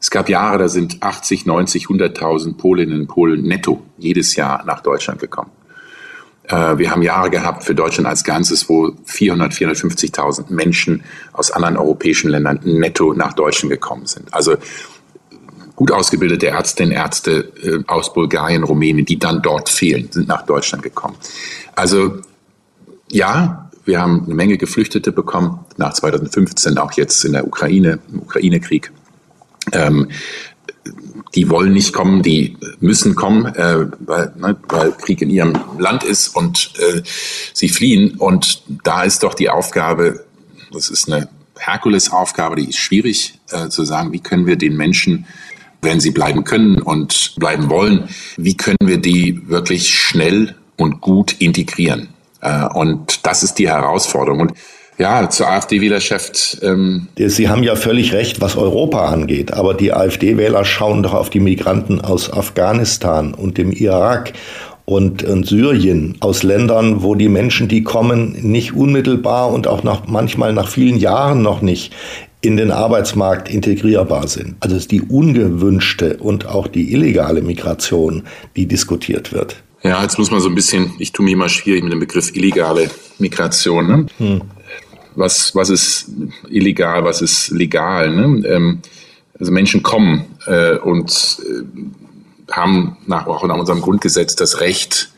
G: Es gab Jahre, da sind 80, 90, 100.000 Polinnen und Polen netto jedes Jahr nach Deutschland gekommen. Äh, wir haben Jahre gehabt für Deutschland als Ganzes, wo 400, 450.000 Menschen aus anderen europäischen Ländern netto nach Deutschland gekommen sind. Also gut ausgebildete Ärztinnen, Ärzte äh, aus Bulgarien, Rumänien, die dann dort fehlen, sind nach Deutschland gekommen. Also ja, wir haben eine Menge Geflüchtete bekommen, nach 2015 auch jetzt in der Ukraine, im Ukraine-Krieg. Ähm, die wollen nicht kommen, die müssen kommen, äh, weil, ne, weil Krieg in ihrem Land ist und äh, sie fliehen. Und da ist doch die Aufgabe, das ist eine Herkulesaufgabe, die ist schwierig äh, zu sagen, wie können wir den Menschen, wenn sie bleiben können und bleiben wollen, wie können wir die wirklich schnell und gut integrieren? Äh, und das ist die Herausforderung. Und ja, zur AfD-Wählerschaft. Ähm
B: Sie haben ja völlig recht, was Europa angeht. Aber die AfD-Wähler schauen doch auf die Migranten aus Afghanistan und dem Irak und, und Syrien, aus Ländern, wo die Menschen, die kommen, nicht unmittelbar und auch nach, manchmal nach vielen Jahren noch nicht in den Arbeitsmarkt integrierbar sind. Also es ist die ungewünschte und auch die illegale Migration, die diskutiert wird.
G: Ja, jetzt muss man so ein bisschen, ich tue mir immer schwierig mit dem Begriff illegale Migration. Ne? Hm was, was ist illegal, was ist legal. Ne? Ähm, also Menschen kommen äh, und äh, haben nach, auch nach unserem Grundgesetz das Recht,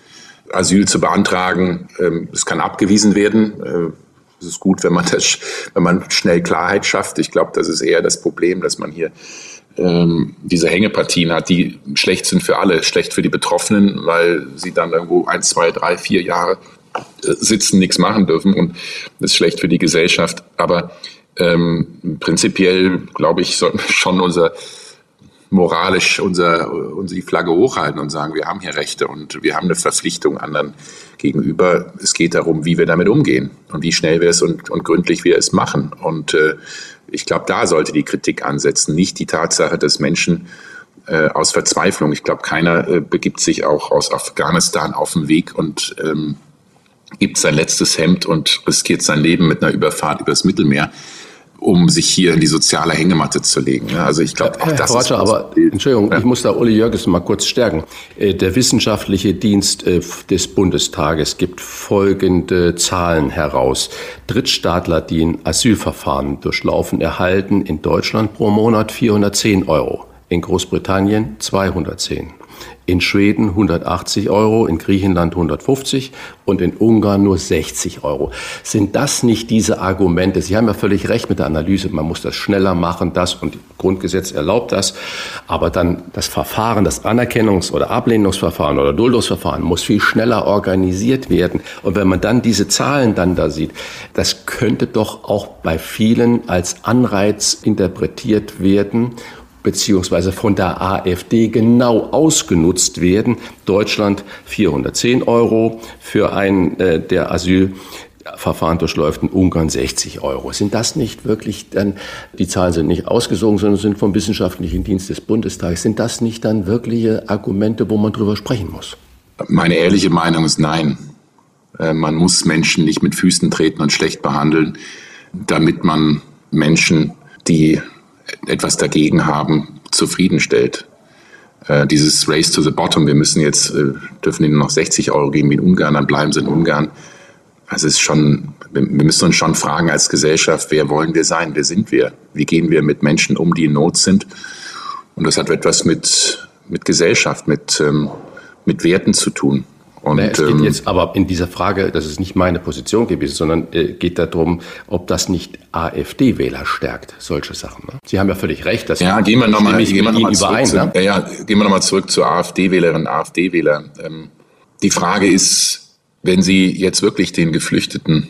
G: Asyl zu beantragen. Ähm, es kann abgewiesen werden. Äh, es ist gut, wenn man, das, wenn man schnell Klarheit schafft. Ich glaube, das ist eher das Problem, dass man hier ähm, diese Hängepartien hat, die schlecht sind für alle, schlecht für die Betroffenen, weil sie dann irgendwo ein, zwei, drei, vier Jahre sitzen, nichts machen dürfen und das ist schlecht für die Gesellschaft. Aber ähm, prinzipiell, glaube ich, sollten wir schon unser moralisch unser, unsere Flagge hochhalten und sagen, wir haben hier Rechte und wir haben eine Verpflichtung anderen gegenüber. Es geht darum, wie wir damit umgehen und wie schnell wir es und, und gründlich wir es machen. Und äh, ich glaube, da sollte die Kritik ansetzen, nicht die Tatsache, dass Menschen äh, aus Verzweiflung, ich glaube, keiner äh, begibt sich auch aus Afghanistan auf den Weg und ähm, gibt sein letztes Hemd und riskiert sein Leben mit einer Überfahrt übers Mittelmeer um sich hier in die soziale Hängematte zu legen. Also ich glaube, auch das
A: Herr Roger, aber Entschuldigung, ja. ich muss da Uli Jörges mal kurz stärken. Äh, der wissenschaftliche Dienst äh, des Bundestages gibt folgende Zahlen heraus. Drittstaatler, die ein Asylverfahren durchlaufen, erhalten in Deutschland pro Monat 410 Euro, in Großbritannien 210 in Schweden 180 Euro, in Griechenland 150 und in Ungarn nur 60 Euro. Sind das nicht diese Argumente? Sie haben ja völlig recht mit der Analyse, man muss das schneller machen, das und Grundgesetz erlaubt das, aber dann das Verfahren, das Anerkennungs- oder Ablehnungsverfahren oder Duldungsverfahren muss viel schneller organisiert werden. Und wenn man dann diese Zahlen dann da sieht, das könnte doch auch bei vielen als Anreiz interpretiert werden, beziehungsweise von der AfD genau ausgenutzt werden. Deutschland 410 Euro für einen, äh, der Asylverfahren durchläuft, in Ungarn 60 Euro. Sind das nicht wirklich dann, die Zahlen sind nicht ausgesogen, sondern sind vom wissenschaftlichen Dienst des Bundestages, sind das nicht dann wirkliche Argumente, wo man drüber sprechen muss?
G: Meine ehrliche Meinung ist nein. Äh, man muss Menschen nicht mit Füßen treten und schlecht behandeln, damit man Menschen, die etwas dagegen haben, zufriedenstellt. Äh, dieses Race to the Bottom, wir müssen jetzt, äh, dürfen ihnen noch 60 Euro geben wie in Ungarn, dann bleiben sie in Ungarn. Also es ist schon, wir müssen uns schon fragen als Gesellschaft, wer wollen wir sein, wer sind wir? Wie gehen wir mit Menschen um, die in Not sind? Und das hat etwas mit, mit Gesellschaft, mit, ähm, mit Werten zu tun.
A: Und, es geht ähm, jetzt aber in dieser Frage, das ist nicht meine Position gewesen, sondern äh, geht darum, ob das nicht AfD-Wähler stärkt, solche Sachen. Ne? Sie haben ja völlig recht.
G: Dass ja, gehen wir nochmal gehen wir noch zurück, zu, ne? ja, ja, gehen wir nochmal zurück zu AfD-Wählerinnen, AfD-Wähler. Ähm, die Frage ist, wenn Sie jetzt wirklich den Geflüchteten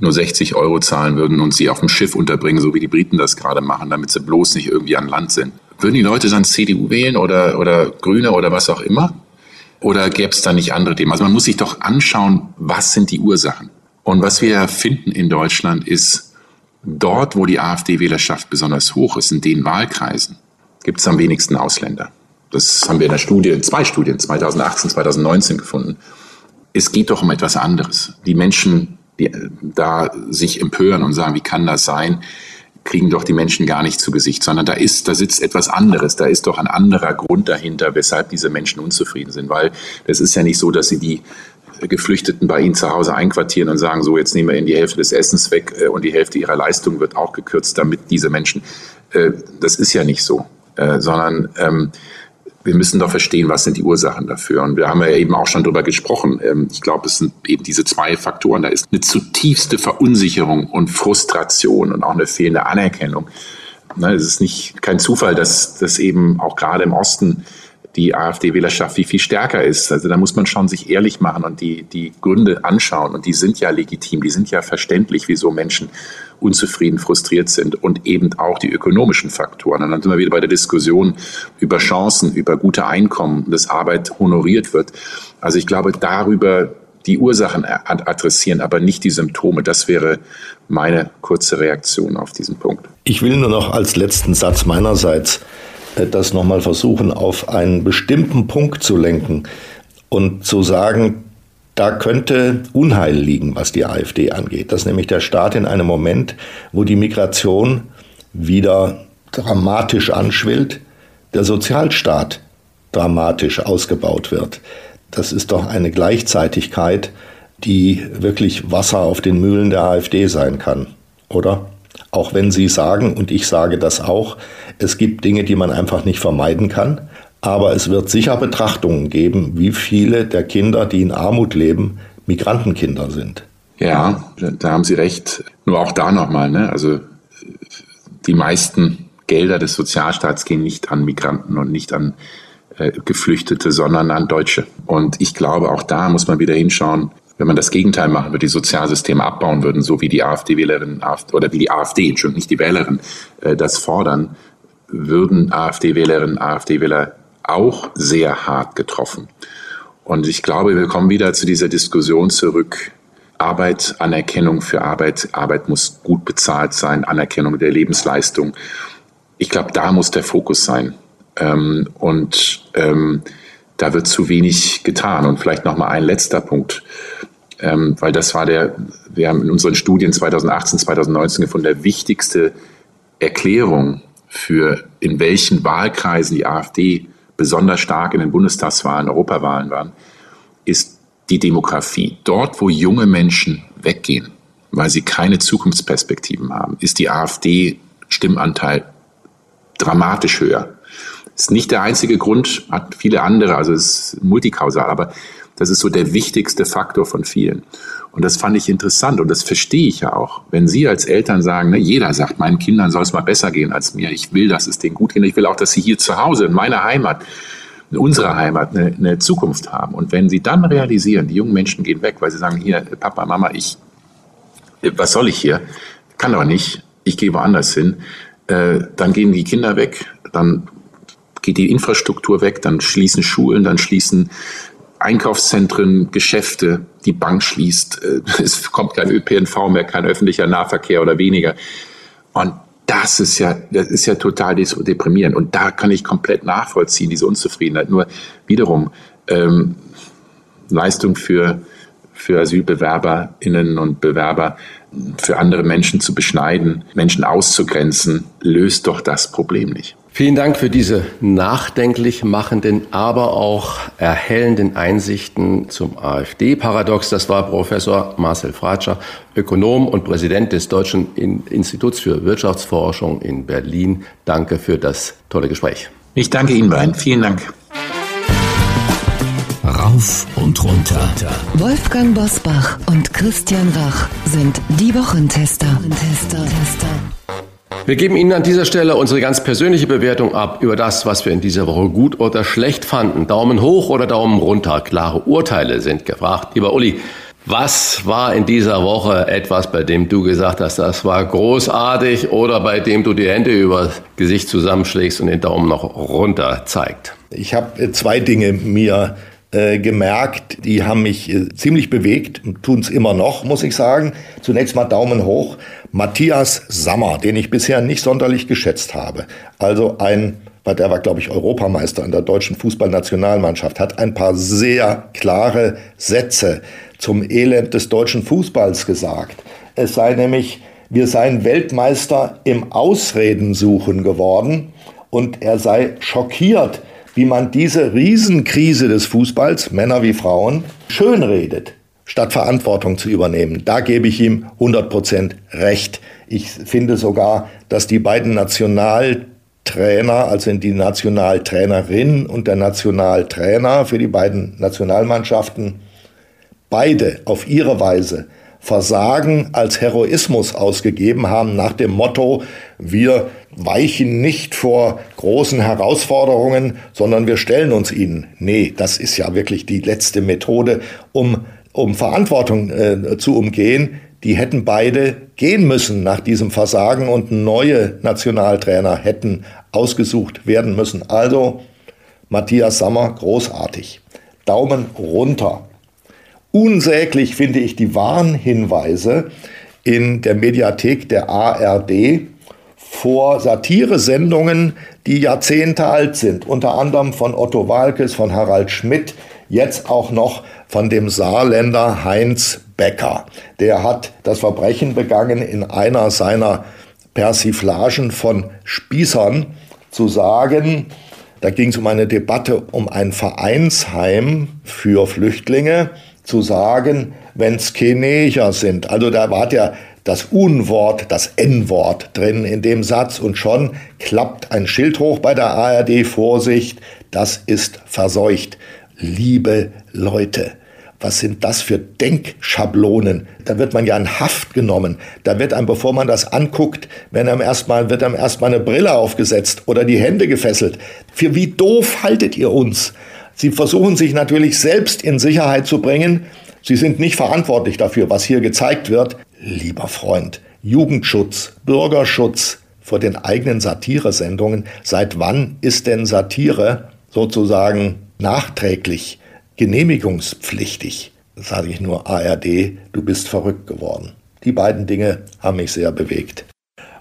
G: nur 60 Euro zahlen würden und sie auf dem Schiff unterbringen, so wie die Briten das gerade machen, damit sie bloß nicht irgendwie an Land sind. Würden die Leute dann CDU wählen oder, oder Grüne oder was auch immer? Oder gäbe es da nicht andere Themen? Also man muss sich doch anschauen, was sind die Ursachen. Und was wir finden in Deutschland ist, dort, wo die AfD-Wählerschaft besonders hoch ist, in den Wahlkreisen, gibt es am wenigsten Ausländer. Das haben wir in der Studie, in zwei Studien, 2018, 2019 gefunden. Es geht doch um etwas anderes. Die Menschen, die da sich empören und sagen, wie kann das sein? Kriegen doch die Menschen gar nicht zu Gesicht, sondern da ist, da sitzt etwas anderes, da ist doch ein anderer Grund dahinter, weshalb diese Menschen unzufrieden sind, weil es ist ja nicht so, dass sie die Geflüchteten bei ihnen zu Hause einquartieren und sagen, so jetzt nehmen wir ihnen die Hälfte des Essens weg äh, und die Hälfte ihrer Leistung wird auch gekürzt, damit diese Menschen, äh, das ist ja nicht so, äh, sondern ähm, wir müssen doch verstehen, was sind die Ursachen dafür. Und wir haben ja eben auch schon darüber gesprochen. Ähm, ich glaube, es sind eben diese zwei Faktoren. Da ist eine zutiefste Verunsicherung und Frustration und auch eine fehlende Anerkennung. Es ist nicht kein Zufall, dass das eben auch gerade im Osten die AfD-Wählerschaft wie viel stärker ist. Also da muss man schon sich ehrlich machen und die, die Gründe anschauen. Und die sind ja legitim, die sind ja verständlich, wieso Menschen unzufrieden, frustriert sind und eben auch die ökonomischen Faktoren. Und dann sind wir wieder bei der Diskussion über Chancen, über gute Einkommen, dass Arbeit honoriert wird. Also ich glaube, darüber die Ursachen adressieren, aber nicht die Symptome. Das wäre meine kurze Reaktion auf diesen Punkt.
B: Ich will nur noch als letzten Satz meinerseits das nochmal versuchen, auf einen bestimmten Punkt zu lenken und zu sagen, da könnte Unheil liegen, was die AfD angeht. Das ist nämlich der Staat in einem Moment, wo die Migration wieder dramatisch anschwillt, der Sozialstaat dramatisch ausgebaut wird. Das ist doch eine Gleichzeitigkeit, die wirklich Wasser auf den Mühlen der AfD sein kann, oder? Auch wenn Sie sagen, und ich sage das auch, es gibt Dinge, die man einfach nicht vermeiden kann. Aber es wird sicher Betrachtungen geben, wie viele der Kinder, die in Armut leben, Migrantenkinder sind.
G: Ja, da haben Sie recht. Nur auch da nochmal, ne? Also die meisten Gelder des Sozialstaats gehen nicht an Migranten und nicht an äh, Geflüchtete, sondern an Deutsche. Und ich glaube, auch da muss man wieder hinschauen, wenn man das Gegenteil machen würde, die Sozialsysteme abbauen würden, so wie die AfD-Wählerinnen oder wie die AfD, Entschuldigung, nicht die Wählerinnen, äh, das fordern, würden AfD-Wählerinnen, AfD-Wähler auch sehr hart getroffen. Und ich glaube, wir kommen wieder zu dieser Diskussion zurück. Arbeit, Anerkennung für Arbeit. Arbeit muss gut bezahlt sein, Anerkennung der Lebensleistung. Ich glaube, da muss der Fokus sein. Ähm, und ähm, da wird zu wenig getan. Und vielleicht noch mal ein letzter Punkt ähm, weil das war der, wir haben in unseren Studien 2018, 2019 gefunden, der wichtigste Erklärung für in welchen Wahlkreisen die AfD besonders stark in den Bundestagswahlen, Europawahlen waren, ist die Demografie. Dort, wo junge Menschen weggehen, weil sie keine Zukunftsperspektiven haben, ist die AfD-Stimmanteil dramatisch höher. Ist nicht der einzige Grund, hat viele andere, also ist multikausal, aber das ist so der wichtigste Faktor von vielen. Und das fand ich interessant und das verstehe ich ja auch. Wenn Sie als Eltern sagen, ne, jeder sagt, meinen Kindern soll es mal besser gehen als mir. Ich will, dass es denen gut geht. Ich will auch, dass sie hier zu Hause, in meiner Heimat, in unserer Heimat eine, eine Zukunft haben. Und wenn Sie dann realisieren, die jungen Menschen gehen weg, weil sie sagen, hier, Papa, Mama, ich, was soll ich hier? Kann doch nicht. Ich gehe woanders hin. Äh, dann gehen die Kinder weg. Dann geht die Infrastruktur weg. Dann schließen Schulen. Dann schließen Einkaufszentren, Geschäfte, die Bank schließt, äh, es kommt kein ÖPNV mehr, kein öffentlicher Nahverkehr oder weniger. Und das ist ja, das ist ja total deprimierend. Und da kann ich komplett nachvollziehen, diese Unzufriedenheit. Nur wiederum, ähm, Leistung für, für AsylbewerberInnen und Bewerber für andere Menschen zu beschneiden, Menschen auszugrenzen, löst doch das Problem nicht.
A: Vielen Dank für diese nachdenklich machenden, aber auch erhellenden Einsichten zum AfD-Paradox. Das war Professor Marcel Fratscher, Ökonom und Präsident des Deutschen Instituts für Wirtschaftsforschung in Berlin. Danke für das tolle Gespräch.
G: Ich danke Ihnen beiden. Vielen Dank.
C: Rauf und runter.
E: Wolfgang Bosbach und Christian Rach sind die Wochentester. Tester.
A: Wir geben Ihnen an dieser Stelle unsere ganz persönliche Bewertung ab über das, was wir in dieser Woche gut oder schlecht fanden. Daumen hoch oder Daumen runter. Klare Urteile sind gefragt. Lieber Uli, was war in dieser Woche etwas, bei dem du gesagt hast, das war großartig oder bei dem du die Hände übers Gesicht zusammenschlägst und den Daumen noch runter zeigt?
B: Ich habe äh, zwei Dinge mir äh, gemerkt, die haben mich äh, ziemlich bewegt, tun es immer noch, muss ich sagen. Zunächst mal Daumen hoch. Matthias Sammer, den ich bisher nicht sonderlich geschätzt habe. Also ein, weil der war, glaube ich, Europameister in der deutschen Fußballnationalmannschaft, hat ein paar sehr klare Sätze zum Elend des deutschen Fußballs gesagt. Es sei nämlich, wir seien Weltmeister im Ausreden suchen geworden und er sei schockiert, wie man diese Riesenkrise des Fußballs, Männer wie Frauen, schönredet, statt Verantwortung zu übernehmen. Da gebe ich ihm 100 Prozent recht. Ich finde sogar, dass die beiden Nationaltrainer, also die Nationaltrainerin und der Nationaltrainer für die beiden Nationalmannschaften, beide auf ihre Weise Versagen als Heroismus ausgegeben haben, nach dem Motto, wir weichen nicht vor großen Herausforderungen, sondern wir stellen uns ihnen. Nee, das ist ja wirklich die letzte Methode, um, um Verantwortung äh, zu umgehen. Die hätten beide gehen müssen nach diesem Versagen und neue Nationaltrainer hätten ausgesucht werden müssen. Also Matthias Sammer, großartig. Daumen runter. Unsäglich finde ich die Warnhinweise in der Mediathek der ARD vor Satiresendungen, die Jahrzehnte alt sind, unter anderem von Otto Walkes, von Harald Schmidt, jetzt auch noch von dem Saarländer Heinz Becker. Der hat das Verbrechen begangen, in einer seiner Persiflagen von Spießern zu sagen, da ging es um eine Debatte um ein Vereinsheim für Flüchtlinge zu sagen, wenn es Kenecher sind. Also da war der das Unwort, das N-Wort drin in dem Satz und schon klappt ein Schild hoch bei der ARD Vorsicht, das ist verseucht. Liebe Leute, was sind das für Denkschablonen? Da wird man ja in Haft genommen. Da wird einem, bevor man das anguckt, wenn einem erstmal, wird einem erstmal eine Brille aufgesetzt oder die Hände gefesselt. Für wie doof haltet ihr uns? Sie versuchen sich natürlich selbst in Sicherheit zu bringen. Sie sind nicht verantwortlich dafür, was hier gezeigt wird. Lieber Freund, Jugendschutz, Bürgerschutz vor den eigenen Satiresendungen. Seit wann ist denn Satire sozusagen nachträglich genehmigungspflichtig? Sage ich nur ARD, du bist verrückt geworden. Die beiden Dinge haben mich sehr bewegt.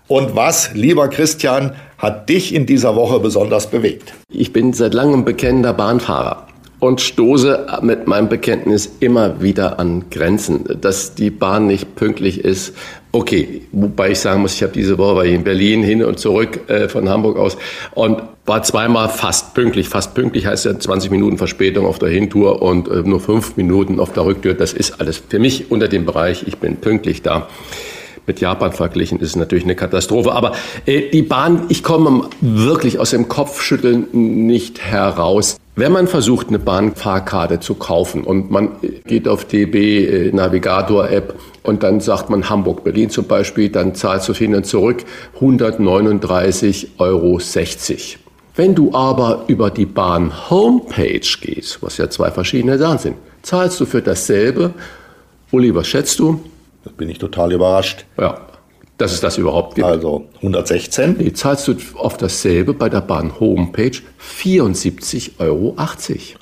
B: Und was, lieber Christian, hat dich in dieser Woche besonders bewegt?
A: Ich bin seit langem bekennender Bahnfahrer und stoße mit meinem Bekenntnis immer wieder an Grenzen, dass die Bahn nicht pünktlich ist. Okay, wobei ich sagen muss, ich habe diese Woche war ich in Berlin hin und zurück äh, von Hamburg aus und war zweimal fast pünktlich. Fast pünktlich heißt ja 20 Minuten Verspätung auf der Hintour und äh, nur fünf Minuten auf der Rücktür. Das ist alles für mich unter dem Bereich. Ich bin pünktlich da mit Japan verglichen ist natürlich eine Katastrophe. Aber äh, die Bahn, ich komme wirklich aus dem Kopfschütteln nicht heraus. Wenn man versucht, eine Bahnfahrkarte zu kaufen und man geht auf DB äh, Navigator App und dann sagt man Hamburg-Berlin zum Beispiel, dann zahlst du hin und zurück 139,60 Euro. Wenn du aber über die Bahn Homepage gehst, was ja zwei verschiedene Sachen sind, zahlst du für dasselbe, Uli, was schätzt du?
B: Da bin ich total überrascht.
A: Ja, dass es das überhaupt gibt.
B: Also 116.
A: Nee, zahlst du auf dasselbe bei der Bahn Homepage 74,80 Euro.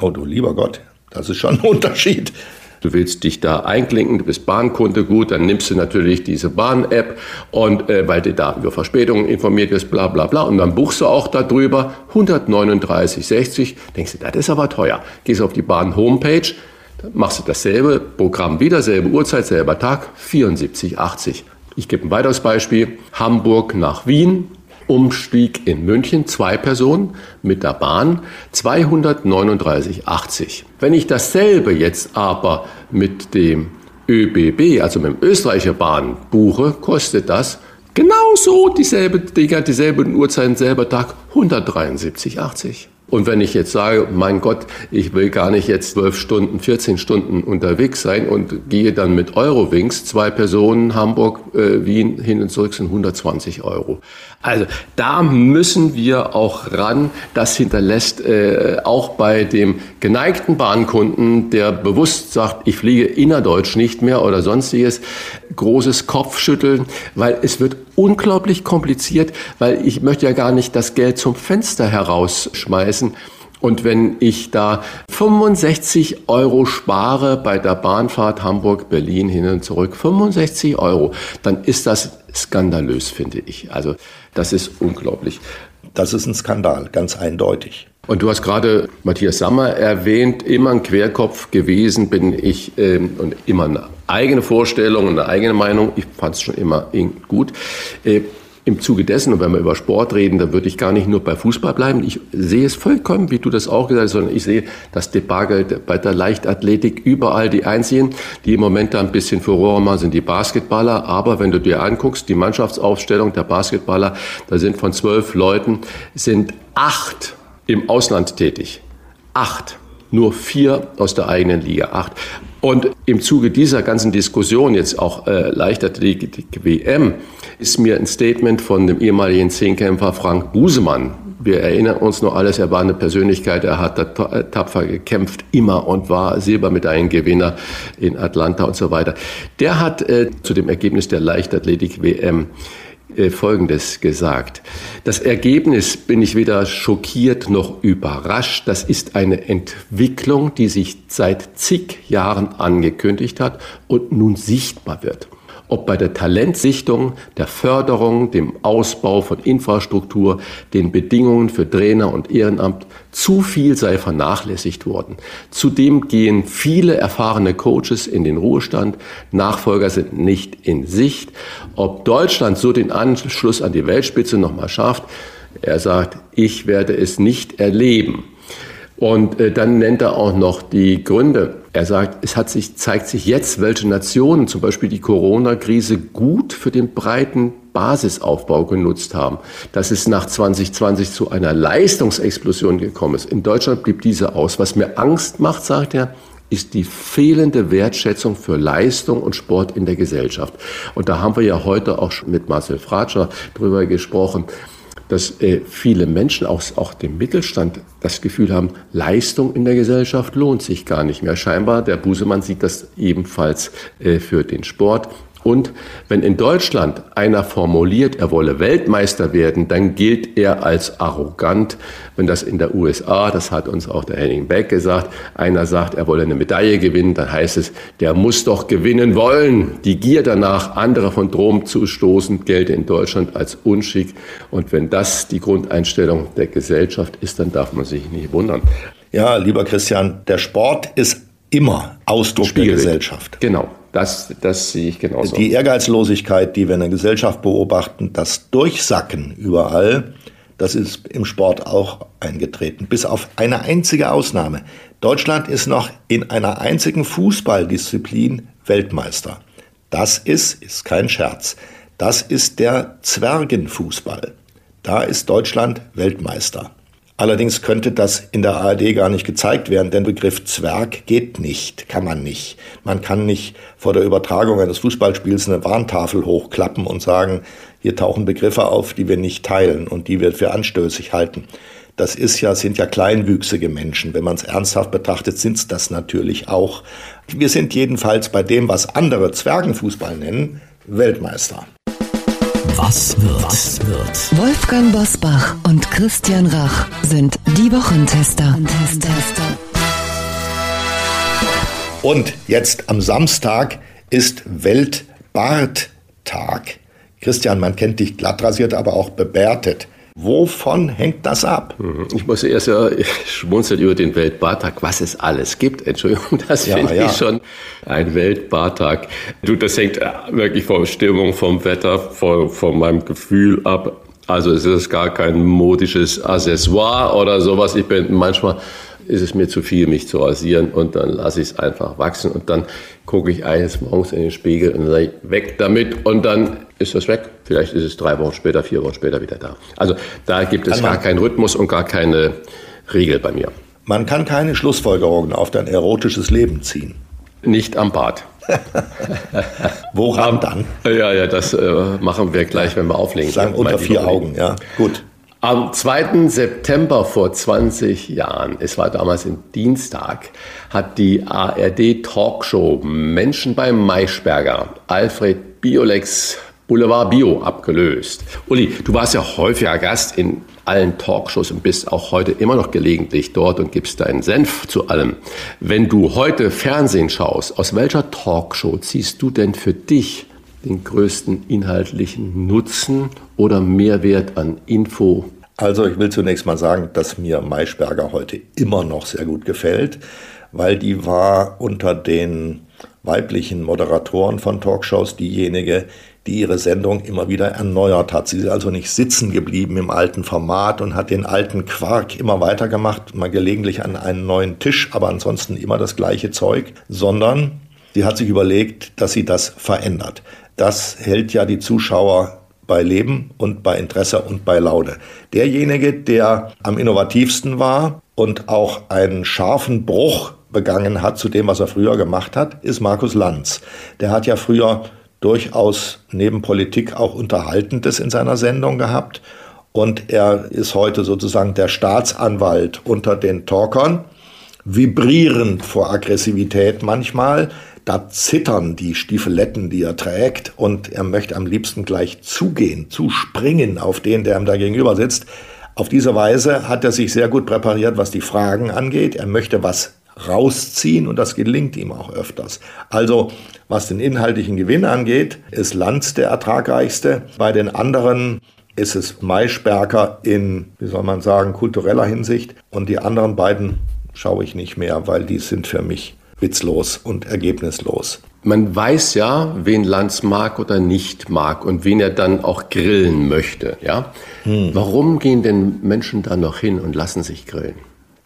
B: Oh du lieber Gott, das ist schon ein Unterschied.
A: Du willst dich da einklinken, du bist Bahnkunde, gut, dann nimmst du natürlich diese Bahn-App und äh, weil du da über Verspätungen informiert wirst, bla bla bla, und dann buchst du auch darüber 139,60. Denkst du, das ist aber teuer. Gehst auf die Bahn-Homepage, machst du dasselbe Programm wieder, selbe Uhrzeit, selber Tag, 74,80. Ich gebe ein weiteres Beispiel. Hamburg nach Wien, Umstieg in München, zwei Personen mit der Bahn, 239,80. Wenn ich dasselbe jetzt aber mit dem ÖBB, also mit dem österreicher Bahn buche, kostet das genauso dieselbe Dinger, dieselbe Uhrzeit, selber Tag, 173,80. Und wenn ich jetzt sage, mein Gott, ich will gar nicht jetzt zwölf Stunden, 14 Stunden unterwegs sein und gehe dann mit Eurowings, zwei Personen, Hamburg, äh, Wien, hin und zurück sind 120 Euro. Also da müssen wir auch ran. Das hinterlässt äh, auch bei dem geneigten Bahnkunden, der bewusst sagt, ich fliege innerdeutsch nicht mehr oder sonstiges, großes Kopfschütteln, weil es wird unglaublich kompliziert, weil ich möchte ja gar nicht das Geld zum Fenster herausschmeißen. Und wenn ich da 65 Euro spare bei der Bahnfahrt Hamburg-Berlin hin und zurück, 65 Euro, dann ist das skandalös, finde ich. Also das ist unglaublich.
B: Das ist ein Skandal, ganz eindeutig.
A: Und du hast gerade Matthias Sammer erwähnt, immer ein Querkopf gewesen bin ich ähm, und immer eine eigene Vorstellung und eine eigene Meinung. Ich fand es schon immer gut. Äh, im Zuge dessen, und wenn wir über Sport reden, dann würde ich gar nicht nur bei Fußball bleiben. Ich sehe es vollkommen, wie du das auch gesagt hast, sondern ich sehe das Debakel bei der Leichtathletik überall. Die einzigen, die im Moment da ein bisschen Furore machen, sind die Basketballer. Aber wenn du dir anguckst, die Mannschaftsaufstellung der Basketballer, da sind von zwölf Leuten, sind acht im Ausland tätig. Acht. Nur vier aus der eigenen Liga. Acht. Und im Zuge dieser ganzen Diskussion, jetzt auch äh, Leichtathletik WM, ist mir ein Statement von dem ehemaligen Zehnkämpfer Frank Busemann. Wir erinnern uns noch alles, er war eine Persönlichkeit, er hat äh, tapfer gekämpft, immer und war Silbermedaillengewinner in Atlanta und so weiter. Der hat äh, zu dem Ergebnis der Leichtathletik WM äh, Folgendes gesagt. Das Ergebnis bin ich weder schockiert noch überrascht. Das ist eine Entwicklung, die sich seit zig Jahren angekündigt hat und nun sichtbar wird ob bei der Talentsichtung, der Förderung, dem Ausbau von Infrastruktur, den Bedingungen für Trainer und Ehrenamt, zu viel sei vernachlässigt worden. Zudem gehen viele erfahrene Coaches in den Ruhestand, Nachfolger sind nicht in Sicht. Ob Deutschland so den Anschluss an die Weltspitze nochmal schafft, er sagt, ich werde es nicht erleben. Und äh, dann nennt er auch noch die Gründe. Er sagt, es hat sich, zeigt sich jetzt, welche Nationen zum Beispiel die Corona-Krise gut für den breiten Basisaufbau genutzt haben. Dass es nach 2020 zu einer Leistungsexplosion gekommen ist. In Deutschland blieb diese aus. Was mir Angst macht, sagt er, ist die fehlende Wertschätzung für Leistung und Sport in der Gesellschaft. Und da haben wir ja heute auch schon mit Marcel Fratscher drüber gesprochen dass äh, viele Menschen aus auch dem Mittelstand das Gefühl haben, Leistung in der Gesellschaft lohnt sich gar nicht mehr. Scheinbar, der Busemann sieht das ebenfalls äh, für den Sport. Und wenn in Deutschland einer formuliert, er wolle Weltmeister werden, dann gilt er als arrogant. Wenn das in der USA, das hat uns auch der Henning Beck gesagt, einer sagt, er wolle eine Medaille gewinnen, dann heißt es, der muss doch gewinnen wollen. Die Gier danach, andere von Drom zu stoßen, gelte in Deutschland als unschick. Und wenn das die Grundeinstellung der Gesellschaft ist, dann darf man sich nicht wundern.
B: Ja, lieber Christian, der Sport ist immer Ausdruck Spielweg. der Gesellschaft.
A: Genau. Das, das sehe ich genauso.
B: Die Ehrgeizlosigkeit, die wir in der Gesellschaft beobachten, das Durchsacken überall, das ist im Sport auch eingetreten. Bis auf eine einzige Ausnahme. Deutschland ist noch in einer einzigen Fußballdisziplin Weltmeister. Das ist, ist kein Scherz, das ist der Zwergenfußball. Da ist Deutschland Weltmeister. Allerdings könnte das in der ARD gar nicht gezeigt werden, denn Begriff Zwerg geht nicht, kann man nicht. Man kann nicht vor der Übertragung eines Fußballspiels eine Warntafel hochklappen und sagen, hier tauchen Begriffe auf, die wir nicht teilen und die wir für anstößig halten. Das ist ja, sind ja kleinwüchsige Menschen. Wenn man es ernsthaft betrachtet, sind es das natürlich auch. Wir sind jedenfalls bei dem, was andere Zwergenfußball nennen, Weltmeister.
E: Was wird? Was wird? Wolfgang Bosbach und Christian Rach sind die Wochentester.
B: Und jetzt am Samstag ist Weltbarttag. Christian, man kennt dich glatt rasiert, aber auch bebärtet. Wovon hängt das ab?
A: Mhm. Ich muss erst ja schmunzeln über den Weltbartag, was es alles gibt. Entschuldigung, das ja, finde ja. ich schon ein Weltbartag. Du, das hängt äh, wirklich von Stimmung, vom Wetter, von, von meinem Gefühl ab. Also es ist gar kein modisches Accessoire oder sowas. Ich bin manchmal ist es mir zu viel, mich zu rasieren und dann lasse ich es einfach wachsen und dann gucke ich eines Morgens in den Spiegel und sage, weg damit und dann ist das weg. Vielleicht ist es drei Wochen später, vier Wochen später wieder da. Also da gibt es gar keinen Rhythmus und gar keine Regel bei mir.
B: Man kann keine Schlussfolgerungen auf dein erotisches Leben ziehen.
A: Nicht am Bad.
B: Woran dann?
A: Ja, ja, das äh, machen wir gleich, wenn wir auflegen.
B: Sagen unter vier Augen, ja. Gut.
A: Am 2. September vor 20 Jahren, es war damals ein Dienstag, hat die ARD Talkshow Menschen beim Maischberger Alfred Biolex Boulevard Bio abgelöst. Uli, du warst ja häufiger Gast in allen Talkshows und bist auch heute immer noch gelegentlich dort und gibst deinen Senf zu allem. Wenn du heute Fernsehen schaust, aus welcher Talkshow ziehst du denn für dich den größten inhaltlichen Nutzen oder Mehrwert an Info?
B: Also ich will zunächst mal sagen, dass mir Maischberger heute immer noch sehr gut gefällt, weil die war unter den weiblichen Moderatoren von Talkshows diejenige, die ihre Sendung immer wieder erneuert hat. Sie ist also nicht sitzen geblieben im alten Format und hat den alten Quark immer weitergemacht, mal gelegentlich an einen neuen Tisch, aber ansonsten immer das gleiche Zeug, sondern sie hat sich überlegt, dass sie das verändert. Das hält ja die Zuschauer bei Leben und bei Interesse und bei Laune. Derjenige, der am innovativsten war und auch einen scharfen Bruch begangen hat zu dem, was er früher gemacht hat, ist Markus Lanz. Der hat ja früher durchaus neben Politik auch Unterhaltendes in seiner Sendung gehabt. Und er ist heute sozusagen der Staatsanwalt unter den Talkern, vibrierend vor Aggressivität manchmal. Da zittern die Stiefeletten, die er trägt, und er möchte am liebsten gleich zugehen, zuspringen auf den, der ihm da gegenüber sitzt. Auf diese Weise hat er sich sehr gut präpariert, was die Fragen angeht. Er möchte was rausziehen und das gelingt ihm auch öfters. Also was den inhaltlichen Gewinn angeht, ist Lanz der ertragreichste. Bei den anderen ist es Maischberger in, wie soll man sagen, kultureller Hinsicht. Und die anderen beiden schaue ich nicht mehr, weil die sind für mich witzlos und ergebnislos.
A: Man weiß ja, wen Lanz mag oder nicht mag und wen er dann auch grillen möchte. Ja? Hm. Warum gehen denn Menschen da noch hin und lassen sich grillen?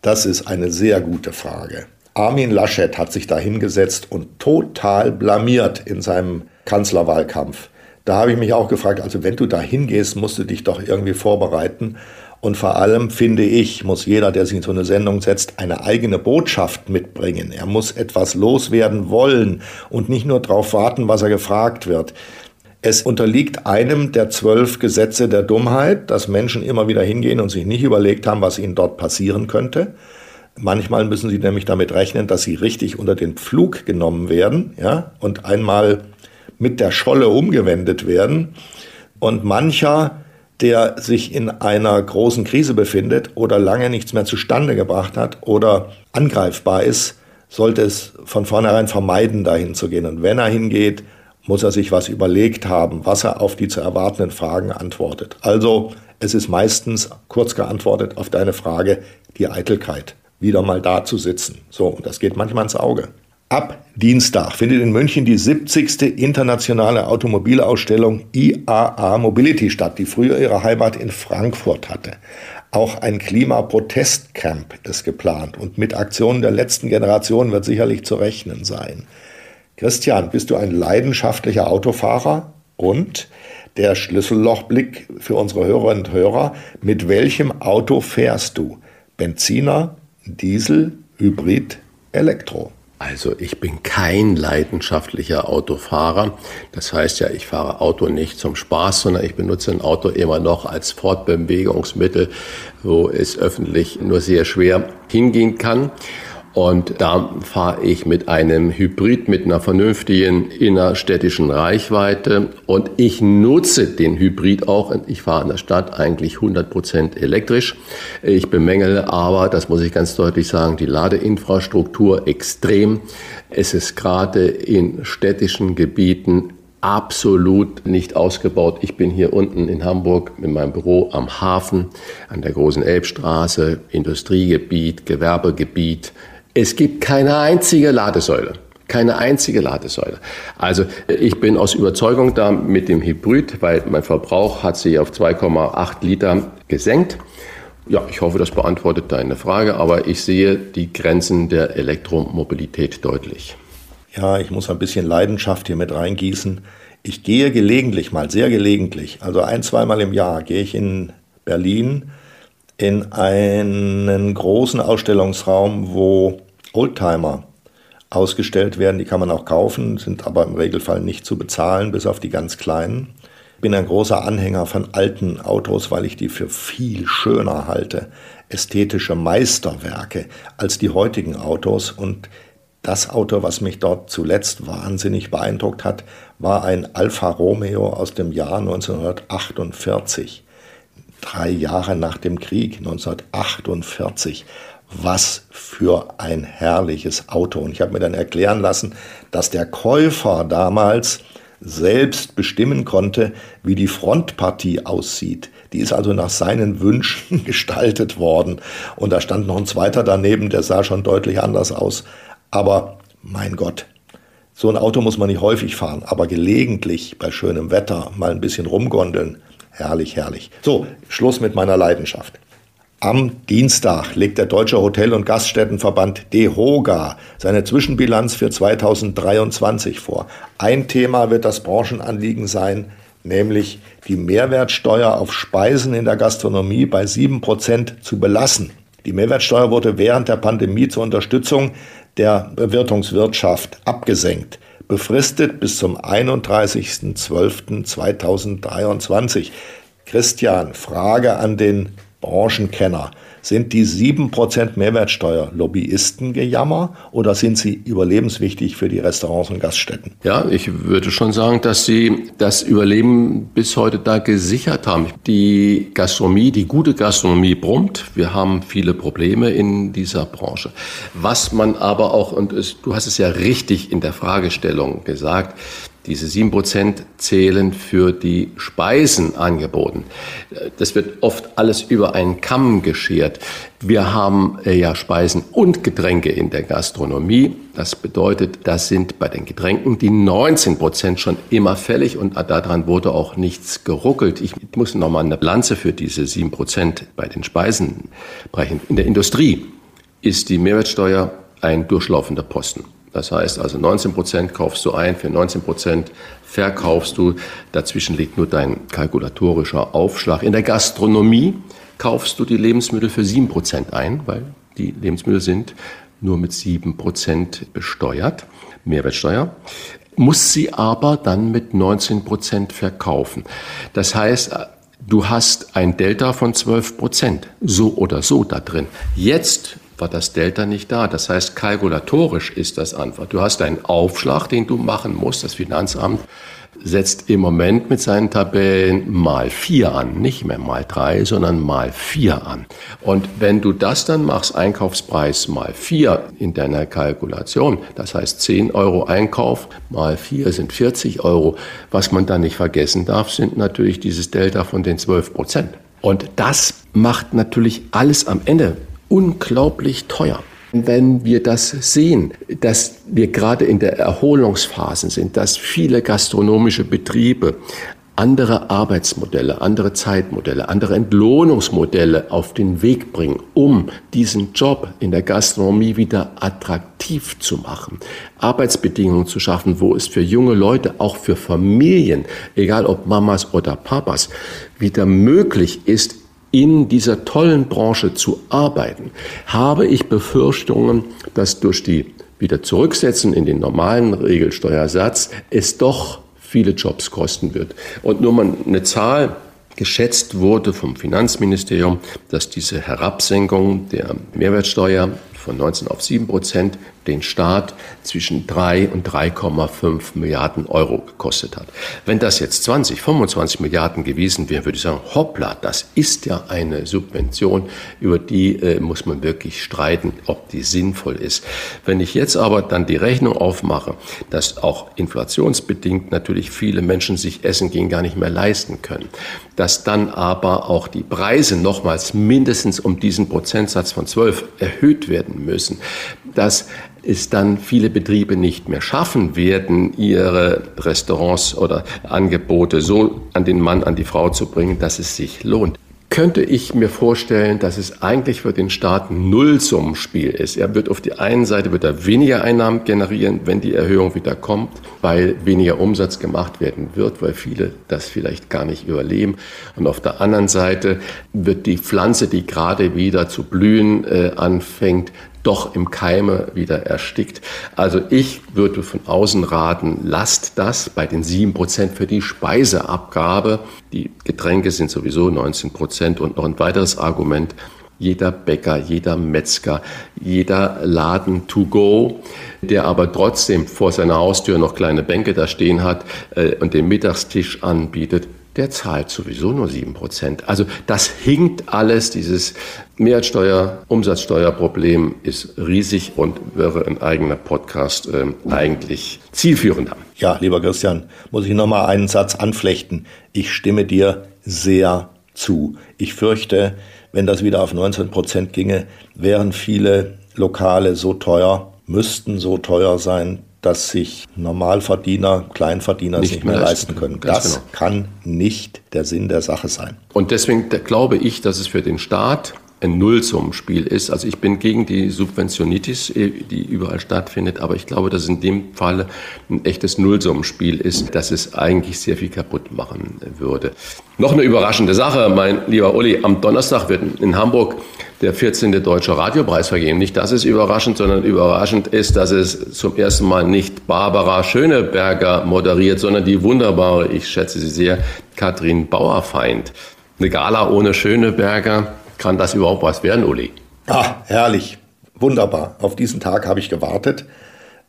B: Das ist eine sehr gute Frage. Armin Laschet hat sich da hingesetzt und total blamiert in seinem Kanzlerwahlkampf. Da habe ich mich auch gefragt, also wenn du da hingehst, musst du dich doch irgendwie vorbereiten. Und vor allem finde ich, muss jeder, der sich in so eine Sendung setzt, eine eigene Botschaft mitbringen. Er muss etwas loswerden wollen und nicht nur darauf warten, was er gefragt wird. Es unterliegt einem der zwölf Gesetze der Dummheit, dass Menschen immer wieder hingehen und sich nicht überlegt haben, was ihnen dort passieren könnte. Manchmal müssen sie nämlich damit rechnen, dass sie richtig unter den Pflug genommen werden, ja, und einmal mit der Scholle umgewendet werden. Und mancher, der sich in einer großen Krise befindet oder lange nichts mehr zustande gebracht hat oder angreifbar ist, sollte es von vornherein vermeiden, dahin zu gehen. Und wenn er hingeht, muss er sich was überlegt haben, was er auf die zu erwartenden Fragen antwortet. Also es ist meistens kurz geantwortet auf deine Frage die Eitelkeit, wieder mal da zu sitzen. So, und das geht manchmal ins Auge. Ab Dienstag findet in München die 70. internationale Automobilausstellung IAA Mobility statt, die früher ihre Heimat in Frankfurt hatte. Auch ein Klimaprotestcamp ist geplant und mit Aktionen der letzten Generation wird sicherlich zu rechnen sein. Christian, bist du ein leidenschaftlicher Autofahrer? Und der Schlüssellochblick für unsere Hörerinnen und Hörer, mit welchem Auto fährst du? Benziner, Diesel, Hybrid, Elektro?
A: Also ich bin kein leidenschaftlicher Autofahrer. Das heißt ja, ich fahre Auto nicht zum Spaß, sondern ich benutze ein Auto immer noch als Fortbewegungsmittel, wo es öffentlich nur sehr schwer hingehen kann. Und da fahre ich mit einem Hybrid mit einer vernünftigen innerstädtischen Reichweite. Und ich nutze den Hybrid auch. Ich fahre in der Stadt eigentlich 100 Prozent elektrisch. Ich bemängele aber, das muss ich ganz deutlich sagen, die Ladeinfrastruktur extrem. Es ist gerade in städtischen Gebieten absolut nicht ausgebaut. Ich bin hier unten in Hamburg mit meinem Büro am Hafen, an der großen Elbstraße, Industriegebiet, Gewerbegebiet, es gibt keine einzige Ladesäule. Keine einzige Ladesäule. Also ich bin aus Überzeugung da mit dem Hybrid, weil mein Verbrauch hat sich auf 2,8 Liter gesenkt. Ja, ich hoffe, das beantwortet deine Frage, aber ich sehe die Grenzen der Elektromobilität deutlich.
B: Ja, ich muss ein bisschen Leidenschaft hier mit reingießen. Ich gehe gelegentlich mal, sehr gelegentlich, also ein, zweimal im Jahr gehe ich in Berlin in einen großen Ausstellungsraum, wo Oldtimer ausgestellt werden. Die kann man auch kaufen, sind aber im Regelfall nicht zu bezahlen, bis auf die ganz kleinen. Ich bin ein großer Anhänger von alten Autos, weil ich die für viel schöner halte. Ästhetische Meisterwerke als die heutigen Autos. Und das Auto, was mich dort zuletzt wahnsinnig beeindruckt hat, war ein Alfa Romeo aus dem Jahr 1948 drei Jahre nach dem Krieg, 1948. Was für ein herrliches Auto. Und ich habe mir dann erklären lassen, dass der Käufer damals selbst bestimmen konnte, wie die Frontpartie aussieht. Die ist also nach seinen Wünschen gestaltet worden. Und da stand noch ein zweiter daneben, der sah schon deutlich anders aus. Aber mein Gott, So ein Auto muss man nicht häufig fahren, aber gelegentlich bei schönem Wetter mal ein bisschen rumgondeln. Herrlich, herrlich. So, Schluss mit meiner Leidenschaft. Am Dienstag legt der Deutsche Hotel- und Gaststättenverband DEHOGA seine Zwischenbilanz für 2023 vor. Ein Thema wird das Branchenanliegen sein, nämlich die Mehrwertsteuer auf Speisen in der Gastronomie bei 7% zu belassen. Die Mehrwertsteuer wurde während der Pandemie zur Unterstützung der Bewirtungswirtschaft abgesenkt, befristet bis zum 31.12.2023. Christian, Frage an den Branchenkenner. Sind die 7% Mehrwertsteuer Lobbyistengejammer oder sind sie überlebenswichtig für die Restaurants und Gaststätten?
A: Ja, ich würde schon sagen, dass sie das Überleben bis heute da gesichert haben. Die Gastronomie, die gute Gastronomie brummt. Wir haben viele Probleme in dieser Branche. Was man aber auch, und es, du hast es ja richtig in der Fragestellung gesagt, diese sieben Prozent zählen für die Speisen angeboten. Das wird oft alles über einen Kamm geschert. Wir haben äh, ja Speisen und Getränke in der Gastronomie. Das bedeutet, das sind bei den Getränken die 19 Prozent schon immer fällig und daran wurde auch nichts geruckelt. Ich muss nochmal eine Lanze für diese sieben Prozent bei den Speisen brechen. In der Industrie ist die Mehrwertsteuer ein durchlaufender Posten. Das heißt also 19 Prozent kaufst du ein, für 19 Prozent verkaufst du. Dazwischen liegt nur dein kalkulatorischer Aufschlag. In der Gastronomie kaufst du die Lebensmittel für 7 Prozent ein, weil die Lebensmittel sind nur mit 7 Prozent besteuert, Mehrwertsteuer muss sie aber dann mit 19 Prozent verkaufen. Das heißt, du hast ein Delta von 12 Prozent, so oder so da drin. Jetzt war das Delta nicht da. Das heißt, kalkulatorisch ist das einfach. Du hast einen Aufschlag, den du machen musst. Das Finanzamt setzt im Moment mit seinen Tabellen mal vier an, nicht mehr mal drei, sondern mal vier an. Und wenn du das dann machst, Einkaufspreis mal vier in deiner Kalkulation, das heißt 10 Euro Einkauf mal vier sind 40 Euro. Was man dann nicht vergessen darf, sind natürlich dieses Delta von den 12 Prozent. Und das macht natürlich alles am Ende unglaublich teuer. Wenn wir das sehen, dass wir gerade in der Erholungsphase sind, dass viele gastronomische Betriebe andere Arbeitsmodelle, andere Zeitmodelle, andere Entlohnungsmodelle auf den Weg bringen, um diesen Job in der Gastronomie wieder attraktiv zu machen, Arbeitsbedingungen zu schaffen, wo es für junge Leute, auch für Familien, egal ob Mamas oder Papas, wieder möglich ist, in dieser tollen Branche zu arbeiten, habe ich Befürchtungen, dass durch die wieder zurücksetzen in den normalen Regelsteuersatz es doch viele Jobs kosten wird. Und nur mal eine Zahl, geschätzt wurde vom Finanzministerium, dass diese Herabsenkung der Mehrwertsteuer von 19 auf 7 Prozent den Staat zwischen 3 und 3,5 Milliarden Euro gekostet hat. Wenn das jetzt 20, 25 Milliarden gewesen wäre, würde ich sagen, hoppla, das ist ja eine Subvention, über die äh, muss man wirklich streiten, ob die sinnvoll ist. Wenn ich jetzt aber dann die Rechnung aufmache, dass auch inflationsbedingt natürlich viele Menschen sich Essen gehen gar nicht mehr leisten können, dass dann aber auch die Preise nochmals mindestens um diesen Prozentsatz von 12 erhöht werden müssen, dass es dann viele Betriebe nicht mehr schaffen werden, ihre Restaurants oder Angebote so an den Mann, an die Frau zu bringen, dass es sich lohnt könnte ich mir vorstellen, dass es eigentlich für den Staat ein Nullsummenspiel ist. Er wird auf die einen Seite wird er weniger Einnahmen generieren, wenn die Erhöhung wieder kommt, weil weniger Umsatz gemacht werden wird, weil viele das vielleicht gar nicht überleben. Und auf der anderen Seite wird die Pflanze, die gerade wieder zu blühen äh, anfängt, doch im Keime wieder erstickt. Also ich würde von außen raten, lasst das bei den sieben Prozent für die Speiseabgabe. Die Getränke sind sowieso 19 Prozent und noch ein weiteres Argument. Jeder Bäcker, jeder Metzger, jeder Laden to go, der aber trotzdem vor seiner Haustür noch kleine Bänke da stehen hat äh, und den Mittagstisch anbietet, der zahlt sowieso nur 7%. Also das hinkt alles, dieses Mehrwertsteuer, Umsatzsteuerproblem ist riesig und wäre ein eigener Podcast äh, eigentlich zielführender.
B: Ja, lieber Christian, muss ich nochmal einen Satz anflechten. Ich stimme dir sehr zu. Ich fürchte, wenn das wieder auf 19 Prozent ginge, wären viele Lokale so teuer, müssten so teuer sein, dass sich Normalverdiener, Kleinverdiener nicht, nicht mehr, leisten können. Das genau. kann nicht der Sinn der Sache sein.
A: Und deswegen glaube ich, dass es für den Staat ein Nullsummenspiel ist. Also ich bin gegen die Subventionitis, äh, die überall stattfindet, aber ich glaube, dass es in dem Fall ein echtes Nullsummenspiel ist, dass es eigentlich sehr viel kaputt machen würde. Noch eine überraschende Sache, mein lieber Uli, am Donnerstag wird in Hamburg der 14. Deutsche Radiopreis vergeben. Nicht das ist überraschend, sondern überraschend ist, dass es zum ersten Mal nicht Barbara Schöneberger moderiert, sondern die wunderbare, ich schätze sie sehr, Katrin Bauerfeind. Eine Gala ohne Schöneberger, kann das überhaupt was werden, Uli?
B: Ah, herrlich. Wunderbar. Auf diesen Tag habe ich gewartet.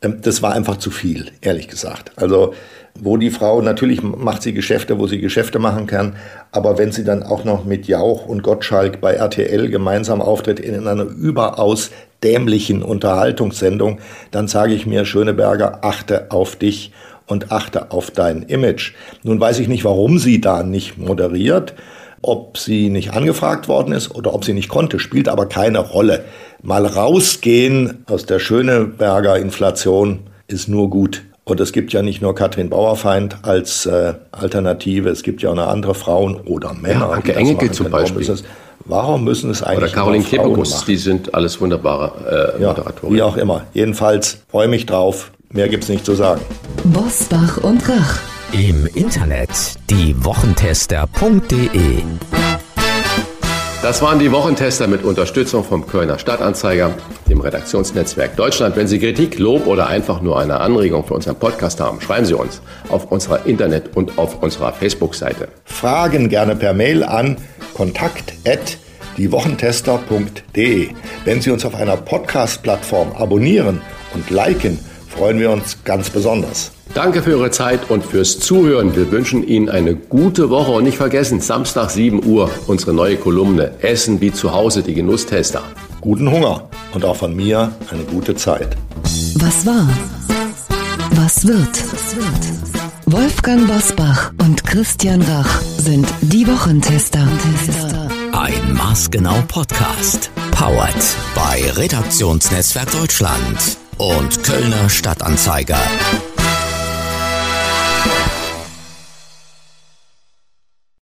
B: Ähm, das war einfach zu viel, ehrlich gesagt. Also, wo die Frau, natürlich macht sie Geschäfte, wo sie Geschäfte machen kann, aber wenn sie dann auch noch mit Jauch und Gottschalk bei RTL gemeinsam auftritt in einer überaus dämlichen Unterhaltungssendung, dann sage ich mir, Schöneberger, achte auf dich und achte auf dein Image. Nun weiß ich nicht, warum sie da nicht moderiert. Ob sie nicht angefragt worden ist oder ob sie nicht konnte, spielt aber keine Rolle. Mal rausgehen aus der Schöneberger Inflation ist nur gut. Und es gibt ja nicht nur Katrin Bauerfeind als äh, Alternative, es gibt ja auch noch andere Frauen oder Männer. Ja,
A: Anke Engelke zum Beispiel.
B: Warum müssen, es, warum müssen es eigentlich
A: Oder Caroline Kebekus, die sind alles wunderbare äh,
B: ja, Moderatoren. Wie auch immer. Jedenfalls freue mich drauf. Mehr gibt's nicht zu sagen.
E: Bosbach und Rach.
C: Im Internet diewochentester.de
A: das waren die Wochentester mit Unterstützung vom Kölner Stadtanzeiger, dem Redaktionsnetzwerk Deutschland. Wenn Sie Kritik, Lob oder einfach nur eine Anregung für unseren Podcast haben, schreiben Sie uns auf unserer Internet- und auf unserer Facebook-Seite.
B: Fragen gerne per Mail an kontakt@diewochentester.de. Wenn Sie uns auf einer Podcast-Plattform abonnieren und liken, freuen wir uns ganz besonders.
A: Danke für Ihre Zeit und fürs Zuhören. Wir wünschen Ihnen eine gute Woche und nicht vergessen, Samstag 7 Uhr unsere neue Kolumne Essen wie zu Hause, die Genusstester.
B: Guten Hunger und auch von mir eine gute Zeit.
E: Was war? Was wird? Wolfgang Bosbach und Christian Rach sind die Wochentester.
C: Ein Maßgenau Podcast. Powered bei Redaktionsnetzwerk Deutschland und Kölner Stadtanzeiger.